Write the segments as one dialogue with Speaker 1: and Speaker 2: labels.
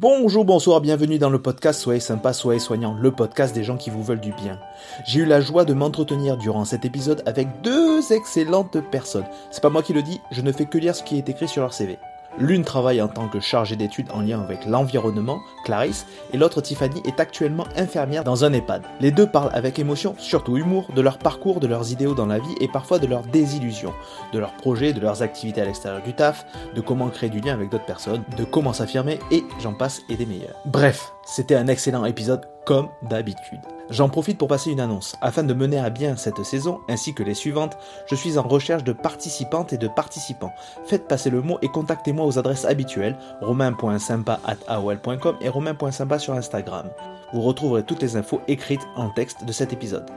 Speaker 1: Bonjour, bonsoir, bienvenue dans le podcast Soyez sympa, soyez soignant, le podcast des gens qui vous veulent du bien. J'ai eu la joie de m'entretenir durant cet épisode avec deux excellentes personnes. C'est pas moi qui le dis, je ne fais que lire ce qui est écrit sur leur CV. L'une travaille en tant que chargée d'études en lien avec l'environnement, Clarisse, et l'autre Tiffany est actuellement infirmière dans un EHPAD. Les deux parlent avec émotion, surtout humour, de leur parcours, de leurs idéaux dans la vie et parfois de leurs désillusions, de leurs projets, de leurs activités à l'extérieur du taf, de comment créer du lien avec d'autres personnes, de comment s'affirmer et j'en passe et des meilleurs. Bref, c'était un excellent épisode comme d'habitude. J'en profite pour passer une annonce. Afin de mener à bien cette saison, ainsi que les suivantes, je suis en recherche de participantes et de participants. Faites passer le mot et contactez-moi aux adresses habituelles romain.sympa.aol.com et romain.sympa sur Instagram. Vous retrouverez toutes les infos écrites en texte de cet épisode.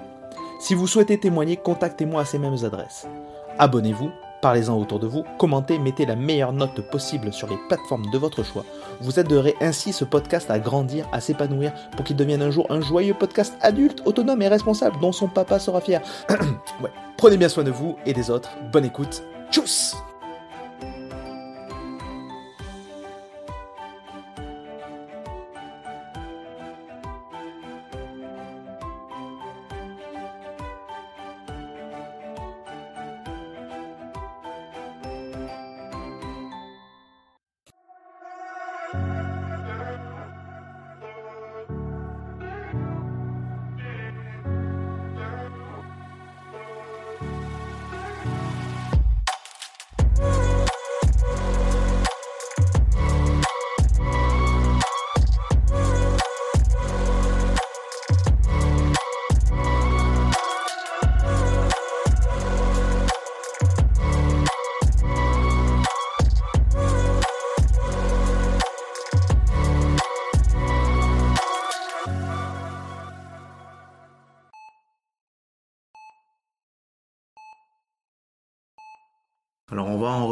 Speaker 1: Si vous souhaitez témoigner, contactez-moi à ces mêmes adresses. Abonnez-vous, Parlez-en autour de vous, commentez, mettez la meilleure note possible sur les plateformes de votre choix. Vous aiderez ainsi ce podcast à grandir, à s'épanouir, pour qu'il devienne un jour un joyeux podcast adulte, autonome et responsable dont son papa sera fier. ouais. Prenez bien soin de vous et des autres. Bonne écoute. Tchuss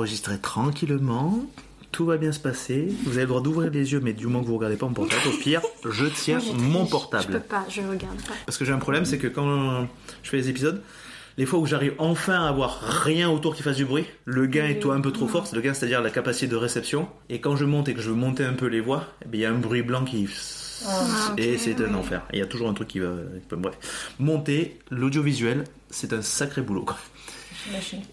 Speaker 1: enregistrer tranquillement. Tout va bien se passer. Vous avez le droit d'ouvrir les yeux, mais du moment que vous regardez pas mon portable, au pire, je tiens
Speaker 2: Moi,
Speaker 1: mon portable.
Speaker 2: Je peux pas, je regarde pas.
Speaker 1: Parce que j'ai un problème, c'est que quand je fais les épisodes, les fois où j'arrive enfin à avoir rien autour qui fasse du bruit, le gain est toi un peu trop fort, c'est le gain, c'est-à-dire la capacité de réception. Et quand je monte et que je veux monter un peu les voix, eh il y a un bruit blanc qui.
Speaker 2: Ah,
Speaker 1: et c'est un enfer. Il y a toujours un truc qui va. Bref. Monter l'audiovisuel, c'est un sacré boulot. quoi.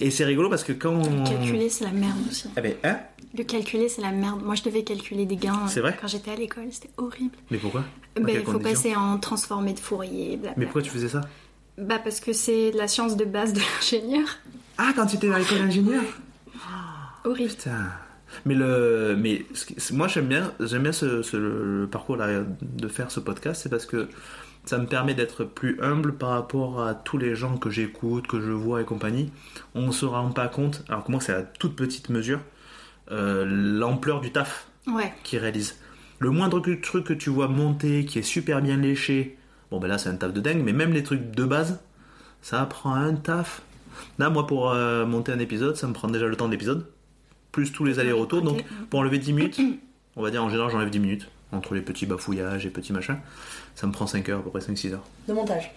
Speaker 1: Et c'est rigolo parce que quand. on-
Speaker 2: Calculer, c'est la merde aussi.
Speaker 1: Eh ben, hein?
Speaker 2: Le calculer, c'est la merde. Moi, je devais calculer des gains.
Speaker 1: C'est vrai?
Speaker 2: Quand j'étais à l'école, c'était horrible.
Speaker 1: Mais pourquoi? Dans
Speaker 2: Ben, il faut passer en transformé de Fourier.
Speaker 1: Mais pourquoi tu faisais ça?
Speaker 2: Bah, parce que c'est la science de base de l'ingénieur.
Speaker 1: Ah, quand tu étais à l'école d'ingénieur?
Speaker 2: Horrible.
Speaker 1: Putain. Mais le, mais moi j'aime bien, j'aime bien ce, ce- le parcours là, de faire ce podcast, c'est parce que ça me permet d'être plus humble par rapport à tous les gens que j'écoute, que je vois et compagnie. On ne se rend pas compte, alors que moi c'est à toute petite mesure, euh, l'ampleur du taf
Speaker 2: Ouais.
Speaker 1: qu'ils réalisent. Le moindre truc que tu vois monter, qui est super bien léché, bon ben là c'est un taf de dingue, mais même les trucs de base, ça prend un taf. Là moi pour euh, monter un épisode, ça me prend déjà le temps de l'épisode, plus tous les allers-retours, donc pour enlever 10 minutes, on va dire en général j'enlève 10 minutes, entre les petits bafouillages et petits machins, ça me prend 5 heures, à peu près 5-6 heures.
Speaker 3: De montage.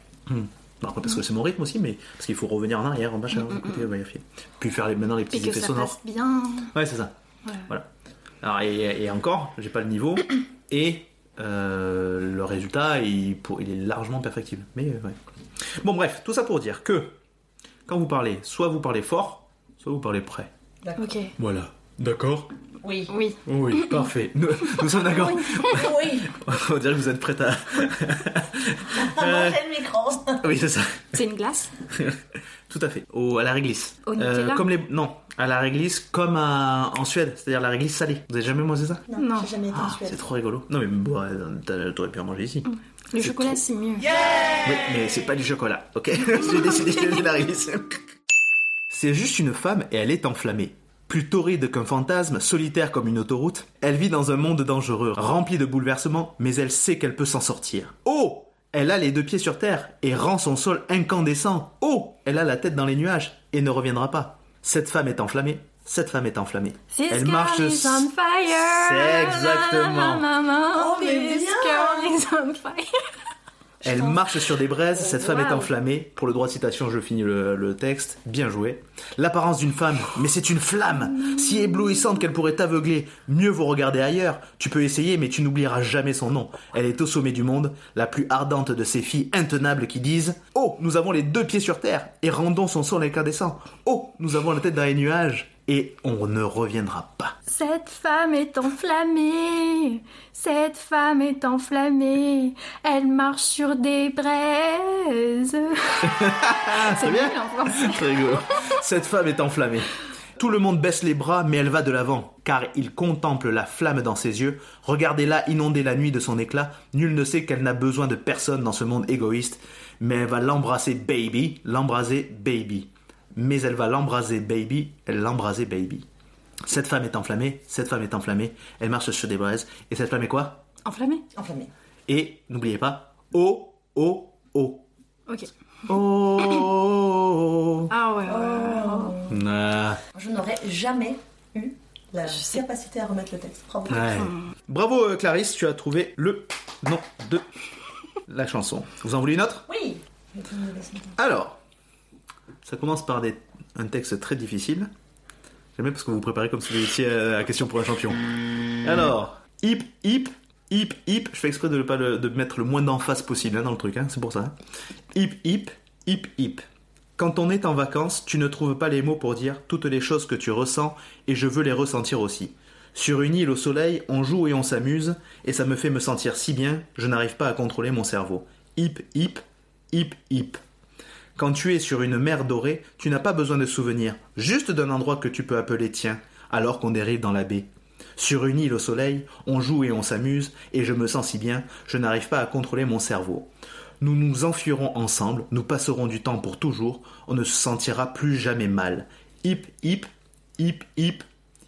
Speaker 1: Après parce que c'est mon rythme aussi, mais parce qu'il faut revenir en arrière, en machin, côté vérifier. Puis faire les, maintenant les
Speaker 2: Et
Speaker 1: petits
Speaker 2: que
Speaker 1: effets
Speaker 2: ça
Speaker 1: sonores.
Speaker 2: passe bien.
Speaker 1: Ouais, c'est ça.
Speaker 2: Ouais.
Speaker 1: Voilà. Alors, et, et encore, j'ai pas le niveau. Et euh, le résultat, il, pour- il est largement perfectible. Mais euh, ouais. Bon, bref, tout ça pour dire que quand vous parlez, soit vous parlez fort, soit vous parlez près.
Speaker 3: D'accord.
Speaker 2: Ok.
Speaker 1: Voilà. D'accord
Speaker 3: Oui.
Speaker 2: Oui.
Speaker 1: Oui, parfait. Nous, nous sommes d'accord.
Speaker 3: oui.
Speaker 1: On dirait que vous êtes prête à.
Speaker 3: J'ai le micro.
Speaker 1: Oui, c'est ça.
Speaker 2: C'est une glace
Speaker 1: Tout à fait. Au, à la réglisse.
Speaker 2: Au Nutella
Speaker 1: comme les. Non, à la réglisse comme à- en Suède, c'est-à-dire la réglisse salée. Vous avez jamais mangé ça
Speaker 3: Non,
Speaker 2: Non.
Speaker 3: j'ai jamais été en
Speaker 1: Ah,
Speaker 3: Suède.
Speaker 1: C'est trop rigolo. Non, mais bon, t'as- t'aurais pu en manger ici.
Speaker 2: Le
Speaker 1: C'est
Speaker 2: chocolat,
Speaker 1: trop-
Speaker 2: c'est mieux.
Speaker 1: Oui, mais c'est pas du chocolat, ok? J'ai décidé de donner la réglisse. C'est juste une femme et elle est enflammée. Plus torride qu'un fantasme, solitaire comme une autoroute, elle vit dans un monde dangereux, rempli de bouleversements, mais elle sait qu'elle peut s'en sortir. Oh Elle a les deux pieds sur terre et rend son sol incandescent. Oh Elle a la tête dans les nuages et ne reviendra pas. Cette femme est enflammée. Cette femme est enflammée.
Speaker 2: This
Speaker 1: Elle
Speaker 2: girl
Speaker 1: marche.
Speaker 2: is on fire.
Speaker 1: C'est exactement.
Speaker 3: Oh,
Speaker 2: This girl is on fire.
Speaker 1: Elle marche sur des braises, cette femme est enflammée. Pour le droit de citation, je finis le, le texte. Bien joué. L'apparence d'une femme, mais c'est une flamme. Si éblouissante qu'elle pourrait t'aveugler, mieux vaut regarder ailleurs. Tu peux essayer, mais tu n'oublieras jamais son nom. Elle est au sommet du monde, la plus ardente de ces filles intenables qui disent Oh, nous avons les deux pieds sur terre, et rendons son sol incandescent. Oh, nous avons la tête dans les nuages, et on ne reviendra pas.
Speaker 2: Cette femme est enflammée, cette femme est enflammée, elle marche sur des braises. c'est
Speaker 1: bien. C'est. Cette femme est enflammée. Tout le monde baisse les bras, mais elle va de l'avant, car il contemple la flamme dans ses yeux. Regardez-la inonder la nuit de son éclat. Nul ne sait qu'elle n'a besoin de personne dans ce monde égoïste, mais elle va l'embrasser baby, l'embraser baby. Mais elle va l'embraser baby, elle l'embraser baby. Cette femme est enflammée, cette femme est enflammée, elle marche sur des braises, et cette femme est quoi?
Speaker 2: Enflammée
Speaker 3: Enflammé.
Speaker 1: Et n'oubliez pas, oh, oh, oh.
Speaker 2: Ok.
Speaker 1: Oh.
Speaker 2: Ah ouais, ouais, ouais.
Speaker 1: Ah.
Speaker 3: Je n'aurais jamais eu la capacité à remettre le texte. Bravo.
Speaker 1: Ouais. Bravo euh, Clarisse, tu as trouvé le nom de la chanson. Vous en voulez une autre?
Speaker 3: Oui.
Speaker 1: Alors, ça commence par un texte très difficile. J'aime parce que vous vous préparez comme si vous étiez à la question pour un champion. Alors, hip, hip, hip, hip. Je fais exprès de pas de mettre le moins d'emphase possible hein, dans le truc, hein, c'est pour ça. Hip, hip, hip, hip. Quand on est en vacances, tu ne trouves pas les mots pour dire toutes les choses que tu ressens et je veux les ressentir aussi. Sur une île au soleil, on joue et on s'amuse et ça me fait me sentir si bien, je n'arrive pas à contrôler mon cerveau. Hip, hip, hip, hip. Quand tu es sur une mer dorée, tu n'as pas besoin de souvenirs, juste d'un endroit que tu peux appeler tien, alors qu'on dérive dans la baie. Sur une île au soleil, on joue et on s'amuse, et je me sens si bien, je n'arrive pas à contrôler mon cerveau. Nous nous enfuirons ensemble, nous passerons du temps pour toujours, on ne se sentira plus jamais mal. Hip, hip, hip, hip,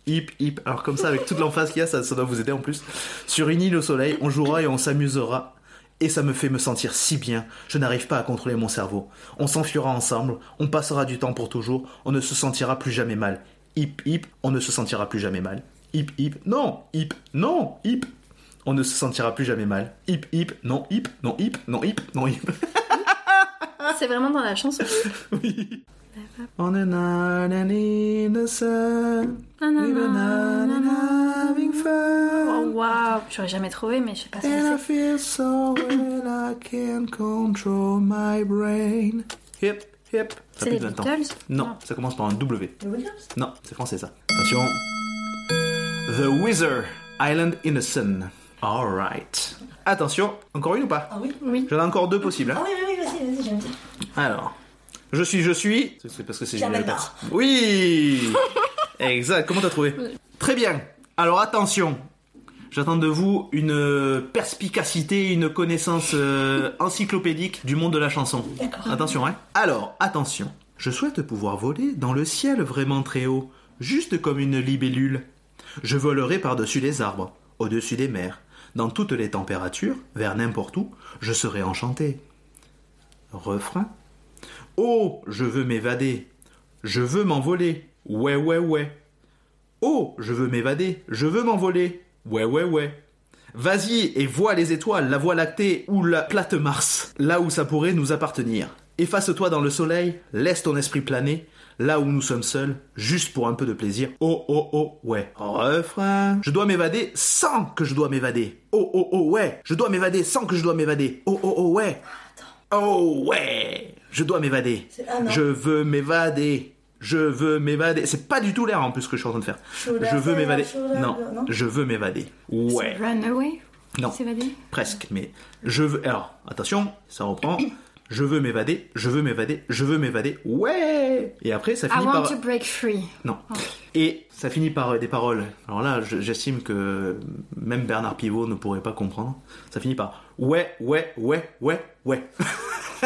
Speaker 1: hip, hip. Alors comme ça, avec toute l'emphase qu'il y a, ça, ça doit vous aider en plus. Sur une île au soleil, on jouera et on s'amusera. Et ça me fait me sentir si bien, je n'arrive pas à contrôler mon cerveau. On s'enfuira ensemble, on passera du temps pour toujours, on ne se sentira plus jamais mal. Hip hip, on ne se sentira plus jamais mal. Hip hip, non, hip, non, hip. On ne se sentira plus jamais mal. Hip hip, non, hip, non, hip, non, hip, non, hip.
Speaker 2: C'est vraiment dans la chanson.
Speaker 1: oui. On a night and in the sun, a night and having
Speaker 2: Oh
Speaker 1: fun.
Speaker 2: waouh, j'aurais jamais trouvé, mais je sais pas ce que
Speaker 1: And I feel so well I can control my brain. Hip, hip. Ça fait
Speaker 2: les
Speaker 1: 20 ans.
Speaker 2: Beatles
Speaker 1: Non,
Speaker 2: Non.
Speaker 1: ça commence par un W.
Speaker 3: Le Williams
Speaker 1: Non, c'est français ça. Attention. The Wizard, Island in the Sun. Alright. Attention, encore une ou pas
Speaker 3: Ah oui
Speaker 2: Oui.
Speaker 1: J'en ai encore deux possibles. hein.
Speaker 3: Ah oui, oui, oui, vas-y, vas-y, j'aime bien.
Speaker 1: Alors, je suis, je suis. C'est parce que c'est génial.
Speaker 3: Bellemare.
Speaker 1: Oui Exact, comment t'as trouvé Très bien. Alors attention, j'attends de vous une perspicacité, une connaissance euh, encyclopédique du monde de la chanson.
Speaker 3: D'accord.
Speaker 1: Attention, hein Alors, attention. Je souhaite pouvoir voler dans le ciel vraiment très haut, juste comme une libellule. Je volerai par-dessus les arbres, au-dessus des mers, dans toutes les températures, vers n'importe où, je serai enchanté. Refrain. Oh, je veux m'évader. Je veux m'envoler. Ouais, ouais, ouais. Oh, je veux m'évader. Je veux m'envoler. Ouais, ouais, ouais. Vas-y et vois les étoiles, la voie lactée ou la plate Mars, là où ça pourrait nous appartenir. Efface-toi dans le soleil, laisse ton esprit planer, là où nous sommes seuls, juste pour un peu de plaisir. Oh, oh, oh, ouais. Refrain. Je dois m'évader sans que je dois m'évader. Oh, oh, oh, ouais. Je dois m'évader sans que je dois m'évader. Oh, oh, oh, ouais. Oh, ouais. Je dois m'évader.
Speaker 3: Ah,
Speaker 1: je veux m'évader. Je veux m'évader. C'est pas du tout l'air en plus que je suis en train de faire.
Speaker 3: Should I
Speaker 1: Je veux m'évader.
Speaker 3: I I-
Speaker 1: Non,
Speaker 3: non
Speaker 1: je veux m'évader. Ouais.
Speaker 2: Runaway
Speaker 1: Non.
Speaker 2: S'évader
Speaker 1: Presque, mais je veux. Alors, attention, ça reprend. Je veux m'évader, je veux m'évader, je veux m'évader. Ouais Et après, ça
Speaker 2: I
Speaker 1: finit
Speaker 2: want
Speaker 1: par.
Speaker 2: to break free.
Speaker 1: Non. Et ça finit par euh, des paroles. Alors là, je- j'estime que même Bernard Pivot ne pourrait pas comprendre. Ça finit par ouais, ouais, ouais, ouais, ouais.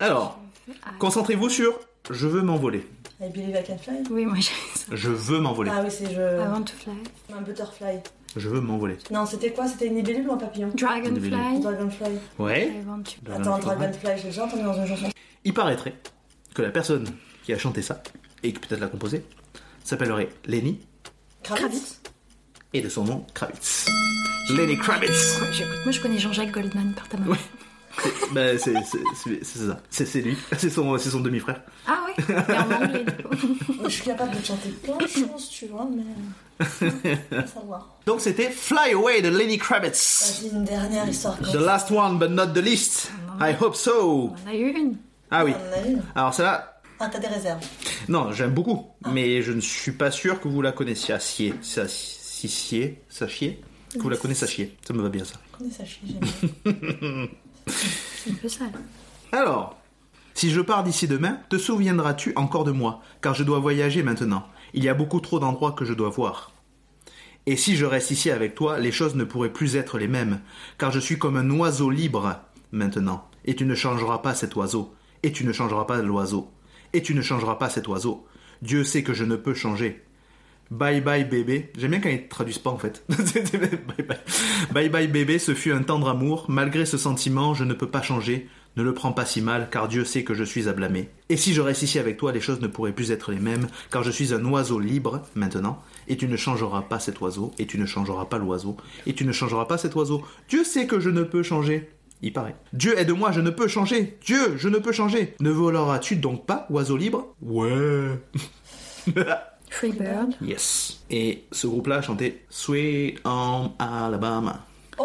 Speaker 1: Alors, concentrez-vous sur je veux m'envoler.
Speaker 3: I believe I can fly.
Speaker 2: Oui, moi j'ai ça.
Speaker 1: Je veux m'envoler.
Speaker 3: Ah oui, c'est
Speaker 2: I
Speaker 3: je...
Speaker 2: want to fly.
Speaker 3: un butterfly.
Speaker 1: Je veux m'envoler.
Speaker 3: Non, c'était quoi? C'était une libellule ou un papillon?
Speaker 2: Dragonfly.
Speaker 3: Dragonfly.
Speaker 1: Ouais.
Speaker 2: I want to...
Speaker 3: Attends, Dragonfly, j'ai déjà entendu dans une chanson.
Speaker 1: Il paraîtrait que la personne qui a chanté ça, et qui peut-être l'a composé, s'appellerait Lenny,
Speaker 3: Kravitz?
Speaker 1: et de son nom Kravitz. Lenny Kravitz.
Speaker 2: J'écoute, moi je connais Jean-Jacques Goldman par ta main.
Speaker 1: Ouais. C'est- bah, c'est ça. C'est c'est lui. C'est son, c'est son demi-frère.
Speaker 2: Ah oui, et en anglais du coup.
Speaker 3: Je suis capable de te chanter plein de choses, tu vois, mais. Faut pas savoir.
Speaker 1: Donc c'était Fly Away de Lenny Kravitz.
Speaker 3: Vas-y, une dernière histoire.
Speaker 1: The last one but not the least. I hope so.
Speaker 2: On en a eu une.
Speaker 1: Ah oui.
Speaker 3: On en a une.
Speaker 1: Alors celle-là,
Speaker 3: Ah, t'as des réserves.
Speaker 1: non, j'aime beaucoup, mais je ne suis pas sûr que vous la connaissiez. Sachiez, sachiez, sachiez, que vous la connaissez, sachiez. Ça me va bien ça.
Speaker 3: Connais ça, j'aime bien.
Speaker 1: Alors, si je pars d'ici demain, te souviendras-tu encore de moi? Car je dois voyager maintenant. Il y a beaucoup trop d'endroits que je dois voir. Et si je reste ici avec toi, les choses ne pourraient plus être les mêmes, car je suis comme un oiseau libre maintenant. Et tu ne changeras pas cet oiseau. Et tu ne changeras pas l'oiseau. Et tu ne changeras pas cet oiseau. Dieu sait que je ne peux changer. Bye bye bébé. J'aime bien quand ils traduisent pas en fait. bye bye. Bye bye bébé, ce fut un tendre amour. Malgré ce sentiment, je ne peux pas changer. Ne le prends pas si mal, car Dieu sait que je suis à blâmer. Et si je reste ici avec toi, les choses ne pourraient plus être les mêmes, car je suis un oiseau libre maintenant, et tu ne changeras pas cet oiseau, et tu ne changeras pas l'oiseau, et tu ne changeras pas cet oiseau. Dieu sait que je ne peux changer. Il paraît. Dieu aide-moi, je ne peux changer. Dieu, je ne peux changer. Ne voleras-tu donc pas, oiseau libre? Ouais.
Speaker 2: Free Bird.
Speaker 1: Yes. Et ce groupe-là a chanté Sweet Home Alabama.
Speaker 3: Oh,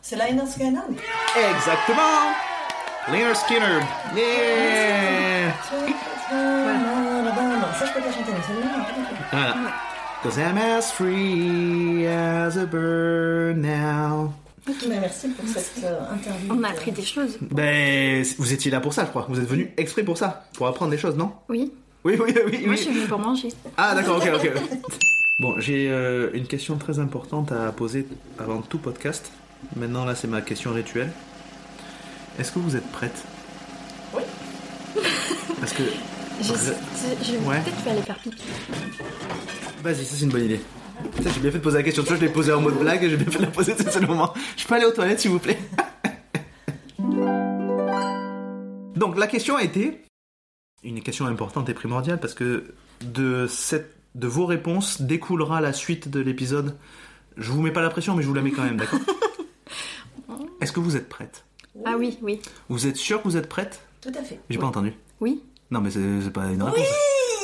Speaker 3: c'est Liner Scanner.
Speaker 1: Exactement Leonard Skinner. Yeah
Speaker 3: Ça, je peux pas chanter, mais celle-là.
Speaker 1: Cause I'm as free as a bird now.
Speaker 3: Mais merci pour cette euh, interview.
Speaker 2: On a appris des choses.
Speaker 1: Ben, vous étiez là pour ça, je crois. Vous êtes venu exprès pour ça, pour apprendre des choses, non?
Speaker 2: Oui.
Speaker 1: Oui, oui, oui.
Speaker 2: Moi,
Speaker 1: oui.
Speaker 2: je suis venue pour manger.
Speaker 1: Ah, d'accord, ok, ok. Bon, j'ai euh, une question très importante à poser avant tout podcast. Maintenant, là, c'est ma question rituelle. Est-ce que vous êtes prête?
Speaker 3: Oui.
Speaker 1: Parce que.
Speaker 2: Je, je, je-
Speaker 1: Ouais.
Speaker 2: Peut-être que tu vas aller faire pipi.
Speaker 1: Vas-y, ça c'est une bonne idée. Ça, j'ai bien fait de poser la question. Tu vois, je l'ai posée en mode blague et j'ai bien fait de la poser, c'est le moment. Je peux aller aux toilettes, s'il vous plaît? Donc, la question a été une question importante et primordiale parce que de, cette, de vos réponses découlera la suite de l'épisode. Je vous mets pas la pression, mais je vous la mets quand même, d'accord Est-ce que vous êtes prête?
Speaker 2: Ah oui, oui.
Speaker 1: Vous êtes sûr que vous êtes prête?
Speaker 3: Tout à fait.
Speaker 1: J'ai pas entendu.
Speaker 2: Oui.
Speaker 1: Non, mais c'est pas une réponse.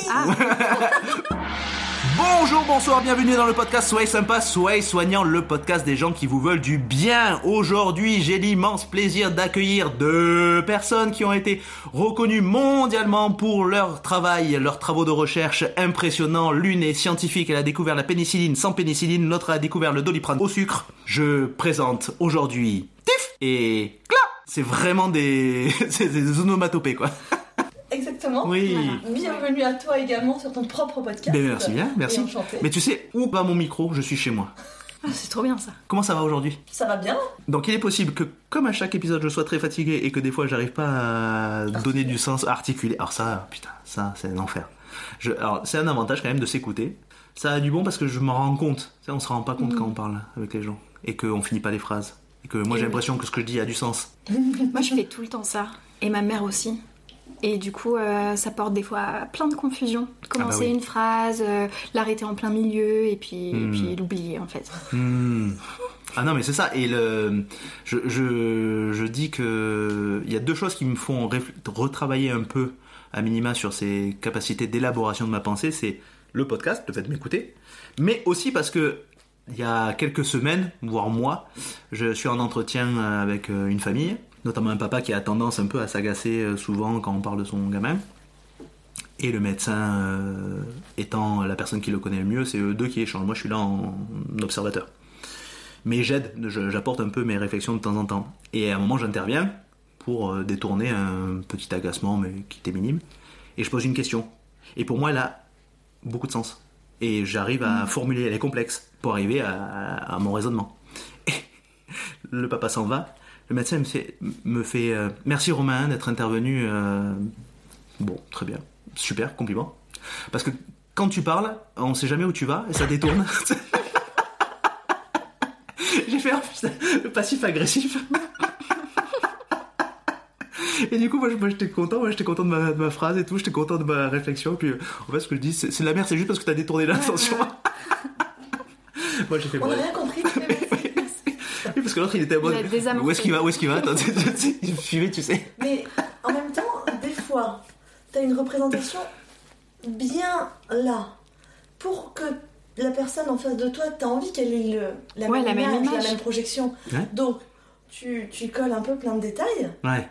Speaker 2: Ah,
Speaker 1: Bonjour, bonsoir, bienvenue dans le podcast Soyez sympa, soyez soignant, le podcast des gens qui vous veulent du bien. Aujourd'hui, j'ai l'immense plaisir d'accueillir deux personnes qui ont été reconnues mondialement pour leur travail, leurs travaux de recherche impressionnants. L'une est scientifique, elle a découvert la pénicilline sans pénicilline, l'autre a découvert le doliprane au sucre. Je présente aujourd'hui Tiff et Cla. C'est vraiment des, des onomatopées quoi.
Speaker 3: Exactement.
Speaker 1: Oui.
Speaker 3: Bienvenue à toi également sur ton propre podcast.
Speaker 1: Ben, merci bien, merci. Mais tu sais où va mon micro? Je suis chez moi.
Speaker 2: Ah, c'est trop bien ça.
Speaker 1: Comment ça va aujourd'hui?
Speaker 3: Ça va bien
Speaker 1: Donc il est possible que, comme à chaque épisode, je sois très fatigué et que des fois j'arrive pas à donner du sens articulé. Alors ça, putain, ça c'est un enfer. Je, alors c'est un avantage quand même de s'écouter. Ça a du bon parce que je m'en rends compte. Tu sais, on se rend pas compte quand on parle avec les gens et qu'on finit pas les phrases. Et que moi j'ai l'impression que ce que je dis a du sens.
Speaker 2: Moi, je fais tout le temps ça. Et ma mère aussi. Et du coup, euh, ça porte des fois à plein de confusion. Commencer
Speaker 1: Ah bah oui.
Speaker 2: une phrase, euh, l'arrêter en plein milieu et puis,
Speaker 1: Hmm.
Speaker 2: puis l'oublier en fait.
Speaker 1: Hmm. Ah non mais c'est ça et le je, je, je dis que il y a deux choses qui me font retravailler un peu à minima sur ces capacités d'élaboration de ma pensée c'est le podcast le fait de m'écouter mais aussi parce que il y a quelques semaines voire mois je suis en entretien avec euh, une famille notamment un papa qui a tendance un peu à s'agacer euh, souvent quand on parle de son gamin et le médecin euh, étant la personne qui le connaît le mieux, c'est eux deux qui échangent. Moi, je suis là en observateur. Mais j'aide, j'apporte un peu mes réflexions de temps en temps. Et à un moment, j'interviens pour euh, détourner un petit agacement, mais qui était minime. Et je pose une question. Et pour moi, elle a beaucoup de sens. Et j'arrive à formuler, elle est complexe, pour arriver à, à- à mon raisonnement. Et le papa s'en va. Le médecin me fait, me fait euh, merci Romain d'être intervenu. euh, Bon, très bien. Super, compliment. Parce que quand tu parles, on sait jamais où tu vas et ça détourne. J'ai fait oh, putain, le passif agressif. Et du coup, moi, j'étais content, moi, j'étais content de ma, de ma phrase et tout, j'étais content de ma réflexion. Puis, en fait, ce que je dis, c'est de la merde, c'est juste parce que t'as détourné l'attention. moi, j'ai fait
Speaker 3: On n'a rien compris.
Speaker 1: Oui, parce que l'autre, il était
Speaker 2: désamorcé.
Speaker 1: Où est-ce qu'il va Où est-ce qu'il va? Attends, il me suivait, tu sais.
Speaker 3: Mais en même temps, des fois, t'as une représentation bien là. Pour que la personne en face de toi, t'as envie qu'elle ait le, la,
Speaker 2: Ouais,
Speaker 3: même
Speaker 2: la même
Speaker 3: image,
Speaker 2: image.
Speaker 3: la même projection.
Speaker 1: Ouais.
Speaker 3: Donc, tu, tu colles un peu plein de détails
Speaker 1: Ouais.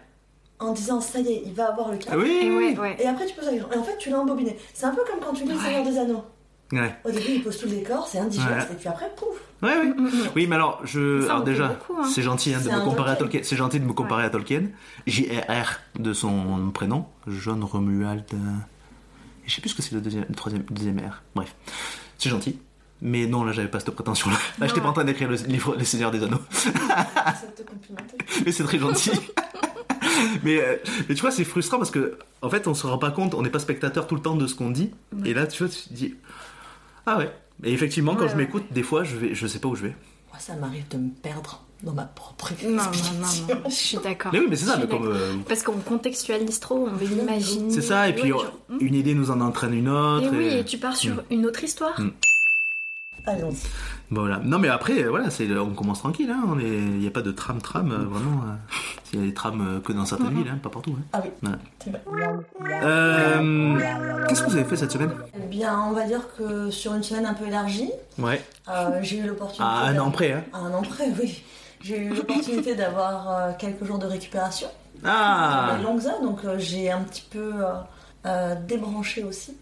Speaker 3: en disant ça y est, il va avoir le cas.
Speaker 1: Ah oui
Speaker 2: Et ouais.
Speaker 3: Et après, tu la question. Et en fait, tu l'as embobiné. C'est un peu comme quand tu lis Le. Seigneur des Anneaux.
Speaker 1: Ouais.
Speaker 3: Au début, il pose tout le décor, c'est indigeste,
Speaker 1: Ouais.
Speaker 3: et puis après, pouf
Speaker 1: Ouais, oui.
Speaker 2: Mm, mm.
Speaker 1: Oui, mais alors, je.
Speaker 2: Ça,
Speaker 1: alors déjà,
Speaker 2: hein.
Speaker 1: c'est gentil hein, de me comparer à
Speaker 3: Tolkien.
Speaker 1: C'est gentil de me comparer à Tolkien. J.R.R. de son prénom. John Romuald. euh, Je sais plus ce que c'est le deuxième, le troisième, le deuxième R. Bref. C'est gentil. Mais non, là, j'avais pas cette prétention-là. Là, j'étais pas en train d'écrire le livre Les Seigneurs des Anneaux. Mais c'est très gentil. mais, euh, mais tu vois, c'est frustrant parce que, en fait, on se rend pas compte, on n'est pas spectateur tout le temps de ce qu'on dit. Et là, tu vois, tu te dis, ah ouais. Et effectivement, quand
Speaker 2: Ouais,
Speaker 1: je
Speaker 2: ouais.
Speaker 1: m'écoute, des fois, je vais, je sais pas où je vais.
Speaker 3: Moi, ça m'arrive de me perdre dans ma propre
Speaker 2: Non, non,
Speaker 3: explication.
Speaker 2: non, non, je suis d'accord.
Speaker 1: Mais oui, mais c'est ça, mais comme. euh,
Speaker 2: Parce qu'on contextualise trop, on veut imaginer.
Speaker 1: c'est ça, et puis
Speaker 2: Ouais,
Speaker 1: on-
Speaker 2: genre, hmm.
Speaker 1: une idée nous en entraîne une autre.
Speaker 2: Et oui,
Speaker 1: et-
Speaker 2: tu pars sur une autre histoire.
Speaker 1: Mm.
Speaker 3: Allons-y.
Speaker 1: Bon, voilà. Non, mais après, voilà, c'est, on commence tranquille, hein. On il n'y a pas de tram-tram, euh, vraiment. euh, Il y a des trams euh, que dans certaines villes, hein, pas partout. hein.
Speaker 3: Ah oui,
Speaker 1: Ouais.
Speaker 3: c'est vrai.
Speaker 1: Qu'est-ce que vous avez fait cette semaine?
Speaker 3: Eh bien, on va dire que sur une semaine un peu élargie,
Speaker 1: Ouais.
Speaker 3: j'ai eu l'opportunité.
Speaker 1: À un an près, hein.
Speaker 3: À un an près, oui. J'ai eu l'opportunité d'avoir quelques jours de récupération.
Speaker 1: Ah
Speaker 3: longues donc j'ai un petit peu débranché aussi.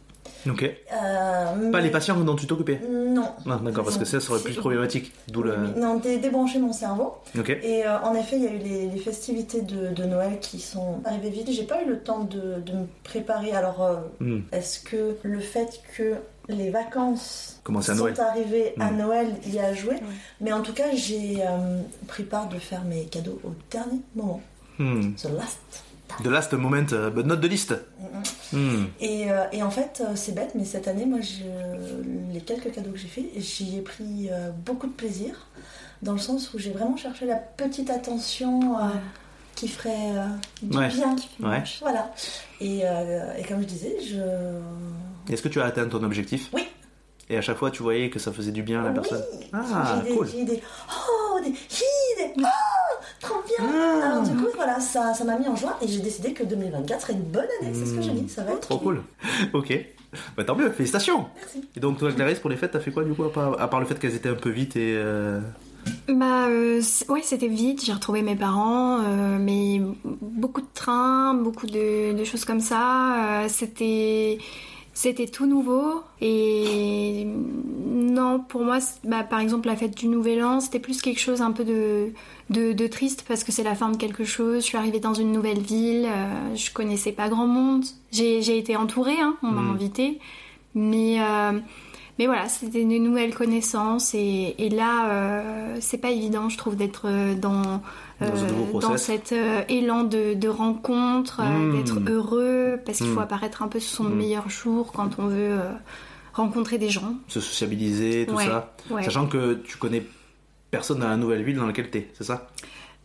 Speaker 1: Ok.
Speaker 3: Euh,
Speaker 1: Pas
Speaker 3: mais-
Speaker 1: les patients dont tu t'occupais
Speaker 3: Non.
Speaker 1: Non, d'accord, parce que ça, ça aurait plus problématique. D'où le.
Speaker 3: Non, dé- débrancher mon cerveau.
Speaker 1: Ok.
Speaker 3: Et euh, en effet, il y a eu les, les festivités de, de Noël qui sont arrivées vite. J'ai pas eu le temps de, de me préparer. Alors, euh,
Speaker 1: Hmm.
Speaker 3: est-ce que le fait que les vacances
Speaker 1: à
Speaker 3: sont arrivées à
Speaker 1: Mm.
Speaker 3: Noël y a joué Mais en tout cas, j'ai euh, pris part de faire mes cadeaux au dernier moment.
Speaker 1: Hmm.
Speaker 3: The last.
Speaker 1: The last moment, euh, but not de liste. Hmm.
Speaker 3: Et, euh, et en fait, euh, c'est bête, mais cette année, moi, je- les quelques cadeaux que j'ai fait, j'y ai pris euh, beaucoup de plaisir, dans le sens où j'ai vraiment cherché la petite attention euh, qui ferait euh, du
Speaker 1: Ouais.
Speaker 3: bien.
Speaker 1: Ouais.
Speaker 3: Voilà. Et, euh, et comme je disais, je.
Speaker 1: Est-ce que tu as atteint ton objectif?
Speaker 3: Oui.
Speaker 1: Et à chaque fois, tu voyais que ça faisait du bien à la personne
Speaker 3: Oui.
Speaker 1: Ah,
Speaker 3: j'ai des,
Speaker 1: cool.
Speaker 3: j'ai des. Oh, des. hi, des. Oh, trop bien.
Speaker 1: Ah.
Speaker 3: Alors du coup, voilà, ça ça m'a mis en joie et j'ai décidé que 2024 serait une bonne année. C'est ce que j'ai dit. Ça va être.
Speaker 1: Trop cool. Ok. Bah tant mieux, félicitations.
Speaker 3: Merci.
Speaker 1: Et donc toi, Clarisse, pour les fêtes, t'as fait quoi du coup à part, à part le fait qu'elles étaient un peu vite et... euh,
Speaker 2: Bah euh, ouais, c'était vite. J'ai retrouvé mes parents, euh, mais beaucoup de trains, beaucoup de, de choses comme ça. Euh, c'était c'était tout nouveau et non pour moi, bah, par exemple la fête du Nouvel An, c'était plus quelque chose un peu de de, de triste parce que c'est la fin de quelque chose. Je suis arrivée dans une nouvelle ville, euh, je connaissais pas grand monde. J'ai été entourée, hein, on m'a
Speaker 1: Mm.
Speaker 2: invitée, mais euh, mais voilà, c'était une nouvelle connaissance et, et là, euh, c'est pas évident, je trouve, d'être dans,
Speaker 1: Dans nouveau
Speaker 2: dans cet euh, élan de, de rencontre, euh,
Speaker 1: Mm.
Speaker 2: d'être heureux, parce qu'il faut
Speaker 1: Mm.
Speaker 2: apparaître un peu sur son
Speaker 1: Mm.
Speaker 2: meilleur jour quand on veut euh, rencontrer des gens.
Speaker 1: se sociabiliser, tout
Speaker 2: Ouais,
Speaker 1: ça.
Speaker 2: ouais.
Speaker 1: Sachant que tu connais personne dans la nouvelle ville dans laquelle t'es, c'est ça?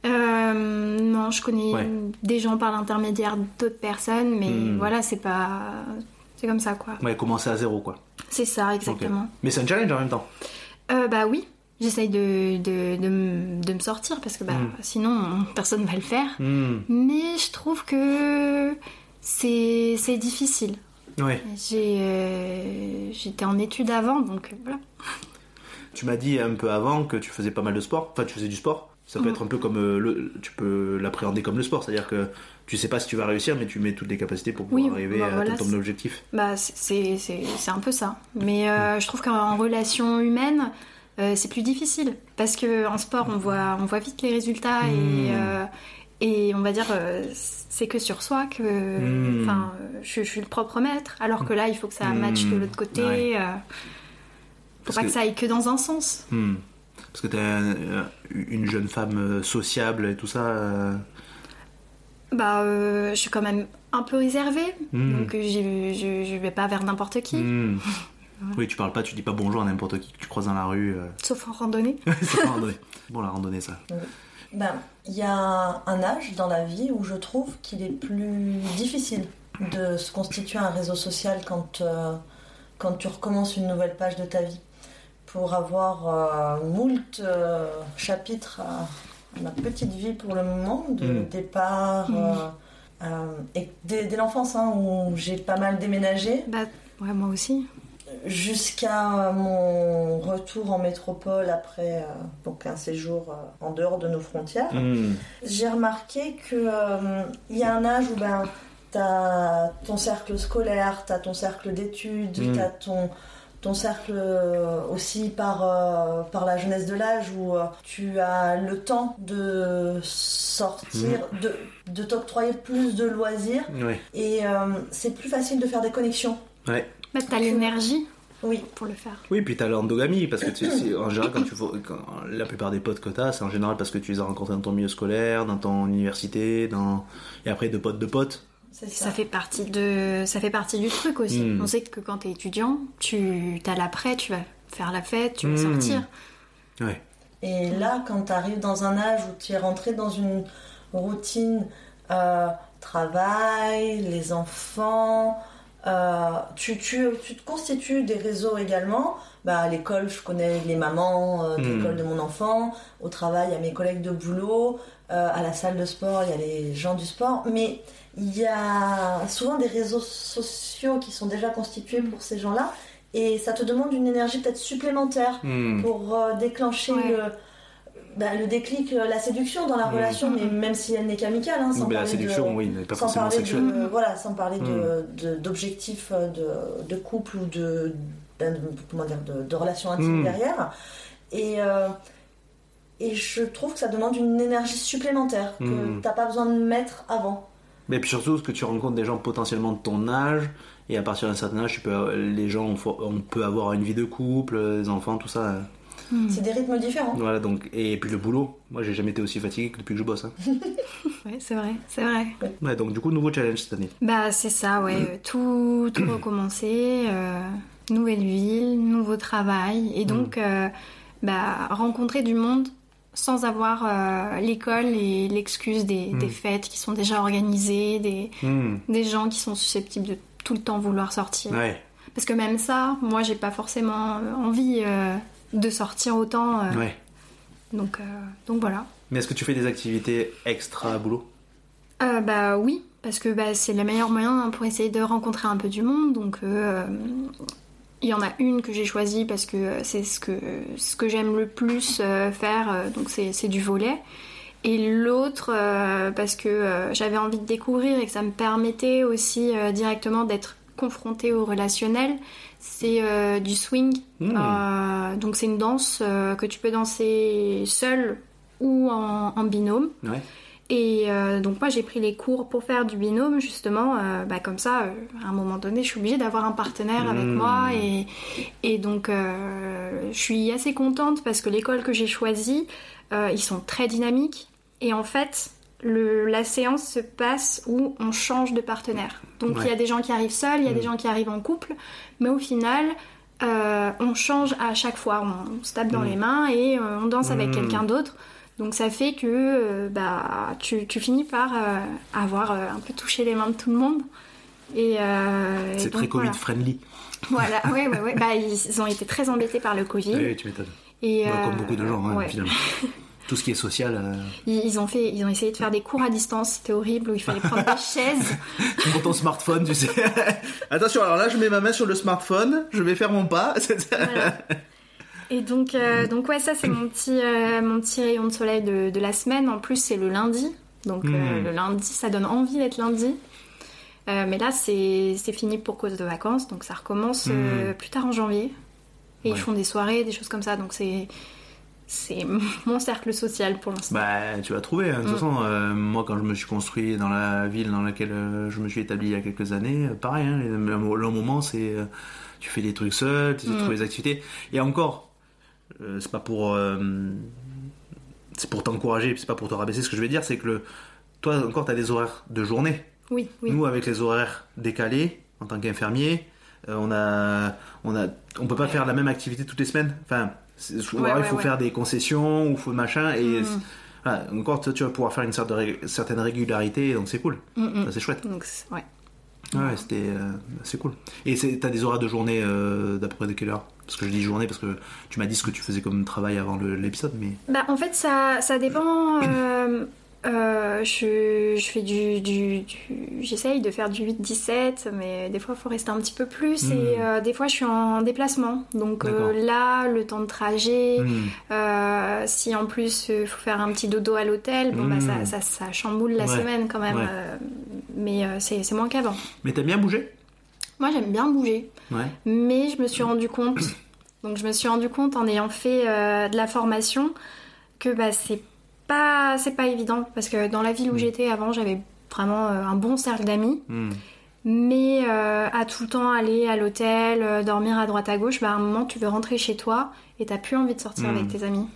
Speaker 2: Euh, non, je connais
Speaker 1: Ouais.
Speaker 2: des gens par l'intermédiaire d'autres personnes, mais voilà, c'est pas. C'est comme ça, quoi.
Speaker 1: Ouais, commencer à zéro quoi.
Speaker 2: C'est ça, exactement.
Speaker 1: Mais c'est un challenge en même temps.
Speaker 2: Euh, bah oui, j'essaye de, de, de, me- de me sortir parce que bah,
Speaker 1: Mm.
Speaker 2: sinon personne va le faire.
Speaker 1: Hmm.
Speaker 2: Mais je trouve que c'est difficile.
Speaker 1: Ouais.
Speaker 2: Euh, J'étais en études avant, donc euh, voilà.
Speaker 1: Tu m'as dit un peu avant que tu faisais pas mal de sport. Enfin, tu faisais du sport. Ça peut
Speaker 2: Mhm.
Speaker 1: être un peu comme euh, le, tu peux l'appréhender comme le sport, c'est-à-dire que tu sais pas si tu vas réussir, mais tu mets toutes les capacités pour pouvoir
Speaker 2: Oui,
Speaker 1: arriver
Speaker 2: bah
Speaker 1: à
Speaker 2: voilà,
Speaker 1: ton objectif.
Speaker 2: Bah, c'est- un peu ça. Mais euh, je trouve qu'en relation humaine, euh, c'est plus difficile. Parce qu'en sport, on voit, on voit vite les résultats et, euh, et on va dire, euh, c'est que sur soi que.
Speaker 1: Mm.
Speaker 2: Enfin, euh, je, je suis le propre maître. Alors que là, il faut que ça matche de l'autre côté.
Speaker 1: Ouais.
Speaker 2: euh, faut
Speaker 1: Parce
Speaker 2: pas
Speaker 1: que-
Speaker 2: que... ça aille que dans un sens.
Speaker 1: Hmm. Parce que t'es un- un- une jeune femme euh, sociable et tout ça. euh,
Speaker 2: Bah, euh, je suis quand même un peu réservée. Donc, j'y- je, je vais pas vers n'importe qui.
Speaker 1: Oui, tu parles pas, tu dis pas bonjour à n'importe qui que tu croises dans la rue. euh.
Speaker 2: Sauf en randonnée.
Speaker 1: c'est pas randonnée. Bon, la randonnée, ça.
Speaker 3: Ben, il y a un âge dans la vie où je trouve qu'il est plus difficile de se constituer un réseau social quand, euh, quand tu recommences une nouvelle page de ta vie. pour avoir euh, moult euh, chapitres à ma petite vie pour le moment, de
Speaker 1: Mm.
Speaker 3: départ
Speaker 2: Mm.
Speaker 3: et dès, dès l'enfance hein, où j'ai pas mal déménagé,
Speaker 2: Bah, ouais, moi aussi.
Speaker 3: Jusqu'à mon retour en métropole après euh, donc un séjour euh, en dehors de nos frontières.
Speaker 1: Hmm.
Speaker 3: J'ai remarqué que euh, il y a un âge où ben t'as ton cercle scolaire, t'as ton cercle d'études,
Speaker 1: Mm.
Speaker 3: t'as ton ton cercle aussi par euh, par la jeunesse de l'âge où euh, tu as le temps de sortir, de de t'octroyer plus de loisirs et euh, c'est plus facile de faire des connexions.
Speaker 1: Ouais.
Speaker 2: Bah, t'as l'énergie
Speaker 3: Oui.
Speaker 2: pour le faire.
Speaker 1: Oui, puis t'as l'endogamie, parce que tu, c'est- en général, quand tu vois- quand- la plupart des potes que t'as, c'est en général parce que tu les as rencontrés dans ton milieu scolaire, dans ton université, dans... et après de potes de potes.
Speaker 3: Ça.
Speaker 2: Ça fait partie de, ça fait partie du truc aussi.
Speaker 1: Mm.
Speaker 2: On sait que quand t'es étudiant, tu as l'après, tu vas faire la fête, tu vas
Speaker 1: Mm.
Speaker 2: sortir.
Speaker 1: Ouais.
Speaker 3: Et là, quand tu arrives dans un âge où tu es rentré dans une routine euh, travail, les enfants, euh, tu, tu, tu te constitues des réseaux également. Bah, à l'école, je connais les mamans euh, de
Speaker 1: Mm.
Speaker 3: l'école de mon enfant. Au travail, il y a mes collègues de boulot. Euh, à la salle de sport, il y a les gens du sport. Mais il y a souvent des réseaux sociaux qui sont déjà constitués pour ces gens-là. Et ça te demande une énergie peut-être supplémentaire
Speaker 1: Hmm.
Speaker 3: pour euh, déclencher
Speaker 2: Ouais.
Speaker 3: le, bah, le déclic, euh, la séduction dans la
Speaker 1: Mm.
Speaker 3: relation, mais même si elle n'est qu'amicale, hein, sans
Speaker 1: Mais la
Speaker 3: parler
Speaker 1: séduction,
Speaker 3: de,
Speaker 1: oui, n'est pas forcément sexuelle.
Speaker 3: de, voilà, sans parler de-
Speaker 1: Mm.
Speaker 3: de- d'objectifs euh, de, de couple ou de, comment dire, de, de relations intimes
Speaker 1: Mm.
Speaker 3: derrière. Et, euh, et je trouve que ça demande une énergie supplémentaire que
Speaker 1: Mm.
Speaker 3: t'as pas besoin de mettre avant.
Speaker 1: Mais puis surtout, que tu rencontres des gens potentiellement de ton âge, et à partir d'un certain âge, tu peux, les gens, on peut avoir une vie de couple, des enfants, tout ça. Euh.
Speaker 2: Mm.
Speaker 3: C'est des rythmes différents.
Speaker 1: Voilà, donc, et puis le boulot. Moi, j'ai jamais été aussi fatigué que depuis que je bosse. hein.
Speaker 2: Ouais, c'est vrai, c'est vrai.
Speaker 1: Ouais, donc du coup, nouveau challenge cette année.
Speaker 2: Bah c'est ça, ouais. euh, Tout, tout recommencer, euh, nouvelle ville, nouveau travail, et donc euh, bah, rencontrer du monde sans avoir euh, l'école et l'excuse des, des fêtes qui sont déjà organisées, des,
Speaker 1: Hmm.
Speaker 2: des gens qui sont susceptibles de tout le temps vouloir sortir.
Speaker 1: Ouais,
Speaker 2: Parce que même ça, moi j'ai pas forcément envie euh, de sortir autant. euh,
Speaker 1: ouais.
Speaker 2: donc, euh, donc voilà.
Speaker 1: Mais est-ce que tu fais des activités extra boulot?
Speaker 2: Euh, bah oui, parce que bah, c'est le meilleur moyen hein, pour essayer de rencontrer un peu du monde. Donc il y en a une que j'ai choisie parce que c'est ce que, ce que j'aime le plus faire, donc c'est du volet. Et l'autre parce que j'avais envie de découvrir et que ça me permettait aussi directement d'être confrontée au relationnel, c'est euh, du swing.
Speaker 1: Hmm.
Speaker 2: Euh, donc c'est une danse euh, que tu peux danser seule ou en- en binôme.
Speaker 1: Ouais.
Speaker 2: Et donc moi j'ai pris les cours pour faire du binôme justement, bah, comme ça à un moment donné je suis obligée d'avoir un partenaire avec
Speaker 1: Mmh.
Speaker 2: moi et, et donc je suis assez contente parce que l'école que j'ai choisie, ils sont très dynamiques et en fait le, la séance se passe où on change de partenaire. Donc il y a des gens qui arrivent seuls, il y a des
Speaker 1: Mmh.
Speaker 2: gens qui arrivent en couple, mais au final euh, on change à chaque fois, on, se tape dans
Speaker 1: Mmh.
Speaker 2: les mains et euh, on danse avec
Speaker 1: Mmh.
Speaker 2: quelqu'un d'autre. Donc ça fait que euh, bah, tu, tu finis par avoir un peu touché les mains de tout le monde. Et,
Speaker 1: C'est très Covid
Speaker 2: voilà.
Speaker 1: friendly.
Speaker 2: Voilà, ouais, ouais, ouais. Bah, ils ont été très embêtés par le Covid.
Speaker 1: Oui, tu m'étonnes.
Speaker 2: Et,
Speaker 1: Ouais,
Speaker 2: euh,
Speaker 1: comme beaucoup de gens, hein, finalement. Tout ce qui est social. euh,
Speaker 2: Ils, ils ont fait, ils ont essayé de faire des cours à distance. C'était horrible où il fallait prendre des chaises.
Speaker 1: Pour ton smartphone, tu sais. Attention, alors là, je mets ma main sur le smartphone, je vais faire mon pas.
Speaker 2: Voilà. Et donc, euh, donc ouais, ça c'est mon petit, euh, mon petit rayon de soleil de, de la semaine. En plus, c'est le lundi. Donc euh,
Speaker 1: Mm.
Speaker 2: le lundi, ça donne envie d'être lundi. Mais là, c'est fini pour cause de vacances. Donc ça recommence euh, plus tard en janvier. Et.
Speaker 1: Ouais.
Speaker 2: ils font des soirées, des choses comme ça. Donc c'est c'est mon cercle social pour l'instant.
Speaker 1: Bah, tu vas trouver. hein. De toute
Speaker 2: Mm.
Speaker 1: façon, euh, moi, quand je me suis construit dans la ville dans laquelle euh, je me suis établi il y a quelques années, euh, pareil, hein, le, le moment, c'est. euh, tu fais des trucs seul, tu
Speaker 2: Mm.
Speaker 1: trouves des activités. Et encore, euh, c'est pas pour. c'est pour t'encourager, c'est pas pour te rabaisser. Ce que je veux dire, c'est que le, toi, encore, tu as des horaires de journée.
Speaker 2: Oui, oui.
Speaker 1: Nous, avec les horaires décalés, en tant qu'infirmier, on a, on a, on peut pas faire la même activité toutes les semaines. Enfin, il faut faire des concessions ou faut machin et
Speaker 2: Mm.
Speaker 1: voilà, encore tu vas pouvoir faire une sorte de ré- certaine régularité, donc c'est cool.
Speaker 2: Mm, mm.
Speaker 1: C'est chouette.
Speaker 2: Donc c'est- ouais.
Speaker 1: Ouais, c'était, euh, c'est cool. Et t'as des horaires de journée euh, d'à peu près de quelle heure? Parce que je dis journée parce que tu m'as dit ce que tu faisais comme travail avant l'épisode, mais.
Speaker 2: Bah, en fait, ça, ça dépend. euh, euh, je, je fais du. du, du- J'essaye de faire du 8-17, mais des fois, il faut rester un petit peu plus. Et euh, des fois, je suis en déplacement. Donc euh, là, le temps de trajet,
Speaker 1: Hmm.
Speaker 2: si en plus il faut faire un petit dodo à l'hôtel, bon, bah, ça, ça, ça chamboule la
Speaker 1: Ouais.
Speaker 2: semaine quand même.
Speaker 1: Ouais.
Speaker 2: mais c'est c'est moins qu'avant.
Speaker 1: Mais t'aimes bien bouger?
Speaker 2: Moi, j'aime bien bouger.
Speaker 1: Ouais.
Speaker 2: Mais je me suis rendu compte, donc je me suis rendu compte en ayant fait de la formation que bah, c'est pas c'est pas évident parce que dans la ville où
Speaker 1: Mm.
Speaker 2: j'étais avant, j'avais vraiment euh, un bon cercle d'amis,
Speaker 1: Hmm.
Speaker 2: mais euh, à tout le temps aller à l'hôtel, euh, dormir à droite à gauche, bah, à un moment tu veux rentrer chez toi et t'as plus envie de sortir
Speaker 1: Mm.
Speaker 2: avec tes amis.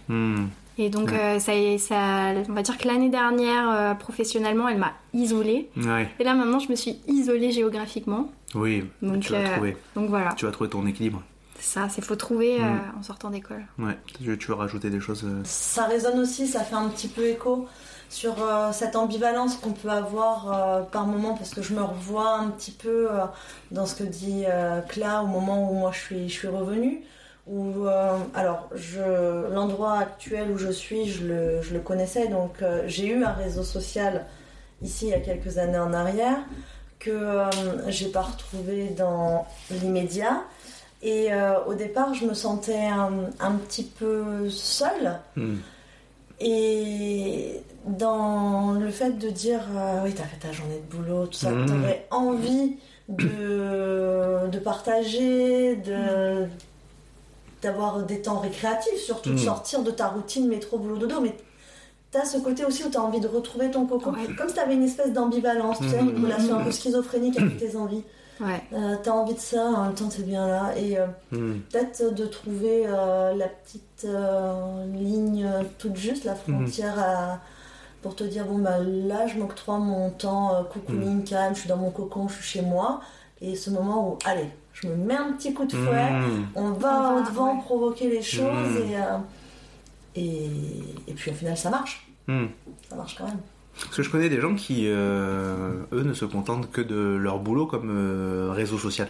Speaker 2: Et donc
Speaker 1: Ouais.
Speaker 2: euh, ça, ça, on va dire que l'année dernière euh, professionnellement, elle m'a isolée.
Speaker 1: Ouais.
Speaker 2: Et là maintenant, je me suis isolée géographiquement.
Speaker 1: Oui.
Speaker 2: Donc,
Speaker 1: tu vas
Speaker 2: euh,
Speaker 1: trouver.
Speaker 2: Donc voilà.
Speaker 1: Tu vas trouver ton équilibre.
Speaker 2: Ça, c'est faut trouver euh,
Speaker 1: Mm.
Speaker 2: en sortant d'école.
Speaker 1: Ouais. Tu, tu veux rajouter des choses euh,
Speaker 3: Ça résonne aussi, ça fait un petit peu écho sur euh, cette ambivalence qu'on peut avoir euh, par moment, parce que je me revois un petit peu euh, dans ce que dit euh, Cla au moment où moi je suis, je suis revenue. Où, euh, alors, je, l'endroit actuel où je suis, je le, je le connaissais, donc euh, j'ai eu un réseau social ici il y a quelques années en arrière que euh, j'ai pas retrouvé dans l'immédiat. Et euh, au départ, je me sentais un, un petit peu seule.
Speaker 1: hmm.
Speaker 3: Et dans le fait de dire euh, oui, t'as fait ta journée de boulot, tout ça,
Speaker 1: Mhm.
Speaker 3: t'aurais envie de, de partager, de d'avoir des temps récréatifs, surtout de
Speaker 1: Mhm.
Speaker 3: sortir de ta routine métro boulot dodo, mais t'as ce côté aussi où t'as envie de retrouver ton
Speaker 2: Ouais.
Speaker 3: comme si t'avais une espèce d'ambivalence, tu sais, une
Speaker 1: Mhm.
Speaker 3: relation un peu schizophrénique avec tes envies.
Speaker 2: Ouais.
Speaker 3: Euh, t'as envie de ça, en même temps t'es bien là, et euh,
Speaker 1: Hmm.
Speaker 3: peut-être de trouver euh, la petite euh, ligne toute juste, la frontière à- pour te dire bon bah là je m'octroie mon temps euh, cocooning calme, je suis dans mon cocon, je suis chez moi, et ce moment où allez, je me mets un petit coup de fouet,
Speaker 1: Hmm.
Speaker 3: on va au devant
Speaker 2: ouais.
Speaker 3: provoquer les choses,
Speaker 1: Mm.
Speaker 3: et, euh, et, et puis au final ça marche,
Speaker 1: Hmm.
Speaker 3: ça marche quand même.
Speaker 1: Parce que je connais des gens qui, euh, eux, ne se contentent que de leur boulot comme euh, réseau social.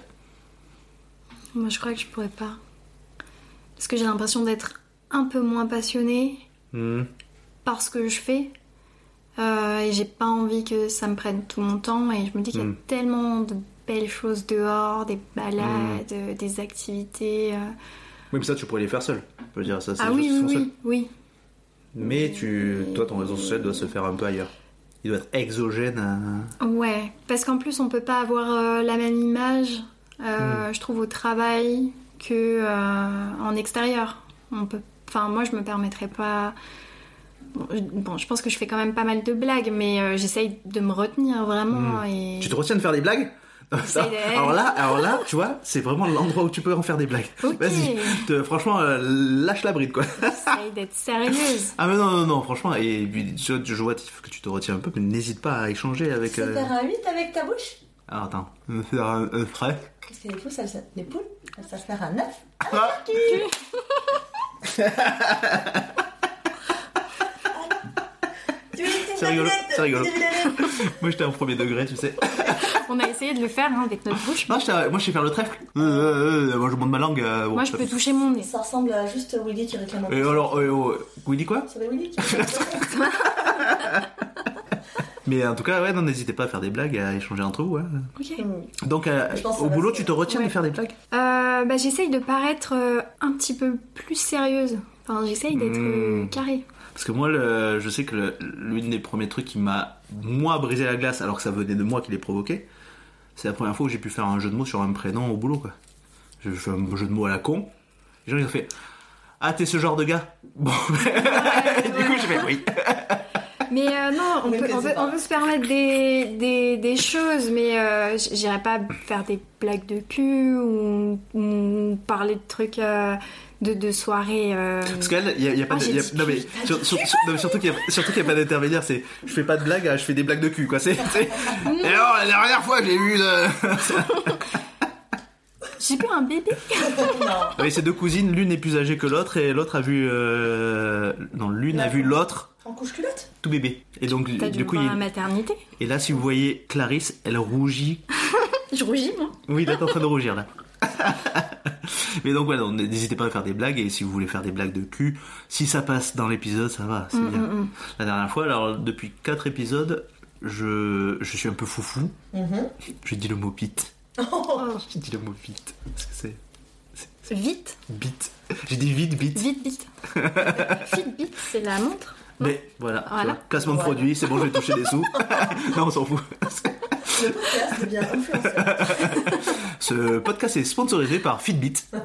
Speaker 2: Moi, je crois que je pourrais pas. Parce que j'ai l'impression d'être un peu moins passionnée
Speaker 1: Hmm.
Speaker 2: par ce que je fais. Euh, et j'ai pas envie que ça me prenne tout mon temps. Et je me dis qu'il y a
Speaker 1: Mm.
Speaker 2: tellement de belles choses dehors, des balades,
Speaker 1: Mm.
Speaker 2: euh, des activités.
Speaker 1: Oui, mais ça, tu pourrais les faire seul. Je veux dire, ça, c'est
Speaker 2: Ah oui, oui, oui, oui.
Speaker 1: Mais tu, toi, ton réseau social doit se faire un peu ailleurs. Il doit être exogène à...
Speaker 2: Ouais, parce qu'en plus, on peut pas avoir euh, la même image, euh, je trouve, au travail que euh, en extérieur. On peut... Enfin, moi, je me permettrais pas. Bon, je- Bon, je pense que je fais quand même pas mal de blagues, mais j'essaye de me retenir vraiment. Et...
Speaker 1: Tu te retiens de faire des blagues? Ça, alors là, alors là, tu vois, c'est vraiment l'endroit où tu peux en faire des blagues.
Speaker 2: Ok.
Speaker 1: Vas-y, franchement, euh, lâche la bride, quoi.
Speaker 2: J'essaye d'être sérieuse.
Speaker 1: Ah mais non, non, non, franchement, et puis je, je vois que tu te retiens un peu, mais n'hésite pas à échanger avec...
Speaker 3: C'est
Speaker 1: euh,
Speaker 3: faire un 8 avec ta bouche?
Speaker 1: Alors attends, me faire un, un frais.
Speaker 3: Parce que les poules, elles, les poules, savent faire un 9.
Speaker 1: Ah. C'est rigolo, c'est rigolo. Moi j'étais en premier degré, tu sais.
Speaker 2: On a essayé de le faire hein, avec notre bouche.
Speaker 1: Non, j'étais- moi je sais faire le trèfle. Euh, euh, euh, moi je monte ma langue. euh, bon,
Speaker 2: Moi, je
Speaker 1: ça
Speaker 2: peux
Speaker 1: fait-
Speaker 2: toucher mon nez.
Speaker 3: Ça ressemble à juste Willy qui réclame un
Speaker 1: Et alors, euh, oh, Willy quoi
Speaker 3: C'est Willy qui réclame
Speaker 1: Mais en tout cas, ouais, non, n'hésitez pas à faire des blagues, à échanger entre vous. ouais.
Speaker 2: Ok.
Speaker 3: peu.
Speaker 1: Donc, euh,
Speaker 3: Je pense que
Speaker 1: au
Speaker 3: va
Speaker 1: boulot,
Speaker 3: se
Speaker 1: tu te retiens de faire des blagues
Speaker 2: Euh, bah, j'essaye de paraître euh, un petit peu plus sérieuse. Enfin, j'essaye d'être euh,
Speaker 1: Mmh.
Speaker 2: carrée.
Speaker 1: Parce que moi, le- je sais que l'une des premiers trucs qui m'a, moi, brisé la glace, alors que ça venait de moi qui l'ai provoqué, c'est la première fois où j'ai pu faire un jeu de mots sur un prénom au boulot, quoi. J'ai fait un jeu de mots à la con. Les gens, ils ont fait Ah, t'es ce genre de gars? Bon, du coup, j'ai fait oui.
Speaker 2: Mais euh, non, on peut,
Speaker 3: que
Speaker 2: on,
Speaker 3: c'est
Speaker 2: peut,
Speaker 3: pas-
Speaker 2: on peut se permettre des, des, des choses, mais euh, j'irai pas faire des blagues de cul ou, ou parler de trucs euh, de, de soirée. euh,
Speaker 1: Parce qu'elle, il y a, pas
Speaker 2: Ah,
Speaker 1: de.
Speaker 2: j'ai
Speaker 1: il y a-
Speaker 2: dit
Speaker 1: non, mais, sur- sur- sur- non, mais surtout qu'il y a, surtout qu'il y a pas d'intermédiaire, c'est je fais pas de blagues, je fais des blagues de cul, quoi. C'est. Et alors, la dernière fois, j'ai vu. le-
Speaker 2: J'ai vu un bébé.
Speaker 3: non.
Speaker 1: Oui, c'est deux cousines, l'une est plus âgée que l'autre, et l'autre a vu. euh, Non, l'une a vu l'autre
Speaker 3: En couche culotte
Speaker 1: tout bébé. Et donc,
Speaker 2: T'as
Speaker 1: du coup, il-
Speaker 2: la maternité.
Speaker 1: et là, si vous voyez Clarisse, elle rougit.
Speaker 2: Je rougis, moi.
Speaker 1: Oui, là, t'es en train de rougir, là. Mais donc voilà, n'hésitez pas à faire des blagues et si vous voulez faire des blagues de cul, si ça passe dans l'épisode, ça va, c'est
Speaker 2: Mm,
Speaker 1: bien.
Speaker 2: mm, mm.
Speaker 1: La dernière fois, alors depuis quatre épisodes, je, je suis un peu foufou.
Speaker 3: Mhm.
Speaker 1: J'ai dit le mot bite.
Speaker 2: Oh,
Speaker 1: J'ai dit le mot bite. Parce que c'est
Speaker 2: Vite,
Speaker 1: bite. J'ai dit vite, bite.
Speaker 2: vite, vite. Fitbit, c'est la montre.
Speaker 1: Mais voilà,
Speaker 2: Voilà.
Speaker 1: vois, placement de
Speaker 3: Voilà.
Speaker 1: produit, c'est bon, je vais toucher des sous. non, on s'en fout.
Speaker 3: Le podcast devient influenceur.
Speaker 1: Ce podcast est sponsorisé par Fitbit.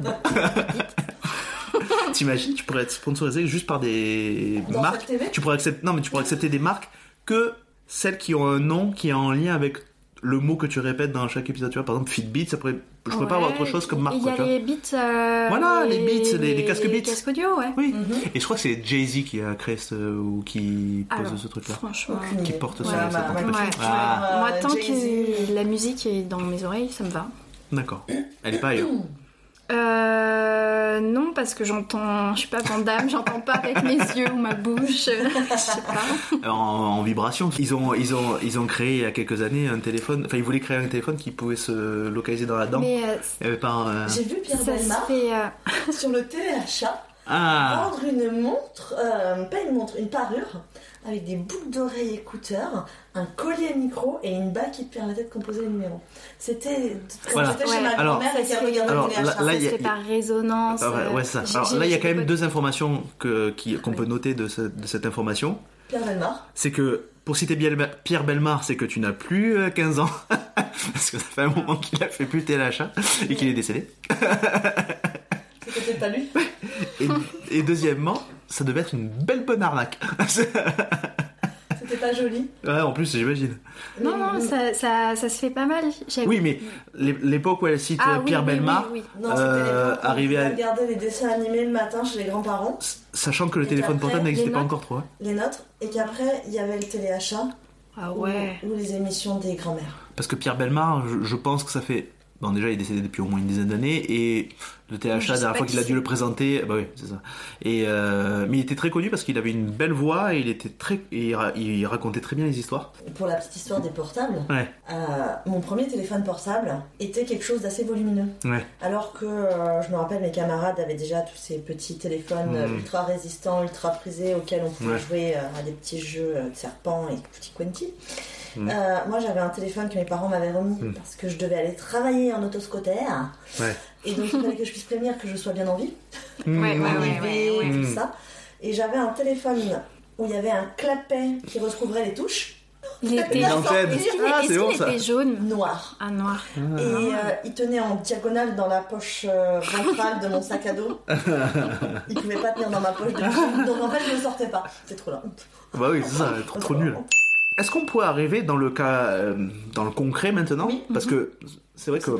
Speaker 1: T'imagines, tu pourrais être sponsorisé juste par des
Speaker 3: Dans
Speaker 1: marques. Tu pourrais accepter, non, mais tu pourrais accepter des marques que celles qui ont un nom qui est en lien avec le mot que tu répètes dans chaque épisode. Tu vois, par exemple, Fitbit, ça pourrait, je pourrais pas avoir autre chose comme marque.
Speaker 2: Il y a les beats. euh,
Speaker 1: Voilà, les Beats, les- les casques Beats.
Speaker 2: casques audio, ouais.
Speaker 1: Oui.
Speaker 3: Mhm.
Speaker 1: Et je crois que c'est Jay-Z qui a créé ce, ou qui pose
Speaker 2: Alors,
Speaker 1: ce truc-là.
Speaker 2: Franchement.
Speaker 1: Qui porte
Speaker 2: Ouais,
Speaker 1: ça,
Speaker 2: bah, ouais.
Speaker 1: Ah,
Speaker 2: Moi, tant que la musique est dans mes oreilles, ça me va.
Speaker 1: d'accord. Elle est pas ailleurs.
Speaker 2: Euh, non, parce que j'entends, je suis pas Vandame, j'entends pas avec mes yeux ou ma bouche. euh, je sais pas.
Speaker 1: en, en vibration. Ils ont, ils ont, ils ont créé il y a quelques années un téléphone. Enfin, ils voulaient créer un téléphone qui pouvait se localiser dans la dent.
Speaker 2: Mais euh,
Speaker 1: euh,
Speaker 3: J'ai vu Pierre Belmar
Speaker 2: euh,
Speaker 3: sur le téléachat
Speaker 1: Ah.
Speaker 3: vendre une montre, euh, pas une montre, une parure avec des boucles d'oreilles écouteurs, un collier micro et une bague qui te permettait de composer les numéros. C'était
Speaker 1: Voilà.
Speaker 3: c'était chez
Speaker 2: Ouais.
Speaker 3: ma
Speaker 1: Alors-
Speaker 3: grand-mère et qu'elle regardait
Speaker 1: Alors, là,
Speaker 2: ça
Speaker 1: il y
Speaker 2: se
Speaker 1: a-
Speaker 2: par résonance.
Speaker 1: Ah ouais,
Speaker 2: euh,
Speaker 1: ouais, ça. Alors là, il y a quand même deux informations qu'on peut noter de, ce- de cette information.
Speaker 3: Pierre Belmar.
Speaker 1: C'est que, pour citer Pierre Belmar, c'est que tu n'as plus euh, 15 ans. Parce que ça fait un moment qu'il a fait plus le téléachat et qu'il est décédé.
Speaker 3: C'était peut-être pas lui.
Speaker 1: Et, et deuxièmement, ça devait être une belle bonne arnaque.
Speaker 3: C'était pas joli.
Speaker 1: ouais, en plus, j'imagine.
Speaker 2: Non, non, ça, ça, ça se fait pas mal.
Speaker 1: Oui, mais l'é- l'époque où elle cite
Speaker 2: Ah
Speaker 1: euh,
Speaker 2: oui,
Speaker 1: Pierre
Speaker 2: oui,
Speaker 1: Belmar,
Speaker 2: oui, oui.
Speaker 3: Non,
Speaker 1: Euh, arrivé à-
Speaker 3: regardait les dessins animés le matin chez les grands-parents,
Speaker 1: sachant que le téléphone portable n'existait pas encore trop. hein.
Speaker 3: les nôtres, et qu'après il y avait le téléachat
Speaker 2: Ah
Speaker 3: ou-
Speaker 2: ouais.
Speaker 3: ou, les émissions des grands-mères.
Speaker 1: Parce que Pierre Belmar, je, je pense que ça fait. Bon, déjà, il est décédé depuis au moins une dizaine d'années, et le THA, la dernière fois
Speaker 2: qui
Speaker 1: qu'il a dû le présenter, bah oui, c'est ça. Et, euh, mais il était très connu parce qu'il avait une belle voix, et il était très. il, il racontait très bien les histoires.
Speaker 3: Pour la petite histoire des portables,
Speaker 1: Ouais,
Speaker 3: euh, mon premier téléphone portable était quelque chose d'assez volumineux.
Speaker 1: ouais.
Speaker 3: Alors que euh, je me rappelle, mes camarades avaient déjà tous ces petits téléphones
Speaker 1: Mhm.
Speaker 3: ultra résistants, ultra prisés, auxquels on pouvait
Speaker 1: Ouais.
Speaker 3: jouer euh, à des petits jeux de serpents et de petits
Speaker 1: Mhm.
Speaker 3: Euh, moi, j'avais un téléphone que mes parents m'avaient remis
Speaker 1: Mhm.
Speaker 3: parce que je devais aller travailler en autoscooter.
Speaker 1: Ouais.
Speaker 3: Et donc, il fallait que je puisse prévenir que je sois bien en vie.
Speaker 2: Ouais, ouais,
Speaker 1: Mmh.
Speaker 2: ouais,
Speaker 3: arriver,
Speaker 2: ouais, ouais.
Speaker 3: tout
Speaker 1: Mhm.
Speaker 3: ça. Et j'avais un téléphone où il y avait un clapet qui recouvrait les touches,
Speaker 2: Il était, qu'il
Speaker 1: Ah, c'est bon,
Speaker 2: était jaune
Speaker 3: noir.
Speaker 2: Ah, noir.
Speaker 3: Et euh, il tenait en diagonale dans la poche euh, ventrale de mon sac à dos. il pouvait pas tenir dans ma poche de. Donc en fait, je ne sortais pas. C'est trop là.
Speaker 1: Bah oui, c'est ça, trop, trop nul. Est-ce qu'on pourrait arriver dans le cas, euh, dans le concret maintenant
Speaker 3: Oui.
Speaker 1: Parce que c'est vrai que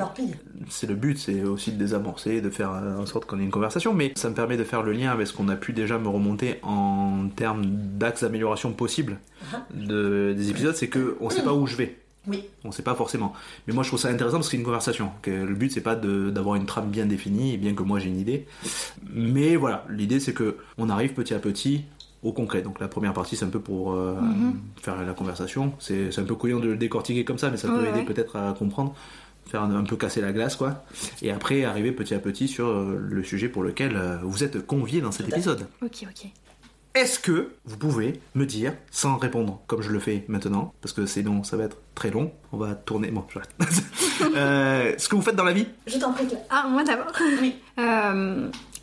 Speaker 3: C'est
Speaker 1: le but, c'est aussi de désamorcer, de faire euh, en sorte qu'on ait une conversation, mais ça me permet de faire le lien avec ce qu'on a pu déjà me remonter en termes d'axes d'amélioration possibles
Speaker 3: Ah.
Speaker 1: de, des épisodes, c'est que on sait pas où je vais.
Speaker 3: Oui.
Speaker 1: On sait pas forcément. Mais moi je trouve ça intéressant parce que c'est une conversation. Que le but c'est pas d'avoir une trame bien définie, bien que moi j'ai une idée. Mais voilà, l'idée c'est que on arrive petit à petit au concret. Donc la première partie c'est un peu pour euh,
Speaker 2: Mhm.
Speaker 1: faire la conversation. C'est c'est un peu couillon de le décortiquer comme ça, mais ça peut
Speaker 2: Ouais,
Speaker 1: aider
Speaker 2: ouais.
Speaker 1: peut-être à comprendre. Faire un, un peu casser la glace quoi. Et après arriver petit à petit sur euh, le sujet pour lequel euh, vous êtes conviés dans cet épisode.
Speaker 2: Ok, ok.
Speaker 1: Est-ce que vous pouvez me dire, sans répondre comme je le fais maintenant, parce que sinon ça va être très long, on va tourner. Bon, j'arrête. Euh, ce que vous faites dans la vie?
Speaker 3: Je t'en prie.
Speaker 2: Ah, moi d'abord?
Speaker 3: Oui.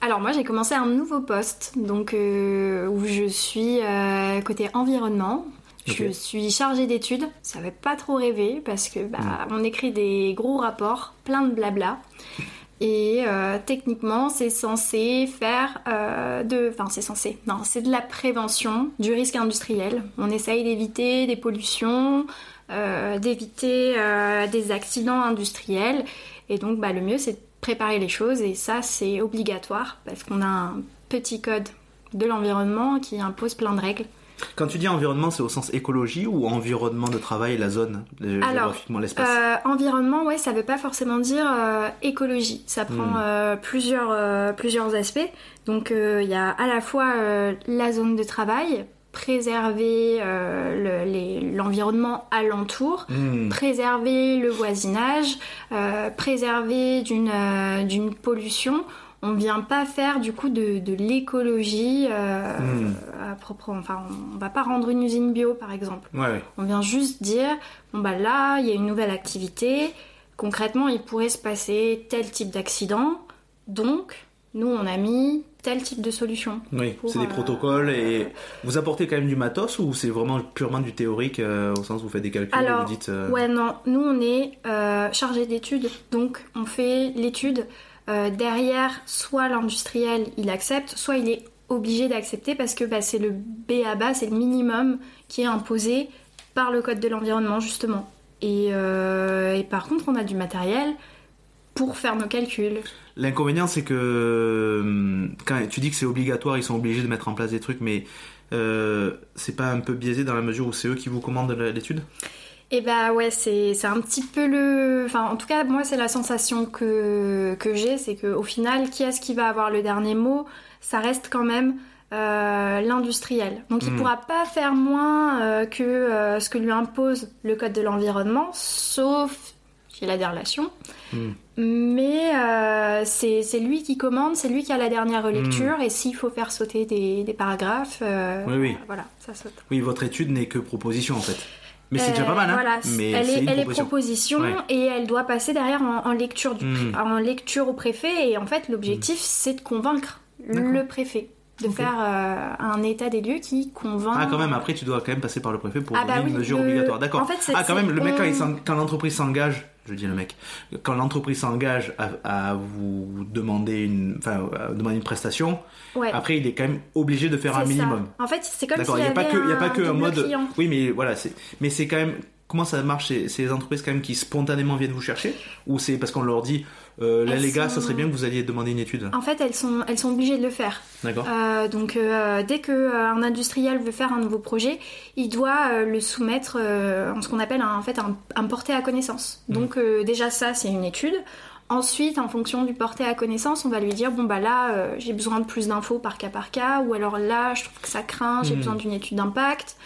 Speaker 2: Alors moi j'ai commencé un nouveau poste donc euh, où je suis euh, côté environnement. Je suis chargée d'études. Ça fait pas trop rêver parce que bah,
Speaker 1: Hmm.
Speaker 2: on écrit des gros rapports, plein de blabla. Et euh, techniquement, c'est censé faire euh, de, enfin c'est censé, non, c'est de la prévention du risque industriel. On essaye d'éviter des pollutions, euh, d'éviter des accidents industriels. Et donc, bah, le mieux, c'est de préparer les choses. Et ça, c'est obligatoire parce qu'on a un petit code de l'environnement qui impose plein de règles.
Speaker 1: Quand tu dis environnement, c'est au sens écologie ou environnement de travail, la zone, géographiquement l'espace
Speaker 2: Euh, environnement, ouais, ça veut pas forcément dire euh, écologie. Ça prend
Speaker 1: Hmm.
Speaker 2: euh, plusieurs, euh, plusieurs aspects. Donc, il y a à la fois la zone de travail, préserver euh, le- l'environnement alentour,
Speaker 1: Hmm.
Speaker 2: préserver le voisinage, euh, préserver d'une euh, d'une pollution. On vient pas faire du coup de, de l'écologie
Speaker 1: Hmm.
Speaker 2: à propre. Enfin, on va pas rendre une usine bio par exemple.
Speaker 1: Ouais, ouais.
Speaker 2: On vient juste dire bon bah là il y a une nouvelle activité. Concrètement, il pourrait se passer tel type d'accident. Donc, nous on a mis tel type de solution.
Speaker 1: Oui, c'est des
Speaker 2: euh,
Speaker 1: protocoles et vous apportez quand même du matos ou c'est vraiment purement du théorique euh, au sens où vous faites des calculs et
Speaker 2: Alors,
Speaker 1: vous dites euh,
Speaker 2: Ouais, non, nous on est euh, chargé d'études, donc on fait l'étude. Derrière, soit l'industriel il accepte, soit il est obligé d'accepter parce que bah, c'est le B à bas, c'est le minimum qui est imposé par le code de l'environnement justement. Et, et par contre, on a du matériel pour faire nos calculs.
Speaker 1: L'inconvénient, c'est que hum, quand tu dis que c'est obligatoire, ils sont obligés de mettre en place des trucs, mais euh, c'est pas un peu biaisé dans la mesure où c'est eux qui vous commandent l'étude?
Speaker 2: Et bah ouais, c'est un petit peu le. Enfin, en tout cas, moi, c'est la sensation que, que j'ai, c'est qu'au final, qui est-ce qui va avoir le dernier mot? Ça reste quand même euh, l'industriel. Donc, il
Speaker 1: Mm.
Speaker 2: pourra pas faire moins euh, que euh, ce que lui impose le code de l'environnement, sauf qu'il a des relations. Mais euh, c'est lui qui commande, c'est lui qui a la dernière relecture,
Speaker 1: Mm.
Speaker 2: et s'il faut faire sauter des, des paragraphes, euh,
Speaker 1: Oui, oui.
Speaker 2: voilà, ça saute.
Speaker 1: Oui, votre étude n'est que proposition en fait. Mais c'est
Speaker 2: Euh,
Speaker 1: déjà pas mal, hein
Speaker 2: Voilà,
Speaker 1: Mais
Speaker 2: elle, est,
Speaker 1: proposition. Ouais.
Speaker 2: et elle doit passer derrière en, en lecture du
Speaker 1: Mm.
Speaker 2: en lecture au préfet et en fait l'objectif c'est de convaincre le préfet de faire euh, un état des lieux qui convainc.
Speaker 1: Ah, quand même, après, tu dois quand même passer par le préfet pour
Speaker 2: Ah, bah
Speaker 1: donner une
Speaker 2: oui,
Speaker 1: mesure
Speaker 2: le-
Speaker 1: obligatoire. D'accord.
Speaker 2: en fait, c'est-
Speaker 1: ah, quand même, le mec,
Speaker 2: on-
Speaker 1: quand l'entreprise s'engage, je dis le mec, quand l'entreprise s'engage à, à vous demander une, enfin, demander une prestation,
Speaker 2: Ouais.
Speaker 1: après, il est quand même obligé de faire un
Speaker 2: ça.
Speaker 1: minimum.
Speaker 2: En fait, c'est comme s'il
Speaker 1: il
Speaker 2: y
Speaker 1: n'y a pas que, il y a pas que un mode.
Speaker 2: client.
Speaker 1: Oui, mais voilà, c'est, mais c'est quand même. Comment ça marche C'est les entreprises quand même qui spontanément viennent vous chercher Ou c'est parce qu'on leur dit, euh, là
Speaker 2: Elles
Speaker 1: les gars, ça serait bien que vous alliez demander une étude
Speaker 2: En fait, elles sont elles sont obligées de le faire.
Speaker 1: D'accord
Speaker 2: Euh, donc euh, dès que euh, un industriel veut faire un nouveau projet, il doit le soumettre en ce qu'on appelle un, en fait un, un porté à connaissance.
Speaker 1: Mhm.
Speaker 2: Donc déjà ça c'est une étude. Ensuite, en fonction du porté à connaissance, on va lui dire bon bah là j'ai besoin de plus d'infos par cas par cas, ou alors là je trouve que ça craint, j'ai
Speaker 1: Mhm.
Speaker 2: besoin d'une étude d'impact.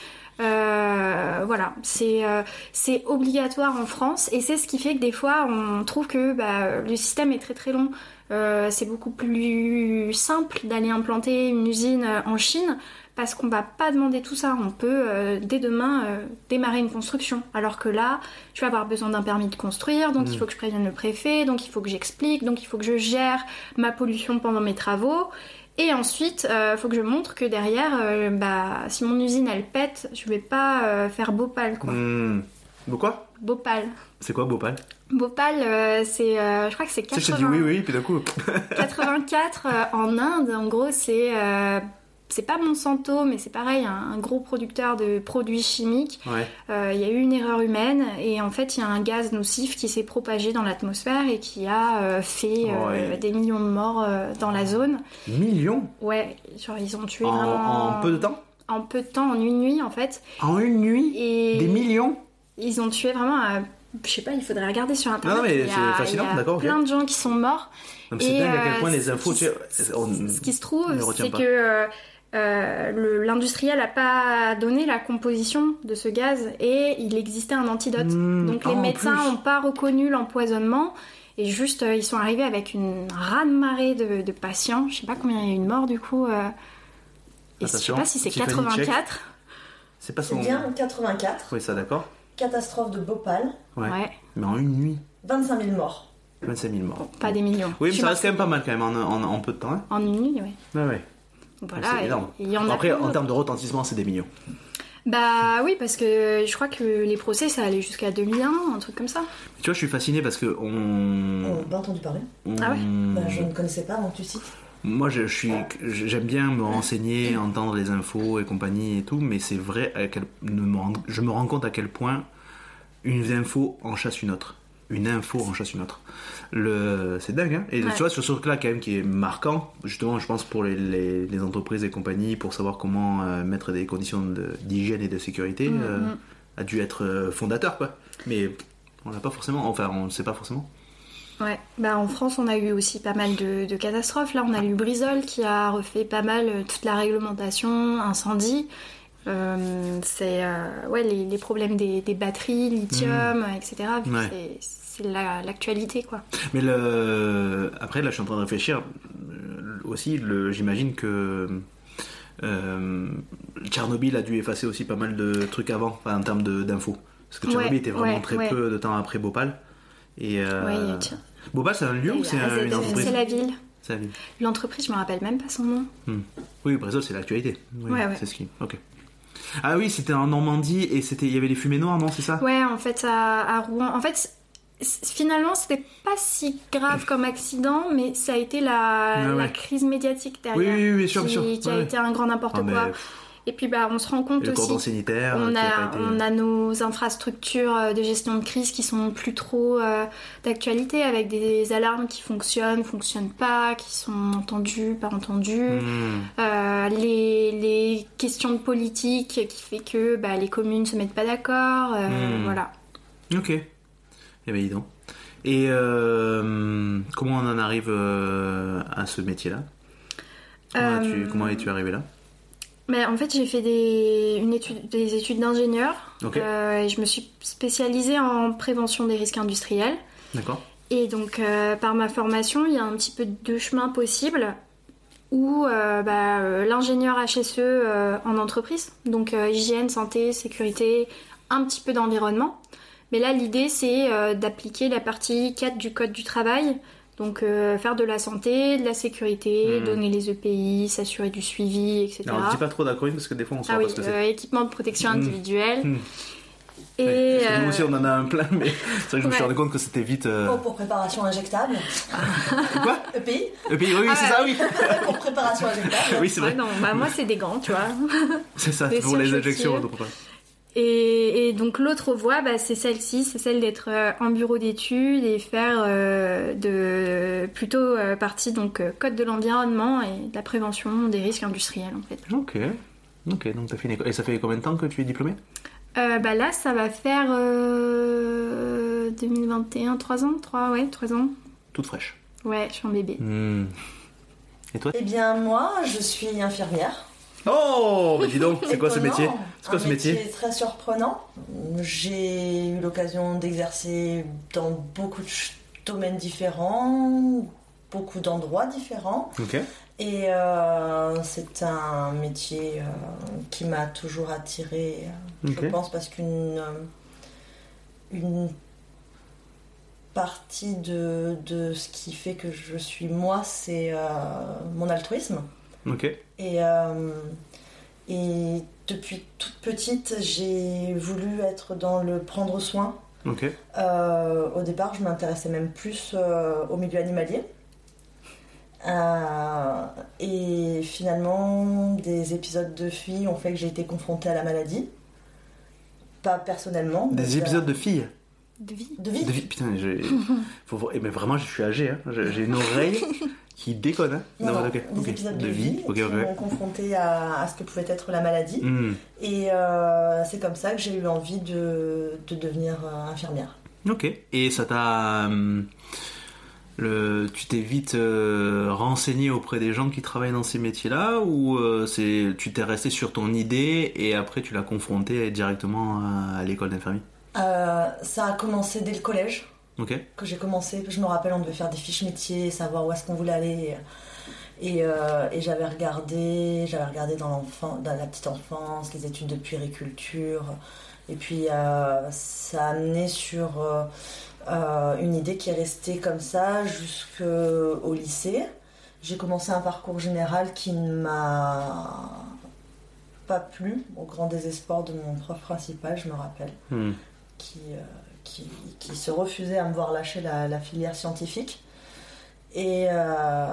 Speaker 2: Euh, voilà, c'est euh, c'est obligatoire en France et c'est ce qui fait que des fois on trouve que bah, le système est très très long. Euh, c'est beaucoup plus simple d'aller implanter une usine euh, en Chine parce qu'on va pas demander tout ça. On peut euh, dès demain euh, démarrer une construction. Alors que là, je vais avoir besoin d'un permis de construire, donc
Speaker 1: Mm.
Speaker 2: il faut que je prévienne le préfet, donc il faut que j'explique, donc il faut que je gère ma pollution pendant mes travaux. Et ensuite, il faut que je montre que derrière, euh, bah, si mon usine elle pète, je vais pas euh, faire Bhopal quoi.
Speaker 1: Bon, quoi?
Speaker 2: Bhopal.
Speaker 1: C'est quoi Bhopal
Speaker 2: Bhopal, euh, c'est, euh, je crois que c'est
Speaker 1: Tu sais, je
Speaker 2: 80...
Speaker 1: te dis oui, oui, puis d'un coup.
Speaker 2: 84 euh, en Inde, en gros, c'est euh, c'est pas Monsanto, mais c'est pareil, un, un gros producteur de produits chimiques.
Speaker 1: Ouais.
Speaker 2: Euh, Il y a eu une erreur humaine et en fait, il y a un gaz nocif qui s'est propagé dans l'atmosphère et qui a euh, fait euh,
Speaker 1: Ouais.
Speaker 2: des millions de morts dans la zone.
Speaker 1: Millions
Speaker 2: Ouais, genre ils ont tué
Speaker 1: en,
Speaker 2: vraiment
Speaker 1: en peu de temps
Speaker 2: en peu de temps, en une nuit en fait.
Speaker 1: En une nuit
Speaker 2: Et
Speaker 1: Des millions
Speaker 2: ils ont tué vraiment. à- je sais pas, il faudrait regarder sur internet.
Speaker 1: Non, mais c'est fascinant, d'accord.
Speaker 2: Plein de gens qui sont morts.
Speaker 1: C'est dingue à quel point les
Speaker 2: ce
Speaker 1: infos,
Speaker 2: qui
Speaker 1: tu
Speaker 2: se-
Speaker 1: sais, on-
Speaker 2: Ce qui se trouve, c'est que euh, euh, l'industriel n'a pas donné la composition de ce gaz et il existait un antidote.
Speaker 1: Hmm,
Speaker 2: Donc
Speaker 1: ah,
Speaker 2: les médecins n'ont pas reconnu l'empoisonnement et juste euh, ils sont arrivés avec une raz-de-marée de, de patients. Je sais pas combien il y a eu de morts du coup. euh, et je sais pas si c'est
Speaker 1: Tiffany
Speaker 2: 84.
Speaker 1: C'est pas
Speaker 3: C'est
Speaker 1: son.
Speaker 3: bien 84,
Speaker 1: Oui, ça d'accord.
Speaker 3: catastrophe de Bhopal,
Speaker 1: Ouais.
Speaker 2: Ouais,
Speaker 1: Mais en une nuit,
Speaker 3: 25 000 morts.
Speaker 1: 25 000 morts.
Speaker 2: pas des millions.
Speaker 1: Oui, mais ça reste quand même pas mal quand même en, en- en peu de temps. Hein.
Speaker 2: En une nuit, ouais.
Speaker 1: Ouais, ouais.
Speaker 2: Voilà,
Speaker 1: c'est énorme.
Speaker 2: et il y en a
Speaker 1: Après, en termes de retentissement, c'est des millions.
Speaker 2: Bah oui, parce que je crois que les procès ça allait jusqu'à 2001, un truc comme ça.
Speaker 1: Tu vois, je suis fasciné parce que on.
Speaker 3: On n'a pas entendu parler.
Speaker 1: on-
Speaker 2: Ah ouais
Speaker 3: Bah, je ne connaissais pas avant que tu cites.
Speaker 1: Moi, je, je suis, j'aime bien me renseigner, entendre les infos et compagnie et tout, mais c'est vrai, à quel, ne me rend- je me rends compte à quel point une info en chasse une autre. Une info en chasse une autre. Le, c'est dingue, hein Et
Speaker 2: Ouais.
Speaker 1: tu vois, sur ce truc-là, quand même, qui est marquant, justement, je pense pour les, les, les entreprises et compagnies, pour savoir comment euh, mettre des conditions de- d'hygiène et de sécurité,
Speaker 2: Mm,
Speaker 1: euh,
Speaker 2: mm.
Speaker 1: a dû être euh, fondateur, quoi. Mais on l'a pas forcément, enfin, on ne sait pas forcément.
Speaker 2: Ouais, bah en France on a eu aussi pas mal de, de catastrophes. Là on a eu Brisol qui a refait pas mal toute la réglementation incendie. Euh, c'est euh, ouais, les, les problèmes des, des batteries, lithium, etc. Puis
Speaker 1: Ouais.
Speaker 2: c'est- C'est la- l'actualité, quoi.
Speaker 1: Mais le... après, là, je suis en train de réfléchir. euh, Aussi, le... j'imagine que euh, Tchernobyl a dû effacer aussi pas mal de trucs avant, en termes d'infos. Parce que Tchernobyl
Speaker 2: Ouais,
Speaker 1: était vraiment
Speaker 2: ouais,
Speaker 1: très peu de temps après Bhopal. Et
Speaker 2: a
Speaker 1: Bhopal, c'est un lieu ou c'est
Speaker 2: Ah,
Speaker 1: un- une entreprise
Speaker 2: C'est la ville. L'entreprise, je me rappelle même pas son nom.
Speaker 1: Oui, Bresol, c'est l'actualité. Oui,
Speaker 2: Ouais, ouais.
Speaker 1: C'est ce qui. Ok. Ah oui, c'était en Normandie et c'était, il y avait les fumées noires, non C'est ça?
Speaker 2: Ouais, en fait, à, à Rouen. En fait, finalement, c'était pas si grave comme accident, mais ça a été la,
Speaker 1: Ouais, ouais.
Speaker 2: la crise médiatique
Speaker 1: Oui,
Speaker 2: derrière.
Speaker 1: oui, oui, bien sûr,
Speaker 2: qui,
Speaker 1: bien sûr.
Speaker 2: qui a
Speaker 1: Ouais.
Speaker 2: été un grand n'importe
Speaker 1: Ah, mais,
Speaker 2: quoi. Et puis, bah, on se rend compte
Speaker 1: le cordon
Speaker 2: aussi.
Speaker 1: sanitaire.
Speaker 2: On
Speaker 1: a été-
Speaker 2: on a nos infrastructures euh, de gestion de crise qui sont plus trop euh, d'actualité, avec des alarmes qui fonctionnent, fonctionnent pas, qui sont entendues, pas entendues.
Speaker 1: Hmm.
Speaker 2: Euh, les, les questions de politique qui fait que bah, les communes se mettent pas d'accord. euh,
Speaker 1: Hmm.
Speaker 2: Voilà.
Speaker 1: Ok. Eh ben, dis donc. Et comment on en arrive à ce métier-là? Comment es-tu arrivé là?
Speaker 2: Mais en fait, j'ai fait des, une étude, des études d'ingénieur euh, et je me suis spécialisée en prévention des risques industriels.
Speaker 1: D'accord.
Speaker 2: Et donc, euh, par ma formation, il y a un petit peu deux chemins possibles. Ou euh, bah, l'ingénieur HSE en entreprise, donc hygiène, santé, sécurité, un petit peu d'environnement. Mais là, l'idée, c'est d'appliquer la partie 4 du Code du travail. Donc, euh, faire de la santé, de la sécurité,
Speaker 1: Hmm.
Speaker 2: donner les EPI, s'assurer du suivi, etc.
Speaker 1: Alors, je dis pas trop d'acronymes parce que des fois on sait
Speaker 2: Ah
Speaker 1: pas
Speaker 2: oui,
Speaker 1: ce que c'est.
Speaker 2: euh, équipement de protection
Speaker 1: Hmm.
Speaker 2: individuelle.
Speaker 1: Hmm.
Speaker 2: Et
Speaker 1: Ouais, parce que nous aussi on en a un plein, mais c'est vrai que je me suis rendu compte que c'était vite. euh,
Speaker 3: Oh, pour préparation injectable.
Speaker 1: Quoi?
Speaker 3: EPI.
Speaker 1: Et puis, oui,
Speaker 2: Ah
Speaker 1: c'est
Speaker 2: ouais.
Speaker 1: ça, oui.
Speaker 3: pour préparation injectable.
Speaker 1: oui, c'est
Speaker 2: ouais,
Speaker 1: vrai.
Speaker 2: non, bah, moi c'est des gants, tu vois.
Speaker 1: C'est ça,
Speaker 2: Des
Speaker 1: pour les injections. donc, ouais.
Speaker 2: Et, et donc l'autre voie, bah, c'est celle-ci, c'est celle d'être euh, en bureau d'études et faire euh, de plutôt euh, partie donc euh, code de l'environnement et de la prévention des risques industriels en fait.
Speaker 1: Ok. Ok, donc t'as fait une école. Et ça fait combien de temps que tu es diplômé
Speaker 2: Euh, bah là, ça va faire euh, 2021, 3 ans, 3 ouais, 3 ans.
Speaker 1: Toute fraîche.
Speaker 2: Ouais, je suis un bébé.
Speaker 1: Hmm. Et toi?
Speaker 3: Eh bien, moi, je suis infirmière.
Speaker 1: Oh, mais dis donc, c'est quoi ce métier C'est quoi ce métier
Speaker 3: très surprenant. J'ai eu l'occasion d'exercer dans beaucoup de domaines différents, beaucoup d'endroits différents.
Speaker 1: Ok.
Speaker 3: Et euh, c'est un métier euh, qui m'a toujours attirée, euh, je pense, parce qu'une une partie de, de ce qui fait que je suis moi, c'est mon altruisme.
Speaker 1: Ok.
Speaker 3: Et, euh, et depuis toute petite, j'ai voulu être dans le prendre soin.
Speaker 1: Ok.
Speaker 3: Euh, au départ, je m'intéressais même plus euh, au milieu animalier. Euh, et finalement, des épisodes de filles ont fait que j'ai été confrontée à la maladie. Pas personnellement.
Speaker 1: Des
Speaker 3: euh,
Speaker 1: épisodes de filles.
Speaker 2: De vie.
Speaker 3: de vie.
Speaker 1: De vie. Putain, j'ai. Faut... eh, Mais vraiment, je suis âgé. Hein. J'ai une oreille qui déconne. Hein.
Speaker 3: Non, non, des épisodes de,
Speaker 1: De vie. Ok,
Speaker 3: qui m'ont à, à ce que pouvait être la maladie.
Speaker 1: Hmm.
Speaker 3: Et euh, c'est comme ça que j'ai eu envie de, de devenir euh, infirmière.
Speaker 1: Ok. Et ça t'a. Le... Tu t'es vite euh, renseigné auprès des gens qui travaillent dans ces métiers-là ou euh, c'est tu t'es resté sur ton idée et après tu l'as confronté directement à, à l'école d'infirmier
Speaker 3: Euh, ça a commencé dès le collège. Que j'ai commencé, je me rappelle, on devait faire des fiches métiers, savoir où est-ce qu'on voulait aller. Et, euh, et j'avais regardé, j'avais regardé dans, dans la petite enfance, les études de puériculture. Et puis euh, ça a amené sur euh, une idée qui est restée comme ça jusqu'au lycée. J'ai commencé un parcours général qui ne m'a pas plu, au grand désespoir de mon prof principal, je me rappelle
Speaker 1: Hmm.
Speaker 3: qui, qui, qui se refusait à me voir lâcher la, la filière scientifique. Et, euh,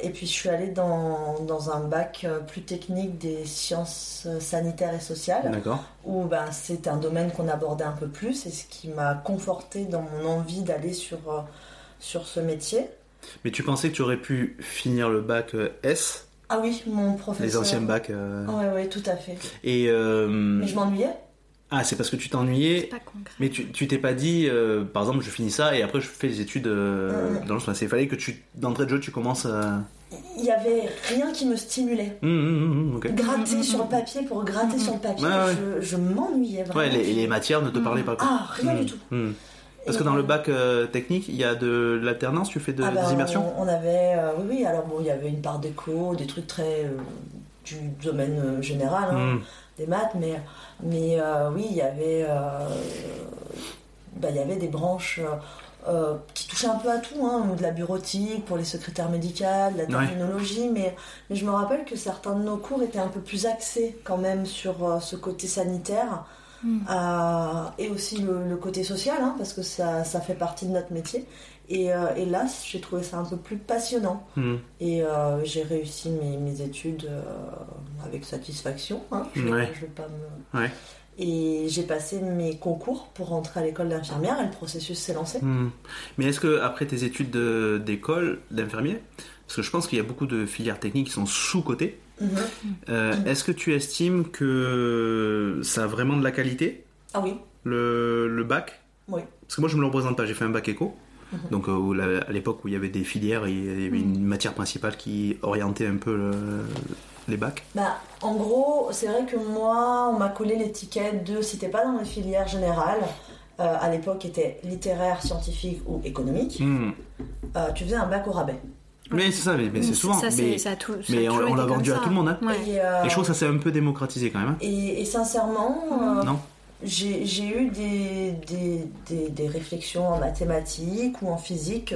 Speaker 3: et puis je suis allée dans, dans un bac euh, plus technique des sciences euh, sanitaires et sociales, où ben, c'est un domaine qu'on abordait un peu plus, et ce qui m'a conforté dans mon envie d'aller sur, sur ce métier.
Speaker 1: Mais tu pensais que tu aurais pu finir le bac S,
Speaker 3: Ah oui, mon professeur.
Speaker 1: les anciens bacs euh,
Speaker 3: Oui, oui, tout à fait.
Speaker 1: et euh,
Speaker 3: Mais je m'ennuyais.
Speaker 1: Ah c'est parce que tu t'ennuyais
Speaker 2: Pas concret.
Speaker 1: Mais tu tu t'es pas dit, euh, par exemple, je finis ça et après je fais les études euh, dans le sens. Il fallait que tu, d'entrée de jeu, tu commences à.
Speaker 3: il y avait rien qui me stimulait.
Speaker 1: Hum, hum, ok.
Speaker 3: Gratter sur le papier pour gratter sur le papier,
Speaker 1: Ouais, ouais.
Speaker 3: je, je m'ennuyais vraiment.
Speaker 1: Ouais, les, les matières ne te parlaient pas. quoi.
Speaker 3: Ah, rien du tout.
Speaker 1: Parce que dans le bac euh, technique, il y a de l'alternance, tu fais de,
Speaker 3: ah bah,
Speaker 1: des immersions
Speaker 3: on, on avait, euh, oui, oui, alors bon, il y avait une part d'éco, des trucs très euh, du domaine euh, général, hein. Des maths, mais, mais euh, oui, il y avait, euh, bah, il y avait des branches euh, qui touchaient un peu à tout, hein, de la bureautique pour les secrétaires médicales, de la
Speaker 1: Ouais.
Speaker 3: terminologie, mais, mais je me rappelle que certains de nos cours étaient un peu plus axés quand même sur euh, ce côté sanitaire.
Speaker 2: Mm.
Speaker 3: euh, et aussi le, le côté social, hein, parce que ça, ça fait partie de notre métier. Et, euh, et là, j'ai trouvé ça un peu plus passionnant.
Speaker 1: Hum.
Speaker 3: Et euh, j'ai réussi mes, mes études euh, avec satisfaction. hein. Je,
Speaker 1: Ouais.
Speaker 3: je vais pas me...
Speaker 1: Ouais.
Speaker 3: Et j'ai passé mes concours pour rentrer à l'école d'infirmière et le processus s'est lancé.
Speaker 1: Hmm. Mais est-ce que après tes études de- d'école d'infirmier, parce que je pense qu'il y a beaucoup de filières techniques qui sont sous-cotées,
Speaker 3: Mhm.
Speaker 1: euh, est-ce que tu estimes que ça a vraiment de la qualité,
Speaker 3: Ah oui,
Speaker 1: le, le bac?
Speaker 3: Oui.
Speaker 1: Parce que moi je me le représente pas, j'ai fait un bac éco,
Speaker 3: Mhm.
Speaker 1: donc euh, où la- à l'époque où il y avait des filières, il y avait une matière principale qui orientait un peu le- les bacs.
Speaker 3: Bah, en gros, c'est vrai que moi, on m'a collé l'étiquette de si t'es pas dans les filières générales, euh, à l'époque était littéraire, scientifique ou économique,
Speaker 1: Hmm.
Speaker 3: euh, tu faisais un bac au rabais.
Speaker 1: Mais c'est ça, mais, mais c'est souvent.
Speaker 2: Ça, c'est-
Speaker 1: mais
Speaker 2: ça a tout- ça a
Speaker 1: mais on, on l'a vendu à tout le monde. Hein.
Speaker 2: Ouais.
Speaker 3: Et, euh,
Speaker 1: Et je trouve que ça s'est un peu démocratisé quand même. hein.
Speaker 3: et, et sincèrement, euh,
Speaker 1: Non
Speaker 3: j'ai j'ai eu des, des, des, des réflexions en mathématiques ou en physique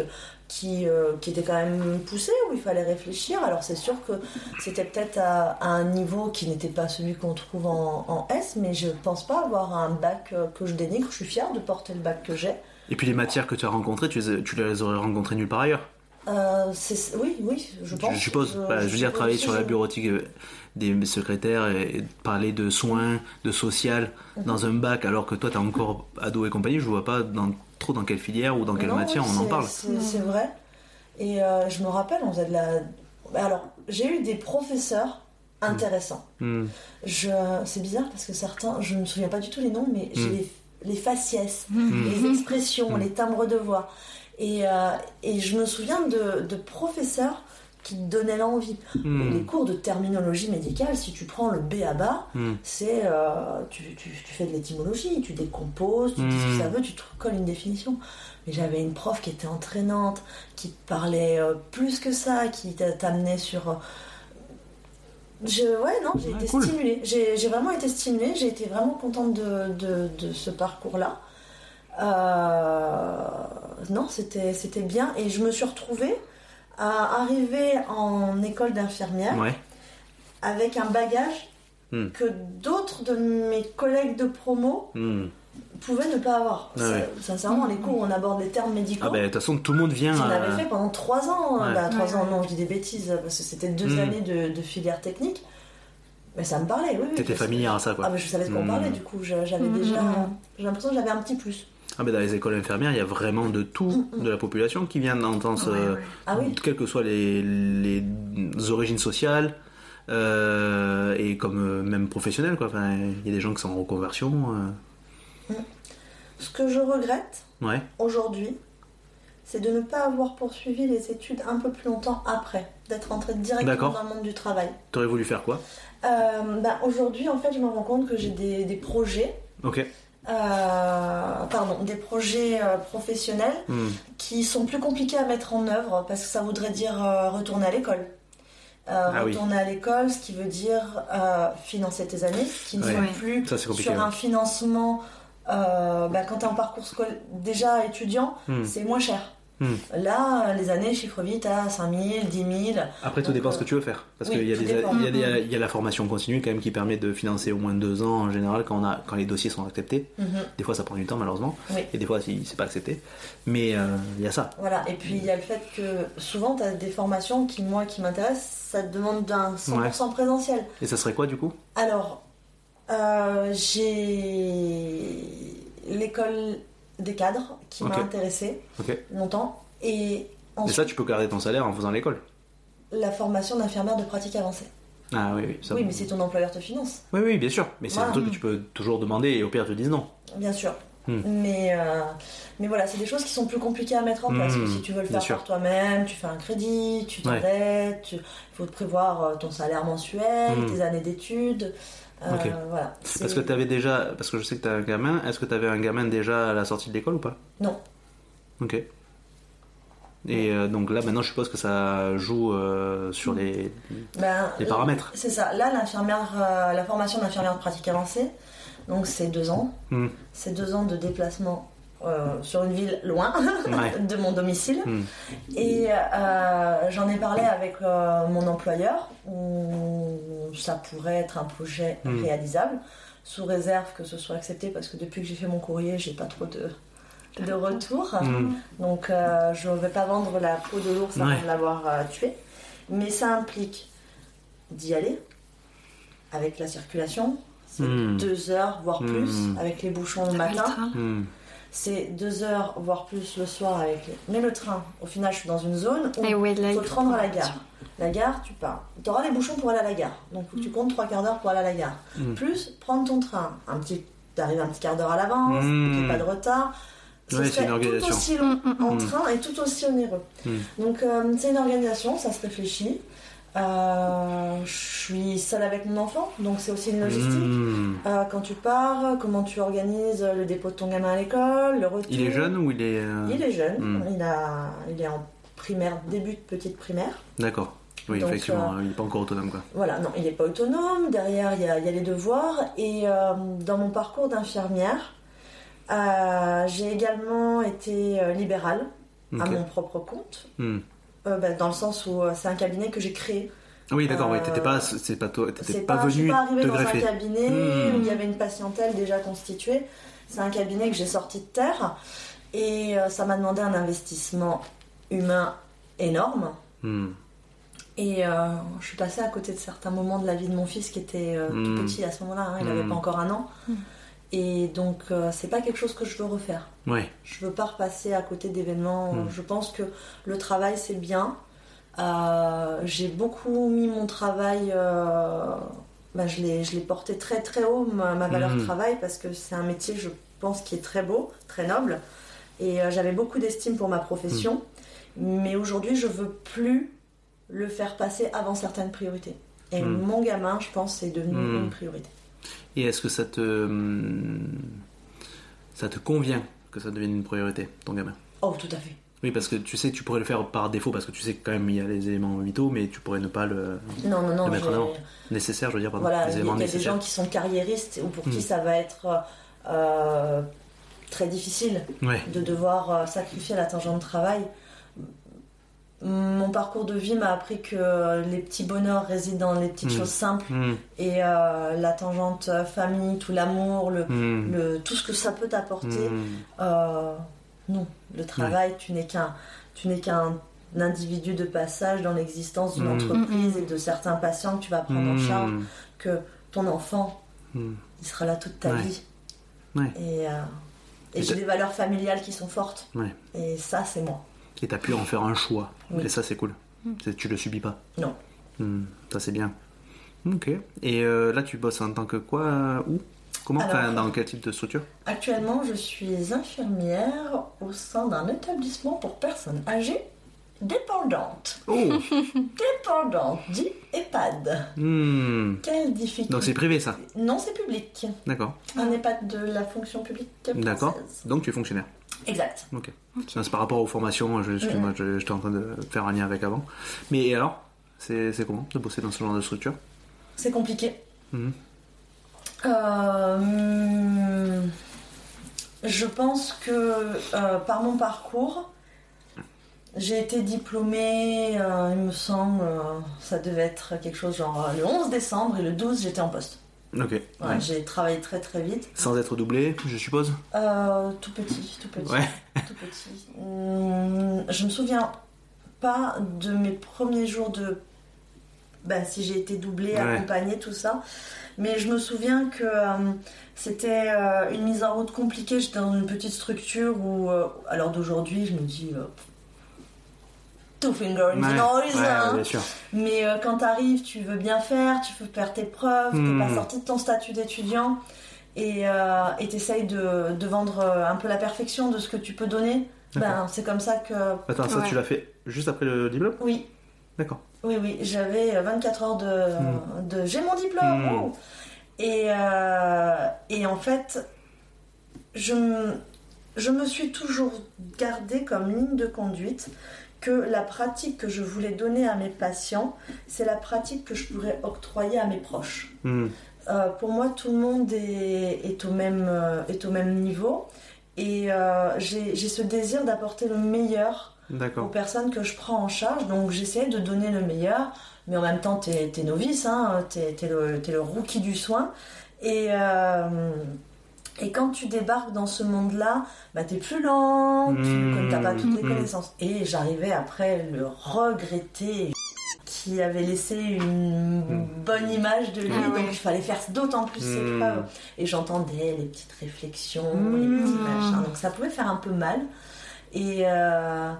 Speaker 3: qui, euh, qui étaient quand même poussées, où il fallait réfléchir. Alors c'est sûr que c'était peut-être à, à un niveau qui n'était pas celui qu'on trouve en, en S, mais je pense pas avoir un bac euh, que je dénigre. Je suis fière de porter le bac que j'ai.
Speaker 1: Et puis les matières que tu as rencontrées, tu les, tu les aurais rencontrées nulle part ailleurs.
Speaker 3: Euh, oui, oui, je pense.
Speaker 1: Je suppose. Bah, je veux dire, travailler sur la bureautique des secrétaires et, et parler de soins, de social dans un bac, alors que toi, t'es encore ado et compagnie, je vois pas dans, trop dans quelle filière ou dans quelle
Speaker 3: Non,
Speaker 1: matière
Speaker 3: oui,
Speaker 1: on en parle.
Speaker 3: C'est vrai. Et euh, je me rappelle, on faisait de la. Alors, j'ai eu des professeurs intéressants.
Speaker 1: Hmm.
Speaker 3: Je... C'est bizarre parce que certains, je ne me souviens pas du tout les noms, mais j'ai
Speaker 1: Mm.
Speaker 3: les, les faciès,
Speaker 1: Hmm.
Speaker 3: les expressions, les timbres de voix. Et, euh, et je me souviens de, de professeurs qui donnaient l'envie.
Speaker 1: Hmm.
Speaker 3: Les cours de terminologie médicale, si tu prends le B à bas,
Speaker 1: Hmm.
Speaker 3: c'est euh, tu, tu- tu fais de l'étymologie, tu décomposes, tu dis ce que
Speaker 1: Mm.
Speaker 3: ça veut, tu te colles une définition. Mais j'avais une prof qui était entraînante, qui te parlait euh, plus que ça, qui t'a- t'amenait sur. euh, Je, ouais, non, j'ai
Speaker 1: Ouais,
Speaker 3: été
Speaker 1: cool.
Speaker 3: stimulée. J'ai j'ai vraiment été stimulée. J'ai été vraiment contente de, de, de ce parcours-là. Non, c'était c'était bien. Et je me suis retrouvée à arriver en école d'infirmière
Speaker 1: Ouais.
Speaker 3: avec un bagage
Speaker 1: Hmm.
Speaker 3: que d'autres de mes collègues de promo
Speaker 1: Hmm.
Speaker 3: pouvaient ne pas avoir.
Speaker 1: Ah ouais.
Speaker 3: Sincèrement, les cours où on aborde les termes médicaux,
Speaker 1: Ah ben, de toute façon, tout le monde vient.
Speaker 3: j'en avais
Speaker 1: euh,
Speaker 3: fait pendant trois ans.
Speaker 1: Ouais.
Speaker 3: Bah, trois
Speaker 2: Ouais,
Speaker 3: ans,
Speaker 2: ouais.
Speaker 3: non, je dis des bêtises, parce que c'était deux
Speaker 1: Hmm.
Speaker 3: années de, de filière technique. Mais ça me parlait, oui.
Speaker 1: T'étais familière à ça, quoi.
Speaker 3: Ah, mais je savais de quoi on
Speaker 1: Hmm.
Speaker 3: parlait, du coup, j'avais déjà. J'ai l'impression que j'avais un petit plus.
Speaker 1: Ah ben, dans les écoles infirmières, il y a vraiment de tout
Speaker 3: Hmm,
Speaker 1: de la population qui vient d'entendre ce-
Speaker 2: Ouais, ouais.
Speaker 3: Ah oui,
Speaker 1: quelles que soient les, les origines sociales euh, et comme euh, même professionnelles quoi. Enfin, il y a des gens qui sont en reconversion. euh.
Speaker 3: ce que je regrette
Speaker 1: Ouais.
Speaker 3: aujourd'hui, c'est de ne pas avoir poursuivi les études un peu plus longtemps après, d'être entré directement dans le monde du travail.
Speaker 1: T'aurais voulu faire quoi?
Speaker 3: Euh, bah, aujourd'hui, en fait, je me rends compte que j'ai des, des projets. Euh, pardon, des projets euh, professionnels
Speaker 1: Hmm.
Speaker 3: qui sont plus compliqués à mettre en œuvre parce que ça voudrait dire euh, retourner à l'école. Euh,
Speaker 1: Ah oui.
Speaker 3: retourner à l'école, ce qui veut dire euh, financer tes années, qui ne
Speaker 1: Ouais.
Speaker 3: sont plus
Speaker 1: Ça,
Speaker 3: sur
Speaker 1: ouais.
Speaker 3: un financement. euh, bah, quand tu es en parcours scolaire déjà étudiant,
Speaker 1: Hmm.
Speaker 3: c'est moins cher.
Speaker 1: Hmm.
Speaker 3: Là, les années chiffrent vite à 5000, 10 000.
Speaker 1: Après, tout
Speaker 3: Donc,
Speaker 1: dépend ce
Speaker 3: euh,
Speaker 1: que tu veux faire. Parce
Speaker 3: oui,
Speaker 1: qu'il y, il y, a y la formation continue quand même qui permet de financer au moins deux ans en général quand, on a, quand les dossiers sont acceptés.
Speaker 3: Mhm.
Speaker 1: Des fois, ça prend du temps malheureusement.
Speaker 3: Oui.
Speaker 1: Et des fois, c'est pas accepté. Mais euh, il y a ça.
Speaker 3: Voilà, et puis il y a le fait que souvent tu as des formations qui, moi, qui m'intéressent, ça te demande d'un 100% présentiel.
Speaker 1: Et ça serait quoi du coup?
Speaker 3: Alors, euh, j'ai l'école des cadres qui m'a
Speaker 1: Ok.
Speaker 3: intéressée
Speaker 1: Ok.
Speaker 3: longtemps, et
Speaker 1: Et
Speaker 3: ensuite
Speaker 1: ça, tu peux garder ton salaire en faisant l'école.
Speaker 3: la formation d'infirmière de pratique avancée.
Speaker 1: Ah oui, oui. Ça,
Speaker 3: Oui, mais si ton employeur te finance,
Speaker 1: Oui, oui, bien sûr. Mais c'est
Speaker 3: Voilà.
Speaker 1: un truc que tu peux toujours demander et au pire, ils te disent non.
Speaker 3: bien sûr.
Speaker 1: Hmm.
Speaker 3: Mais, euh, mais voilà, c'est des choses qui sont plus compliquées à mettre en place.
Speaker 1: Hmm,
Speaker 3: que si tu veux le faire par toi-même, tu fais un crédit, tu
Speaker 1: Ouais.
Speaker 3: t'endettes, tu- il faut te prévoir euh, ton salaire mensuel,
Speaker 1: Hmm.
Speaker 3: tes années d'études. Euh. Voilà.
Speaker 1: Parce que tu avais déjà. Parce que je sais que tu as un gamin. Est-ce que tu avais un gamin déjà à la sortie de l'école ou pas?
Speaker 3: Non.
Speaker 1: Ok. Et euh, donc là, maintenant, je suppose que ça joue euh, sur les,
Speaker 3: Ben,
Speaker 1: les paramètres.
Speaker 3: C'est ça. Là, l'infirmière, euh, la formation d'infirmière de pratique avancée, donc c'est deux ans.
Speaker 1: Hmm.
Speaker 3: C'est deux ans de déplacement euh, sur une ville loin
Speaker 1: Ouais.
Speaker 3: de mon domicile.
Speaker 1: Hmm.
Speaker 3: Et euh, j'en ai parlé avec euh, mon employeur où ça pourrait être un projet
Speaker 1: Hmm.
Speaker 3: réalisable sous réserve que ce soit accepté parce que depuis que j'ai fait mon courrier, j'ai pas trop de, de retour.
Speaker 1: Hmm.
Speaker 3: Donc euh, je ne vais pas vendre la peau de l'ours avant
Speaker 1: Ouais.
Speaker 3: de l'avoir euh, tué. Mais ça implique d'y aller avec la circulation. C'est deux heures, voire plus, avec les bouchons le matin. C'est deux heures, voire plus le soir avec. Mais le train, au final, je suis dans une zone où
Speaker 2: ouais,
Speaker 3: il faut te rendre à la gare. La gare, tu pars. Tu auras les bouchons pour aller à la gare. Donc tu comptes trois quarts d'heure pour aller à la gare.
Speaker 1: Mm.
Speaker 3: Plus prendre ton train. Un petit... T'arrives un petit quart d'heure à l'avance,
Speaker 1: Mm.
Speaker 3: ait pas de retard. Ce
Speaker 1: Ouais, c'est
Speaker 3: serait tout aussi long
Speaker 2: Mm, mm,
Speaker 3: en
Speaker 1: Mm.
Speaker 3: train et tout aussi onéreux.
Speaker 1: Mm.
Speaker 3: Donc euh, c'est une organisation, ça se réfléchit. Euh, je suis seule avec mon enfant, donc c'est aussi une logistique.
Speaker 1: Hmm.
Speaker 3: Euh, quand tu pars, comment tu organises le dépôt de ton gamin à l'école, le retour?
Speaker 1: Il est jeune ou il est. euh,
Speaker 3: Il est jeune.
Speaker 1: Hmm.
Speaker 3: Il, a, il est en primaire, début de petite primaire.
Speaker 1: D'accord. Oui,
Speaker 3: Donc,
Speaker 1: effectivement, il n'est pas encore autonome quoi.
Speaker 3: Voilà, non, il n'est pas autonome. Derrière, il y a, il y a les devoirs. Et dans mon parcours d'infirmière, j'ai également été libérale à mon propre compte.
Speaker 1: Hmm.
Speaker 3: Euh, bah, dans le sens où euh, c'est un cabinet que j'ai créé.
Speaker 1: Oui, d'accord, oui,
Speaker 3: Euh,
Speaker 1: t'étais pas, c'est pas toi, t'étais
Speaker 3: C'est
Speaker 1: pas,
Speaker 3: pas, je suis
Speaker 1: venu
Speaker 3: pas
Speaker 1: te
Speaker 3: dans
Speaker 1: greffer.
Speaker 3: un cabinet
Speaker 1: Hmm.
Speaker 3: où il y avait une patientèle déjà constituée. C'est un cabinet que j'ai sorti de terre et euh, ça m'a demandé un investissement humain énorme.
Speaker 1: Hmm.
Speaker 3: Et euh, je suis passée à côté de certains moments de la vie de mon fils qui était euh,
Speaker 1: Hmm.
Speaker 3: tout petit à ce moment-là. hein, il n'avait pas encore un an.
Speaker 2: Hmm.
Speaker 3: Et donc euh, c'est pas quelque chose que je veux refaire.
Speaker 1: Ouais.
Speaker 3: Je veux pas repasser à côté d'événements.
Speaker 1: Hmm.
Speaker 3: Je pense que le travail c'est bien. Euh, j'ai beaucoup mis mon travail, euh, bah, je l'ai porté très très haut, ma, ma valeur
Speaker 1: Mhm.
Speaker 3: travail, parce que c'est un métier, je pense, qui est très beau, très noble. Et euh, j'avais beaucoup d'estime pour ma profession. Mais aujourd'hui, je veux plus le faire passer avant certaines priorités. Et mon gamin, je pense, c'est devenu une priorité.
Speaker 1: Et est-ce que ça te, hum, ça te convient que ça devienne une priorité, ton gamin?
Speaker 3: Oh, tout à fait.
Speaker 1: Oui, parce que tu sais que tu pourrais le faire par défaut, parce que tu sais que quand même il y a les éléments vitaux, mais tu pourrais ne pas le
Speaker 3: Non, non, non.
Speaker 1: Le mettre en
Speaker 3: j'ai-
Speaker 1: avant. nécessaire, je veux dire, pardon,
Speaker 3: Voilà, il y a, y des gens qui sont carriéristes ou pour qui
Speaker 1: Mm.
Speaker 3: ça va être euh, très difficile
Speaker 1: Ouais.
Speaker 3: de devoir euh, sacrifier la tangente de travail. Mon parcours de vie m'a appris que les petits bonheurs résident dans les petites
Speaker 1: Mm.
Speaker 3: choses simples
Speaker 1: Hmm.
Speaker 3: et euh, la tangente euh, famille, tout l'amour, le,
Speaker 1: Hmm.
Speaker 3: le- tout ce que ça peut t'apporter.
Speaker 1: Hmm.
Speaker 3: euh, non, le travail, tu n'es qu'un, tu n'es qu'un individu de passage dans l'existence d'une entreprise et de certains patients que tu vas prendre en
Speaker 1: Hmm.
Speaker 3: charge que ton enfant,
Speaker 1: Hmm.
Speaker 3: il sera là toute ta
Speaker 1: Ouais.
Speaker 3: vie.
Speaker 1: Ouais.
Speaker 3: Et, euh, et
Speaker 1: Et
Speaker 3: j'ai des valeurs familiales qui sont fortes.
Speaker 1: Ouais.
Speaker 3: Et ça, c'est moi.
Speaker 1: Et t'as pu en faire un choix.
Speaker 3: Oui.
Speaker 1: Et ça, c'est cool. C'est- Tu le subis pas.
Speaker 3: Non.
Speaker 1: Hmm. Ça, c'est bien. Ok. Et euh, là, tu bosses en tant que quoi euh, Où? Comment
Speaker 3: Alors,
Speaker 1: Enfin, Dans quel type de structure?
Speaker 3: Actuellement, je suis infirmière au sein d'un établissement pour personnes âgées dépendantes.
Speaker 1: Oh
Speaker 3: Dépendantes, dit EHPAD.
Speaker 1: Hmm.
Speaker 3: Quelle difficulté.
Speaker 1: Donc c'est privé, ça?
Speaker 3: Non, c'est public.
Speaker 1: D'accord.
Speaker 3: Un EHPAD de la fonction publique.
Speaker 1: D'accord. Donc tu es fonctionnaire.
Speaker 3: Exact.
Speaker 1: Ok. Ça, C'est par rapport aux formations, je- excuse-moi, je- j'étais en train de faire un lien avec avant. Mais et alors C'est c'est comment de bosser dans ce genre de structure?
Speaker 3: C'est compliqué.
Speaker 1: Mhm.
Speaker 3: Euh, je pense que euh, par mon parcours, j'ai été diplômée, euh, il me semble, ça devait être quelque chose genre le 11 décembre et le 12 j'étais en poste.
Speaker 1: Ok.
Speaker 3: Ouais,
Speaker 1: Ouais.
Speaker 3: J'ai travaillé très très vite.
Speaker 1: Sans être doublé, je suppose
Speaker 3: Euh, tout petit, tout petit.
Speaker 1: Ouais.
Speaker 3: tout petit. Hum, je me souviens pas de mes premiers jours de. Ben, si j'ai été doublée, accompagnée, tout ça. Mais je me souviens que euh, c'était euh, une mise en route compliquée. J'étais dans une petite structure où, euh, à l'heure d'aujourd'hui, je me dis. Two finger in the noise.
Speaker 1: ouais,
Speaker 3: hein.
Speaker 1: bien sûr.
Speaker 3: Mais euh, quand t'arrives, tu veux bien faire, tu veux faire tes preuves,
Speaker 1: Hmm.
Speaker 3: t'es pas sorti de ton statut d'étudiant. et euh, t'essayes de, de vendre euh, un peu la perfection de ce que tu peux donner. Ben, c'est comme ça que.
Speaker 1: Attends, ça
Speaker 2: Ouais.
Speaker 1: tu l'as fait juste après le diplôme?
Speaker 3: Oui,
Speaker 1: D'accord.
Speaker 3: oui, oui. J'avais 24 heures de. de J'ai mon diplôme
Speaker 1: Hmm.
Speaker 3: oh et, euh, et en fait, je, me- je me suis toujours gardée comme ligne de conduite que la pratique que je voulais donner à mes patients, c'est la pratique que je pourrais octroyer à mes proches.
Speaker 1: Hmm.
Speaker 3: Euh, pour moi, tout le monde est, est au, même, euh, est au même niveau. Et euh, j'ai ce désir d'apporter le meilleur aux personnes que je prends en charge. Donc j'essaie de donner le meilleur. Mais en même temps, t'es es novice, hein, t'es le, t'es le rookie du soin. Et, euh, et quand tu débarques dans ce monde-là, bah, t'es plus lent, tu
Speaker 1: Mmh.
Speaker 3: n'as pas toutes les
Speaker 1: Mmh.
Speaker 3: connaissances. Et j'arrivais après le regretter qui avait laissé une
Speaker 1: Mmh.
Speaker 3: bonne image de lui,
Speaker 2: Ah ouais.
Speaker 3: donc il fallait faire d'autant plus ses preuves. Et j'entendais les petites réflexions, les petits machins, donc ça pouvait faire un peu mal. Et euh,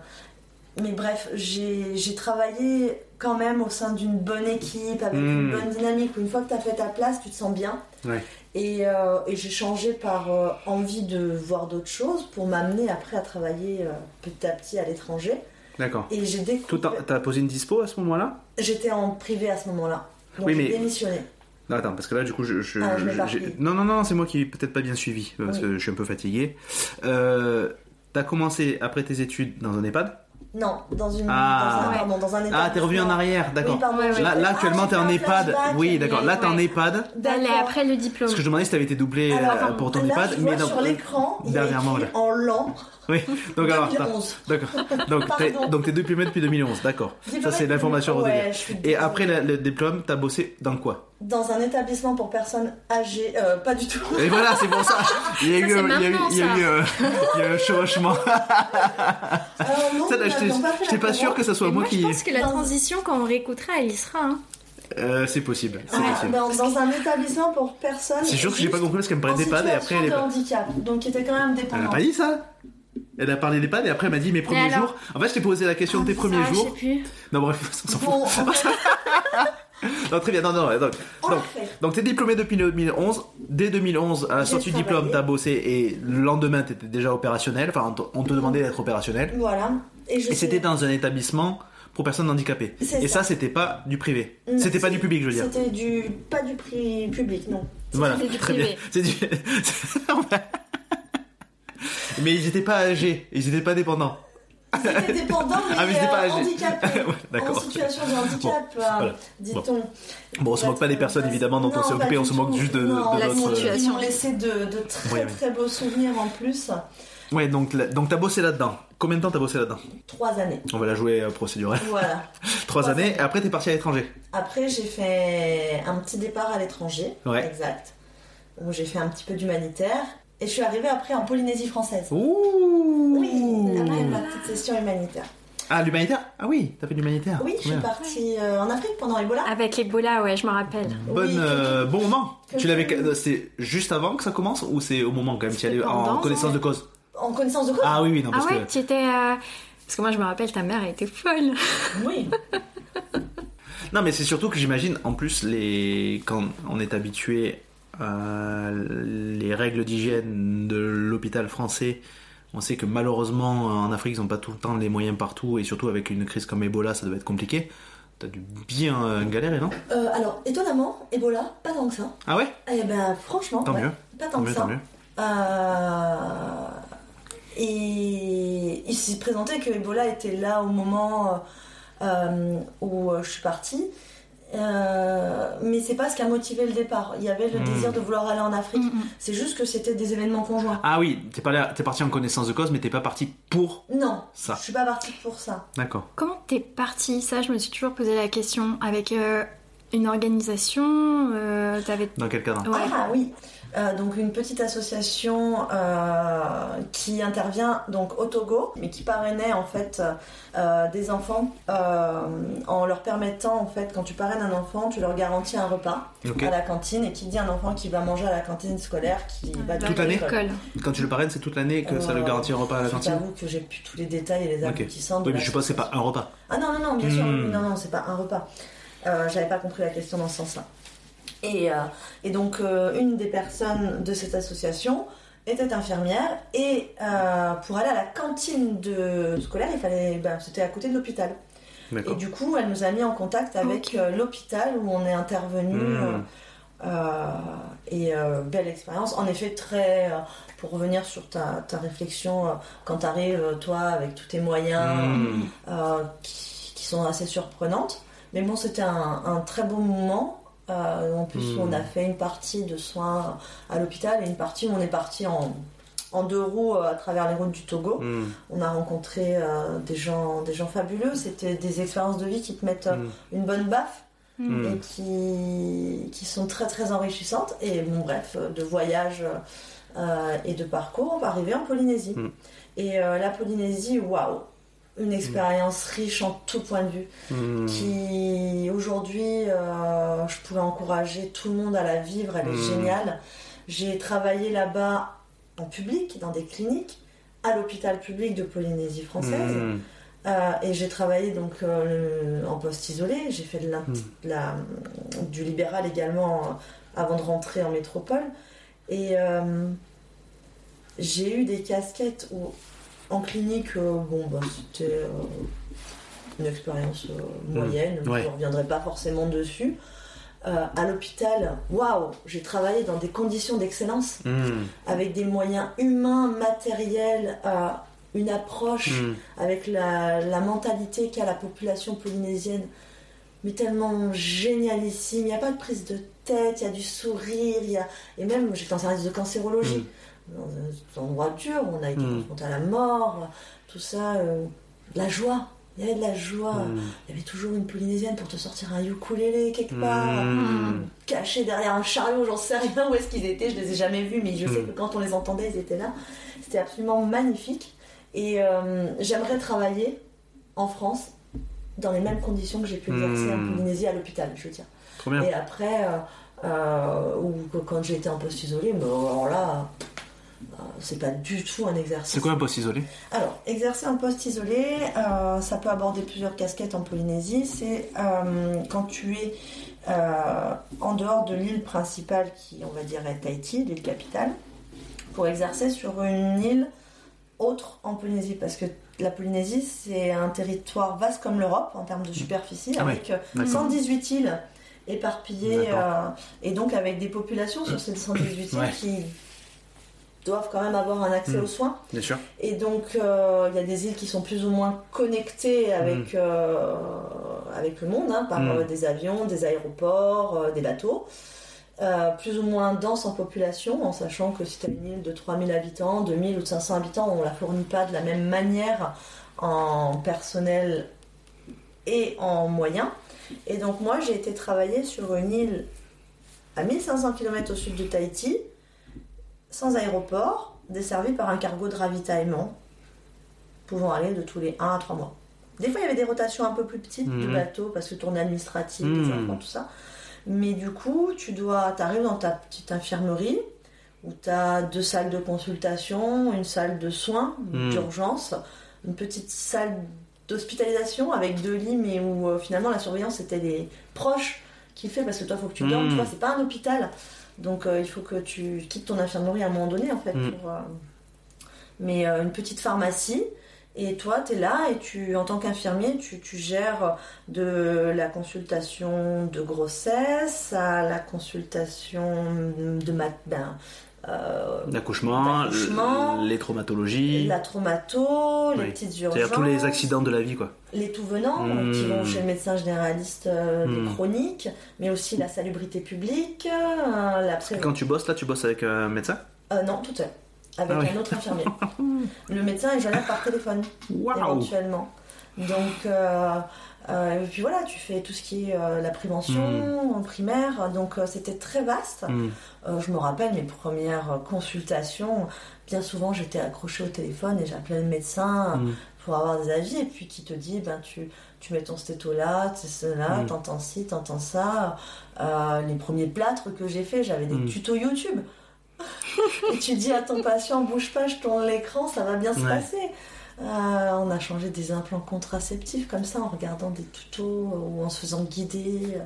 Speaker 3: mais bref, j'ai travaillé quand même au sein d'une bonne équipe, avec une bonne dynamique, où une fois que tu as fait ta place, tu te sens bien.
Speaker 1: Ouais.
Speaker 3: Et, euh, et j'ai changé par euh, envie de voir d'autres choses pour m'amener après à travailler euh, petit à petit à l'étranger.
Speaker 1: D'accord.
Speaker 3: Et j'ai découvert.
Speaker 1: T'as posé une dispo à ce moment-là?
Speaker 3: J'étais en privé à ce moment-là. Donc
Speaker 1: Oui,
Speaker 3: j'ai
Speaker 1: mais-
Speaker 3: démissionné.
Speaker 1: Non, attends, parce que là, du coup, je. je-
Speaker 3: Ah, je
Speaker 1: j'ai- non, non, non, c'est moi qui ai peut-être pas bien suivi, parce
Speaker 3: Oui.
Speaker 1: que je suis un peu fatigué. T'as commencé après tes études dans un EHPAD?
Speaker 3: Non, dans une.
Speaker 1: Ah.
Speaker 3: dans un,
Speaker 2: Ouais.
Speaker 3: pardon, dans un
Speaker 1: Ah, t'es revenu en arrière, d'accord.
Speaker 3: Oui, pardon,
Speaker 2: Ouais, ouais.
Speaker 3: j'ai
Speaker 1: Là, actuellement, t'es en EHPAD. Oui, d'accord. Là, t'es en. EHPAD.
Speaker 2: D'aller
Speaker 3: D'accord.
Speaker 2: après le diplôme.
Speaker 1: Ce que je demandais, si t'avais été doublé euh,
Speaker 3: Alors,
Speaker 1: pour ton
Speaker 3: là,
Speaker 1: EHPAD,
Speaker 3: je vois
Speaker 1: mais
Speaker 3: sur l'écran,
Speaker 1: dernièrement,
Speaker 3: écrit
Speaker 1: là.
Speaker 3: en lent
Speaker 1: Oui, donc alors, attends.
Speaker 3: 2011.
Speaker 1: D'accord. Donc, t'es, donc t'es diplômé depuis 2011, d'accord. Ça, c'est l'information
Speaker 3: ouais,
Speaker 1: Et après le, le diplôme, t'as bossé dans quoi?
Speaker 3: Dans un établissement pour personnes âgées, euh, pas du tout.
Speaker 1: Et voilà, c'est pour ça. Il y a eu,
Speaker 2: c'est
Speaker 1: il y a eu,
Speaker 2: maintenant,
Speaker 1: il y a eu,
Speaker 2: ça.
Speaker 1: il y a eu un chevauchement.
Speaker 3: Alors non,
Speaker 1: Ça, là,
Speaker 3: nous
Speaker 1: j'étais
Speaker 3: n'avions pas
Speaker 1: sûr que ce soit moi
Speaker 2: moi,
Speaker 1: qui.
Speaker 2: je pense que la
Speaker 3: Dans-
Speaker 2: transition, quand on réécoutera, elle y sera. hein.
Speaker 1: Euh, c'est possible,
Speaker 3: dans, dans un établissement pour personnes.
Speaker 1: C'est sûr que j'ai pas compris parce qu'elle me parlait d'EHPAD et après elle est
Speaker 3: handicap, donc qui était quand même
Speaker 1: Elle a
Speaker 3: dépendante.
Speaker 1: pas dit ça Elle a parlé d'EHPAD et après elle m'a dit mes premiers
Speaker 2: alors
Speaker 1: jours. En fait, je t'ai posé la question de tes premiers
Speaker 2: Ah, je
Speaker 1: jours.
Speaker 2: sais plus.
Speaker 1: Non, bref, on s'en fout.
Speaker 3: Bon,
Speaker 1: Non, très bien, non, non, donc, donc, t'es diplômé depuis 2011. Dès 2011, à la sortie du diplôme, t'as bossé et le lendemain, t'étais déjà opérationnel. Enfin, on te- on te demandait d'être opérationnel.
Speaker 3: voilà. Et,
Speaker 1: c'était dans un établissement pour personnes handicapées. Et ça,
Speaker 3: ça.
Speaker 1: c'était pas du privé. C'était pas du public, je veux dire.
Speaker 3: C'était du pas du prix public, non.
Speaker 1: Voilà,
Speaker 2: c'était du
Speaker 1: très
Speaker 2: privé.
Speaker 1: bien. C'est du. mais ils étaient pas âgés, ils étaient pas dépendants.
Speaker 3: Ils étaient dépendants, mais,
Speaker 1: Ah, mais pas
Speaker 3: euh. En situation de handicap, euh,
Speaker 1: voilà.
Speaker 3: dit-on.
Speaker 1: Bon, on se moque pas des personnes évidemment dont on s'est
Speaker 3: Non,
Speaker 1: occupé, on se moque juste de, de
Speaker 3: Non,
Speaker 2: la
Speaker 1: notre.
Speaker 3: Ils
Speaker 2: situation.
Speaker 3: m'ont laissé de, de très
Speaker 1: Oui, oui.
Speaker 3: très beaux souvenirs en plus.
Speaker 1: Ouais, donc, la- donc t'as bossé là-dedans. Combien de temps t'as bossé là-dedans
Speaker 3: Trois années.
Speaker 1: On va la jouer euh, procédurale.
Speaker 3: Voilà.
Speaker 1: Trois
Speaker 3: Trois
Speaker 1: années, et après t'es parti à l'étranger.
Speaker 3: Après, j'ai fait un petit départ à l'étranger.
Speaker 1: Ouais.
Speaker 3: Exact. Où j'ai fait un petit peu d'humanitaire. Et je suis arrivée après en Polynésie française.
Speaker 1: Ouh
Speaker 3: Oui, après ma petite session humanitaire.
Speaker 1: Ah, l'humanitaire? Ah oui, t'as fait de l'humanitaire.
Speaker 3: Oui, je suis partie euh, en Afrique pendant Ebola.
Speaker 2: Avec Ebola, ouais, je me rappelle.
Speaker 1: Bonne,
Speaker 3: Oui, que-
Speaker 1: euh, bon moment. Tu l'avais, c'est juste avant que ça commence ou c'est au moment quand même Tu y allais en connaissance de cause?
Speaker 3: En connaissance de cause
Speaker 1: Ah oui, oui, non,
Speaker 2: Ah
Speaker 1: parce
Speaker 2: ouais,
Speaker 1: que.
Speaker 2: tu étais. euh, Parce que moi, je me rappelle, ta mère, elle était folle.
Speaker 3: Oui.
Speaker 1: Non, mais c'est surtout que j'imagine, en plus, les... quand on est habitué à les règles d'hygiène de l'hôpital français, on sait que malheureusement, en Afrique, ils n'ont pas tout le temps les moyens partout, et surtout avec une crise comme Ebola, ça doit être compliqué. T'as dû bien euh, galérer, non?
Speaker 3: Euh, alors, étonnamment, Ebola, pas tant que ça.
Speaker 1: Ah ouais?
Speaker 3: Eh ben, franchement,
Speaker 1: Tant
Speaker 3: ouais,
Speaker 1: mieux.
Speaker 3: pas tant,
Speaker 1: Tant
Speaker 3: que
Speaker 1: mieux,
Speaker 3: ça.
Speaker 1: tant mieux.
Speaker 3: Euh, Et il s'est présenté que Ebola était là au moment euh, où euh, je suis partie. Euh, mais c'est pas ce qui a motivé le départ. Il y avait le
Speaker 1: Hmm.
Speaker 3: désir de vouloir aller en Afrique.
Speaker 2: Mm, mm.
Speaker 3: C'est juste que c'était des événements conjoints.
Speaker 1: Ah oui, t'es pas là- t'es parti en connaissance de cause, mais t'es pas parti pour
Speaker 3: Non,
Speaker 1: ça.
Speaker 3: je suis pas partie pour ça.
Speaker 1: D'accord.
Speaker 2: Comment t'es partie Ça, je me suis toujours posé la question. Avec euh, une organisation euh, T'avais.
Speaker 1: Dans quel cadre?
Speaker 2: Ouais.
Speaker 3: Ah oui, Euh, donc une petite association euh, qui intervient donc au Togo, mais qui parrainait en fait euh, des enfants euh, en leur permettant en fait quand tu parraines un enfant, tu leur garantis un repas à la cantine et qui dit un enfant qui va manger à la cantine scolaire, qui va
Speaker 1: Toute
Speaker 3: à
Speaker 1: l'année. Quand tu le parraines, c'est toute l'année que ça le garantit un repas à la
Speaker 3: Je
Speaker 1: cantine
Speaker 3: t'avoue que j'ai plus tous les détails et les aboutissants de
Speaker 1: Oui, mais je suppose que c'est pas un repas.
Speaker 3: Ah non, non, non, bien sûr,
Speaker 1: Hmm.
Speaker 3: non, non, c'est pas un repas. Euh, J'avais pas compris la question dans ce sens-là. Et, euh, et donc, euh, une des personnes de cette association était infirmière et euh, pour aller à la cantine de scolaire, il fallait, ben, c'était à côté de l'hôpital. Et du coup, elle nous a mis en contact avec euh, l'hôpital où on est intervenu.
Speaker 4: Hmm.
Speaker 3: euh, et euh, belle expérience. En effet, très. euh, pour revenir sur ta, ta réflexion, euh, quand tu arrives, toi, avec tous tes moyens
Speaker 4: Hmm.
Speaker 3: euh, qui, qui sont assez surprenantes. Mais bon, c'était un, un très beau moment. Euh, en plus,
Speaker 4: Hmm.
Speaker 3: on a fait une partie de soins à l'hôpital et une partie où on est parti en, en deux roues euh, à travers les routes du Togo.
Speaker 4: Hmm.
Speaker 3: On a rencontré euh, des, gens, des gens fabuleux. C'était des expériences de vie qui te mettent euh,
Speaker 4: Hmm.
Speaker 3: une bonne baffe
Speaker 4: Hmm.
Speaker 3: et qui, qui sont très très enrichissantes. Et bon, bref, de voyage euh, et de parcours, on va arriver en Polynésie. Et euh, la Polynésie, waouh! Une expérience riche en tout point de vue,
Speaker 4: Hmm.
Speaker 3: qui aujourd'hui, euh, je pourrais encourager tout le monde à la vivre, elle est
Speaker 4: Mm.
Speaker 3: géniale. J'ai travaillé là-bas en public, dans des cliniques, à l'hôpital public de Polynésie française. Euh, et j'ai travaillé donc euh, en poste isolé. J'ai fait de
Speaker 4: Mm.
Speaker 3: la- du libéral également avant de rentrer en métropole. Et j'ai eu des casquettes où, en clinique, euh, bon, bah, c'était euh, une expérience euh, moyenne.
Speaker 4: Ouais.
Speaker 3: Je ne reviendrai pas forcément dessus. Euh, à l'hôpital, waouh, j'ai travaillé dans des conditions d'excellence
Speaker 4: Hmm.
Speaker 3: avec des moyens humains, matériels, euh, une approche
Speaker 4: Hmm.
Speaker 3: avec la, la mentalité qu'a la population polynésienne, mais tellement génialissime. Il n'y a pas de prise de tête, il y a du sourire, il y a... et même j'étais en service de cancérologie, dans un endroit dur, on a été
Speaker 4: Mm.
Speaker 3: confronté à la mort, tout ça, euh, de la joie. Il y avait de la joie.
Speaker 4: Hmm.
Speaker 3: Il y avait toujours une polynésienne pour te sortir un ukulélé quelque part
Speaker 4: Hmm.
Speaker 3: cachés derrière un chariot, j'en sais rien où est-ce qu'ils étaient, je les ai jamais vus, mais je sais
Speaker 4: Mm.
Speaker 3: que quand on les entendait, ils étaient là. C'était absolument magnifique. Et euh, j'aimerais travailler en France dans les mêmes conditions que j'ai pu exercer en. Polynésie à l'hôpital, je veux dire.
Speaker 4: Trop bien.
Speaker 3: Et après, euh, ou quand été en poste isolé, mais alors là, c'est pas du tout un exercice.
Speaker 4: C'est quoi un poste isolé?
Speaker 3: Alors, exercer en poste isolé, euh, ça peut aborder plusieurs casquettes en Polynésie. C'est euh, quand tu es euh, en dehors de l'île principale qui, on va dire, est Tahiti, l'île capitale, pour exercer sur une île autre en Polynésie. Parce que la Polynésie, c'est un territoire vaste comme l'Europe en termes de superficie,
Speaker 4: Ah
Speaker 3: avec euh,
Speaker 4: d'accord.
Speaker 3: 118 îles éparpillées, euh, et donc avec des populations sur ces 118 îles
Speaker 4: Ouais.
Speaker 3: qui doivent quand même avoir un accès
Speaker 4: Mm.
Speaker 3: aux soins.
Speaker 4: Bien sûr.
Speaker 3: Et donc, euh, il y a des îles qui sont plus ou moins connectées avec, euh, avec le monde, hein, par
Speaker 4: Mm.
Speaker 3: euh, des avions, des aéroports, des bateaux. Plus ou moins denses en population, en sachant que si tu as une île de 3000 habitants, 2000 ou de 500 habitants, on la fournit pas de la même manière en personnel et en moyens. Et donc moi, j'ai été travailler sur une île à 1500 km au sud de Tahiti, sans aéroport, desservie par un cargo de ravitaillement, pouvant aller de tous les 1 à 3 mois. Des fois, il y avait des rotations un peu plus petites du
Speaker 4: Mhm.
Speaker 3: bateau, parce que tournée administrative,
Speaker 4: Mhm.
Speaker 3: des enfants, tout ça. Mais du coup, tu dois, arrives dans ta petite infirmerie, où tu as deux salles de consultation, une salle de soins,
Speaker 4: Mhm.
Speaker 3: d'urgence, une petite salle d'hospitalisation avec deux lits, mais où euh, finalement la surveillance c'était les proches qui le fait, parce que toi, il faut que tu dormes,
Speaker 4: Mhm.
Speaker 3: tu vois, c'est pas un hôpital. Donc euh, il faut que tu quittes ton infirmerie à un moment donné, en fait.
Speaker 4: Mhm.
Speaker 3: pour, euh, Mais euh, une petite pharmacie. Et toi, tu es là et tu, en tant qu'infirmier, tu, tu gères de la consultation de grossesse à la consultation de mat ben, euh,
Speaker 4: L'accouchement, les traumatologies,
Speaker 3: la traumato, les
Speaker 4: Oui.
Speaker 3: petites urgences.
Speaker 4: c'est-à-dire tous les accidents de la vie, quoi.
Speaker 3: Les tout venants
Speaker 4: Hmm.
Speaker 3: qui vont chez le médecin généraliste euh, des
Speaker 4: Hmm.
Speaker 3: chroniques, mais aussi la salubrité publique, euh, la
Speaker 4: Et quand tu bosses là, tu bosses avec un médecin?
Speaker 3: Euh, non, toute seule, avec
Speaker 4: Ah oui.
Speaker 3: un autre infirmier. le médecin est joignable par téléphone,
Speaker 4: Waouh
Speaker 3: éventuellement. Donc, euh, et puis voilà, tu fais tout ce qui est euh, la prévention en primaire, donc euh, c'était très vaste. Euh, je me rappelle mes premières consultations, bien souvent j'étais accrochée au téléphone et j'appelais le médecin
Speaker 4: Hmm.
Speaker 3: pour avoir des avis, et puis qui te dit, ben, tu, tu mets ton stéto là, cela,
Speaker 4: Mm.
Speaker 3: t'entends ci, t'entends ça. Les premiers plâtres que j'ai fait, j'avais des
Speaker 4: Mm.
Speaker 3: tutos YouTube. et tu dis à ton patient, bouge pas, je tourne l'écran, ça va bien se passer. Euh, on a changé des implants contraceptifs comme ça en regardant des tutos ou en se faisant guider.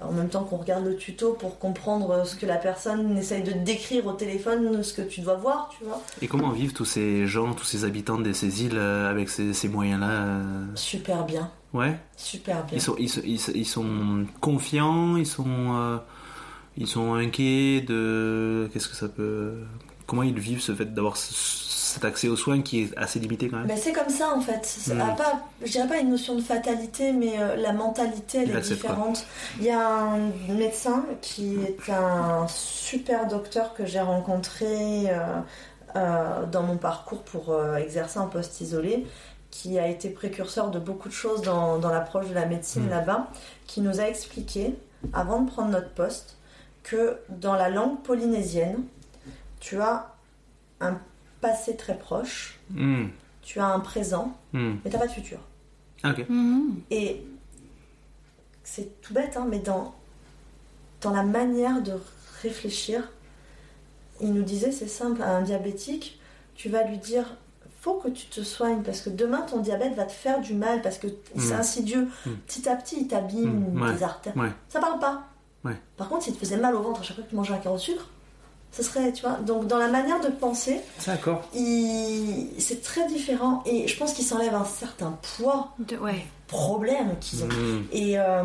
Speaker 3: en même temps qu'on regarde le tuto pour comprendre ce que la personne essaye de décrire au téléphone, ce que tu dois voir, tu vois.
Speaker 1: Et comment vivent tous ces gens, tous ces habitants de ces îles euh, avec ces, ces moyens-là euh
Speaker 3: Super bien,
Speaker 1: Ouais.
Speaker 3: super bien.
Speaker 1: Ils sont, ils, sont- ils sont- ils sont confiants, ils sont, euh, ils sont inquiets de. Qu'est-ce que ça peut. Comment ils vivent ce fait d'avoir ce- cet accès aux soins qui est assez limité quand même
Speaker 3: Mais c'est comme ça en fait.
Speaker 1: Mm.
Speaker 3: ah, pas, je dirais pas une notion de fatalité, mais euh, la mentalité elle
Speaker 1: Il
Speaker 3: est
Speaker 1: pas.
Speaker 3: différente. Il y a un médecin qui est un super docteur que j'ai rencontré euh, euh, dans mon parcours pour exercer en poste isolé, qui a été précurseur de beaucoup de choses dans, dans l'approche de la médecine
Speaker 1: Mm.
Speaker 3: là-bas, qui nous a expliqué, avant de prendre notre poste, que dans la langue polynésienne, tu as un passé très proche,
Speaker 1: Hmm,
Speaker 3: tu as un présent,
Speaker 1: hmm.
Speaker 3: mais t'as pas de futur.
Speaker 1: Ok.
Speaker 2: Mhm.
Speaker 3: Et c'est tout bête, hein, mais dans, dans la manière de réfléchir, il nous disait, c'est simple, à un diabétique, tu vas lui dire, faut que tu te soignes, parce que demain ton diabète va te faire du mal, parce que c'est insidieux.
Speaker 1: Mm.
Speaker 3: Petit à petit, il t'abîme
Speaker 1: Mm, ouais,
Speaker 3: tes artères.
Speaker 1: ouais.
Speaker 3: Ça parle pas.
Speaker 1: Ouais.
Speaker 3: Par contre, s'il te faisait mal au ventre à chaque fois que tu mangeais un carreau de sucre, ce serait, tu vois. Donc, dans la manière de penser,
Speaker 1: D'accord.
Speaker 3: il- c'est très différent. Et je pense qu'il s'enlève un certain poids,
Speaker 2: De- ouais.
Speaker 3: problème qu'ils ont.
Speaker 1: Hmm.
Speaker 3: Et, euh,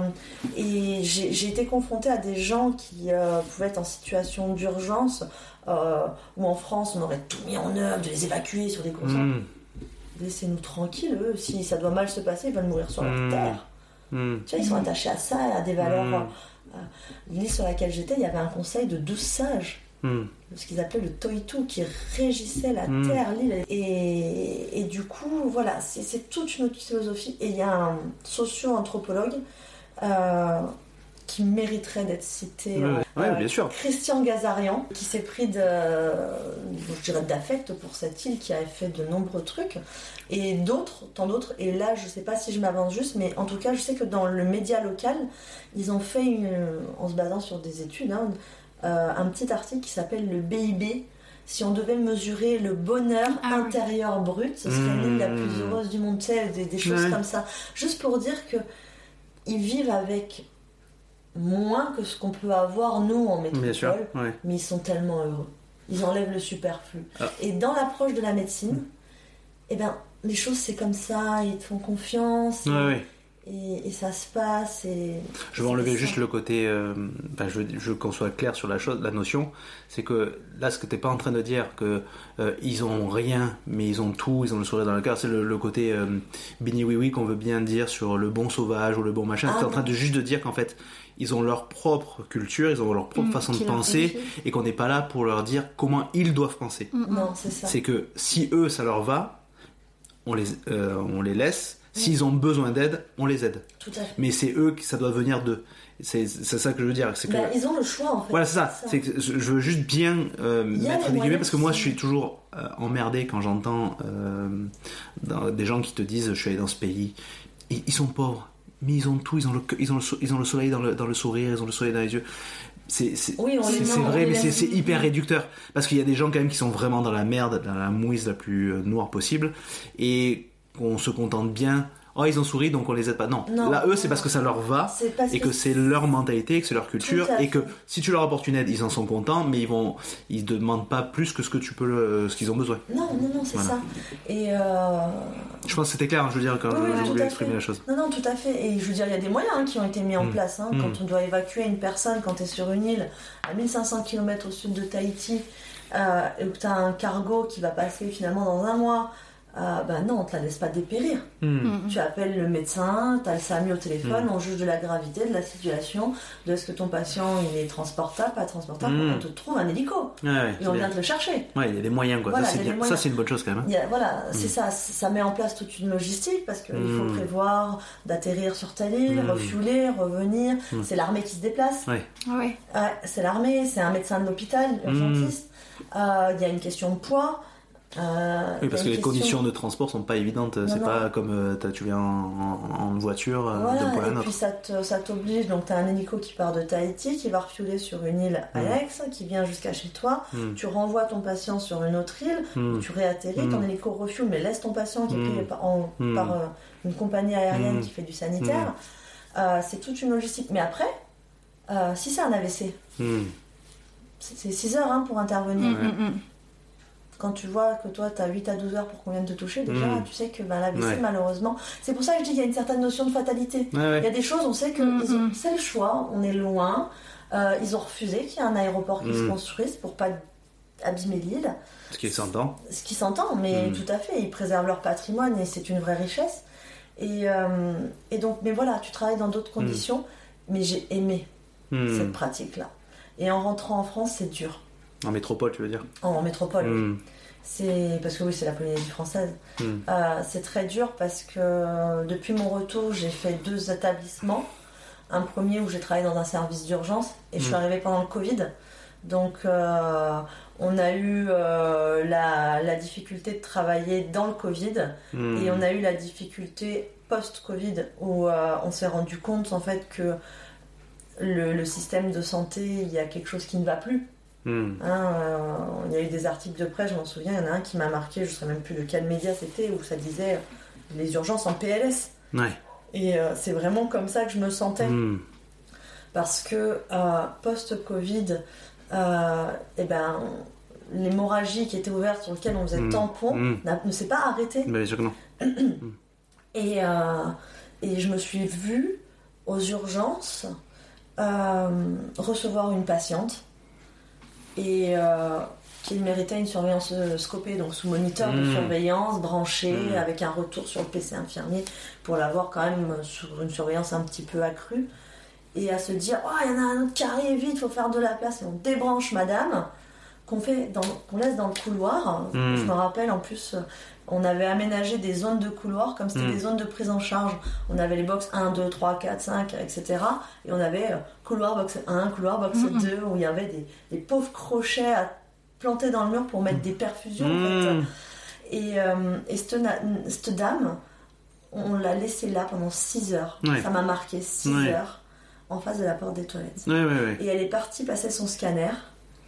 Speaker 3: et j'ai j'ai été confrontée à des gens qui euh, pouvaient être en situation d'urgence, euh, où en France on aurait tout mis en œuvre, de les évacuer sur des gros
Speaker 1: Hmm.
Speaker 3: Laissez-nous tranquilles, eux. Si ça doit mal se passer, ils veulent mourir sur leur
Speaker 1: Mm.
Speaker 3: terre.
Speaker 1: Hmm.
Speaker 3: Tu vois, ils sont attachés à ça, à des valeurs. L'île sur laquelle j'étais, il y avait un conseil de 12 sages
Speaker 1: Hmm.
Speaker 3: ce qu'ils appelaient le Toitu, qui régissait la
Speaker 1: Mm.
Speaker 3: terre, l'île. Et, et du coup, voilà, c'est c'est toute une autre philosophie. Et il y a un socio-anthropologue euh, qui mériterait d'être cité. Euh,
Speaker 1: ouais,
Speaker 3: euh,
Speaker 1: bien sûr.
Speaker 3: Christian Gazarian, qui s'est pris de, je dirais d'affect pour cette île, qui a fait de nombreux trucs, et d'autres, tant d'autres. Et là, je sais pas si je m'avance juste, mais en tout cas, je sais que dans le média local, ils ont fait, une, en se basant sur des études, hein, euh, un petit article qui s'appelle le BIB. Si on devait mesurer le bonheur
Speaker 2: Ah oui.
Speaker 3: intérieur brut, ce serait l'île la plus
Speaker 1: Mmh.
Speaker 3: heureuse du monde, tu sais, des, des choses
Speaker 1: Ouais.
Speaker 3: comme ça. Juste pour dire que ils vivent avec moins que ce qu'on peut avoir nous en métropole
Speaker 1: Bien sûr. Ouais.
Speaker 3: mais ils sont tellement heureux. Ils enlèvent le superflu.
Speaker 1: Ah.
Speaker 3: Et dans l'approche de la médecine, eh ben, les choses c'est comme ça, ils te font confiance,
Speaker 1: Ouais, ouais.
Speaker 3: Et, et ça se passe. Et...
Speaker 1: Je vais enlever juste le côté. euh, enfin, je veux, je qu'on soit clair sur la chose, la notion. C'est que là, ce que t'es pas en train de dire, que euh, ils ont rien, mais ils ont tout, ils ont le sourire dans le cœur. C'est le, le côté euh, bini oui oui qu'on veut bien dire sur le bon sauvage ou le bon machin.
Speaker 3: Ah,
Speaker 1: T'es en train de juste de dire qu'en fait, ils ont leur propre culture, ils ont leur propre
Speaker 2: Mm,
Speaker 1: façon de penser, et qu'on n'est pas là pour leur dire comment ils doivent penser.
Speaker 2: Mhm.
Speaker 3: Non, c'est ça.
Speaker 1: C'est que si eux ça leur va, on les, euh, on les laisse. S'ils ont besoin d'aide, on les aide.
Speaker 3: Tout à fait.
Speaker 1: Mais c'est eux qui ça doit venir d'eux. C'est ça que je veux dire. Que
Speaker 3: Ben, ils ont le choix en fait.
Speaker 1: voilà, c'est ça. Que je veux juste bien euh, mettre des guillemets parce que moi, je suis toujours euh, emmerdé quand j'entends euh, des gens qui te disent je suis allé dans ce pays. Ils, ils sont pauvres, mais ils ont tout. Ils ont le, ils ont le, so- ils ont le soleil dans le, dans le sourire, ils ont le soleil dans les yeux. C'est
Speaker 3: Oui,
Speaker 1: vrai, mais c'est hyper réducteur parce qu'il y a des gens quand même qui sont vraiment dans la merde, dans la mouise la plus euh, noire possible, et on se contente bien. Oh, ils ont souri, donc on les aide pas. Non,
Speaker 3: Non,
Speaker 1: là, eux, c'est parce que ça leur va et que c'est leur mentalité, que c'est leur culture, et que si tu leur apportes une aide, ils en sont contents, mais ils vont, ils demandent pas plus que ce que tu peux, le- ce qu'ils ont besoin.
Speaker 3: Non, non, non, c'est
Speaker 1: Voilà.
Speaker 3: ça. Et euh,
Speaker 1: Je pense que c'était clair, hein, je veux dire, quand
Speaker 3: Oui, oui,
Speaker 1: je
Speaker 3: tout
Speaker 1: voulais
Speaker 3: à
Speaker 1: exprimer
Speaker 3: fait.
Speaker 1: la chose.
Speaker 3: Non, non, tout à fait. Et je veux dire, il y a des moyens hein, qui ont été mis en
Speaker 1: Mm.
Speaker 3: place. hein.
Speaker 1: Mm.
Speaker 3: Quand on doit évacuer une personne, quand tu es sur une île à 1500 km au sud de Tahiti, euh, et que tu as un cargo qui va passer finalement dans un mois, euh, ben non, on te la laisse pas dépérir.
Speaker 1: Hmm.
Speaker 2: Mhm.
Speaker 3: Tu appelles le médecin, tu as le SAMU au téléphone,
Speaker 1: Mm.
Speaker 3: on juge de la gravité, de la situation, de est-ce que ton patient il est transportable, pas transportable, on te trouve un hélico
Speaker 1: Ouais, ouais,
Speaker 3: et on
Speaker 1: bien.
Speaker 3: vient te le chercher.
Speaker 1: Ouais, il y a des moyens, quoi.
Speaker 3: Voilà,
Speaker 1: ça, c'est bien. Ça, c'est une bonne chose, quand même. hein.
Speaker 3: A- voilà, c'est ça, ça met en place toute une logistique parce qu'il faut prévoir d'atterrir sur telle île, refueler, revenir. C'est l'armée qui se déplace.
Speaker 1: Ouais.
Speaker 2: Ah ouais.
Speaker 3: Ouais, c'est l'armée, c'est un médecin de l'hôpital, urgentiste. Euh, Il y a une question de poids. Euh,
Speaker 1: Oui, parce que les conditions de transport sont pas évidentes. C'est pas comme euh, tu viens en, en- en voiture euh, d'un
Speaker 3: Voilà,
Speaker 1: point à un
Speaker 3: et puis ça te- ça t'oblige, donc tu as un hélico qui part de Tahiti, qui va refueler sur une île
Speaker 1: Mm.
Speaker 3: annexe, qui vient jusqu'à chez toi,
Speaker 1: Hmm.
Speaker 3: tu renvoies ton patient sur une autre île,
Speaker 1: Hmm.
Speaker 3: tu réatterris, ton hélico refuel, mais laisse ton patient qui est payé par, en- par, une compagnie aérienne qui fait du sanitaire. Euh, c'est toute une logistique. Mais après, Euh, si c'est un AVC,
Speaker 1: Hmm.
Speaker 3: c'est 6 heures hein, pour intervenir. Quand tu vois que toi, tu as 8 à 12 heures pour qu'on vienne te toucher, déjà,
Speaker 1: Mm.
Speaker 3: tu sais que ben, l'AVC,
Speaker 1: Ouais.
Speaker 3: malheureusement. C'est pour ça que je dis qu'il y a une certaine notion de fatalité.
Speaker 1: Ouais,
Speaker 3: Il y a des choses, on sait que ont- c'est le choix, on est loin. Euh, ils ont refusé qu'il y ait un aéroport qui se
Speaker 1: Mm.
Speaker 3: construise pour pas abîmer l'île.
Speaker 1: Ce qui s'entend.
Speaker 3: Ce qui s'entend, mais
Speaker 1: Mm.
Speaker 3: tout à fait, ils préservent leur patrimoine et c'est une vraie richesse. Et, euh, et donc, mais voilà, tu travailles dans d'autres conditions, mais j'ai aimé cette pratique-là. Et en rentrant en France, c'est dur.
Speaker 1: En métropole, tu veux dire?
Speaker 3: En métropole.
Speaker 1: Hmm.
Speaker 3: C'est parce que oui, c'est la Polynésie française.
Speaker 1: Hmm.
Speaker 3: Euh, c'est très dur parce que euh, depuis mon retour, j'ai fait deux établissements. Un premier où j'ai travaillé dans un service d'urgence et je suis
Speaker 1: Mm.
Speaker 3: arrivée pendant le Covid. Donc euh, on a eu euh, la, la difficulté de travailler dans le Covid
Speaker 1: Hmm.
Speaker 3: et on a eu la difficulté post-Covid où euh, on s'est rendu compte en fait que le, le système de santé, il y a quelque chose qui ne va plus.
Speaker 1: Hmm.
Speaker 3: Hein, euh, il y a eu des articles de presse, je m'en souviens, il y en a un qui m'a marqué, je ne sais même plus de quel média c'était, où ça disait euh, les urgences en PLS.
Speaker 1: Ouais.
Speaker 3: Et euh, c'est vraiment comme ça que je me sentais.
Speaker 1: Hmm.
Speaker 3: Parce que post-Covid, eh ben, l'hémorragie qui était ouverte sur laquelle on faisait
Speaker 1: Mm.
Speaker 3: tampon
Speaker 1: Mm.
Speaker 3: n'a- ne s'est pas arrêtée.
Speaker 1: Bien sûr que non.
Speaker 3: Et, et je me suis vue aux urgences recevoir une patiente et euh, qui méritait une surveillance euh, scopée, donc sous moniteur de
Speaker 1: Mm.
Speaker 3: surveillance, branché,
Speaker 1: Mm.
Speaker 3: avec un retour sur le PC infirmier pour l'avoir quand même sur une surveillance un petit peu accrue. Et à se dire, oh, il y en a un autre qui arrive vite, il faut faire de la place. Et on débranche madame, qu'on fait laisse dans le couloir.
Speaker 1: Mm.
Speaker 3: Je me rappelle en plus, euh, on avait aménagé des zones de couloir, comme c'était
Speaker 1: Mm.
Speaker 3: des zones de prise en charge. On avait les box 1, 2, 3, 4, 5, etc. Et on avait euh, couloir box 1, couloir box
Speaker 2: Mhm.
Speaker 3: 2, où il y avait des, des pauvres crochets à planter dans le mur pour mettre des perfusions. en fait.
Speaker 1: Hmm.
Speaker 3: Et, euh, et cette, dame, on l'a laissée là pendant 6 heures.
Speaker 1: Ouais.
Speaker 3: Ça m'a marqué 6
Speaker 1: Ouais.
Speaker 3: heures en face de la porte des toilettes.
Speaker 1: Ouais, ouais, ouais.
Speaker 3: Et elle est partie passer son scanner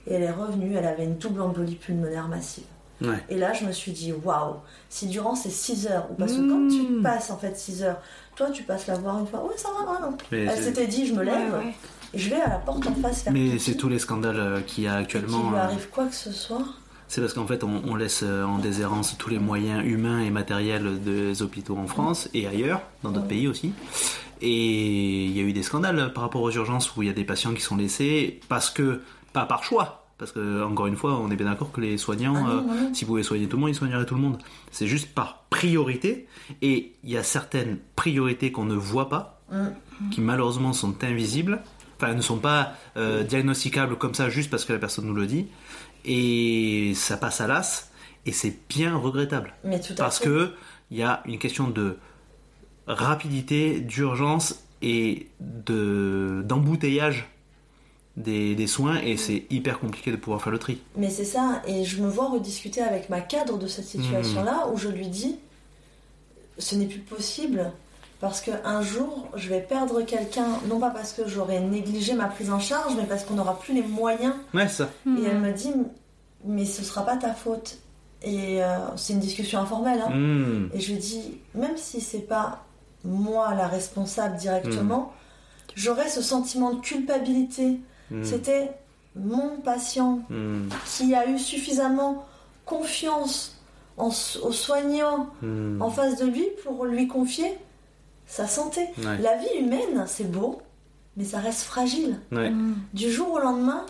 Speaker 3: et elle est revenue, elle avait une double embolie pulmonaire massive.
Speaker 1: Ouais.
Speaker 3: Et là, je me suis dit, waouh, si durant ces 6 heures, ou parce que quand tu
Speaker 1: Mmh.
Speaker 3: passes en fait 6 heures, toi tu passes la voir une fois, ouais, ça va, non.
Speaker 1: Mais
Speaker 3: Elle s'était dit, je me lève
Speaker 2: Ouais, ouais.
Speaker 3: et je vais à la porte en face faire
Speaker 1: Mais c'est tous les scandales euh, qu'il y a actuellement.
Speaker 3: lui
Speaker 1: euh,
Speaker 3: arrive quoi que ce soit.
Speaker 1: C'est parce qu'en fait, on, on laisse euh, en déshérence tous les moyens humains et matériels des hôpitaux en France et ailleurs, dans d'autres pays aussi. Et il y a eu des scandales par rapport aux urgences où il y a des patients qui sont laissés parce que, pas par choix, parce que, encore une fois, on est bien d'accord que les soignants,
Speaker 3: Ah
Speaker 1: euh, s'ils pouvaient soigner tout le monde, ils soigneraient tout le monde. C'est juste par priorité. Et il y a certaines priorités qu'on ne voit pas,
Speaker 3: Mm.
Speaker 1: qui malheureusement sont invisibles, enfin ne sont pas euh, diagnosticables comme ça juste parce que la personne nous le dit, et ça passe à l'as, et c'est bien regrettable.
Speaker 3: Mais tout à
Speaker 1: Parce
Speaker 3: fait.
Speaker 1: que il y a une question de rapidité, d'urgence et de d'embouteillage des, des soins, et c'est hyper compliqué de pouvoir faire le tri.
Speaker 3: Mais c'est ça, et je me vois rediscuter avec ma cadre de cette situation-là, où je lui dis, ce n'est plus possible, parce qu'un jour, je vais perdre quelqu'un, non pas parce que j'aurais négligé ma prise en charge, mais parce qu'on n'aura plus les moyens.
Speaker 1: Ouais, ça.
Speaker 2: Mm.
Speaker 3: Et elle me dit, mais ce sera pas ta faute. Et euh, c'est une discussion informelle. hein.
Speaker 1: Mmh.
Speaker 3: Et je lui dis, même si c'est pas moi la responsable directement, j'aurais ce sentiment de culpabilité.
Speaker 1: Mmh.
Speaker 3: C'était mon patient
Speaker 1: Mmh.
Speaker 3: qui a eu suffisamment confiance en, aux soignants
Speaker 1: Mmh.
Speaker 3: en face de lui pour lui confier sa santé.
Speaker 1: Ouais.
Speaker 3: La vie humaine, c'est beau, mais ça reste fragile.
Speaker 1: Ouais.
Speaker 2: Mm.
Speaker 3: Du jour au lendemain,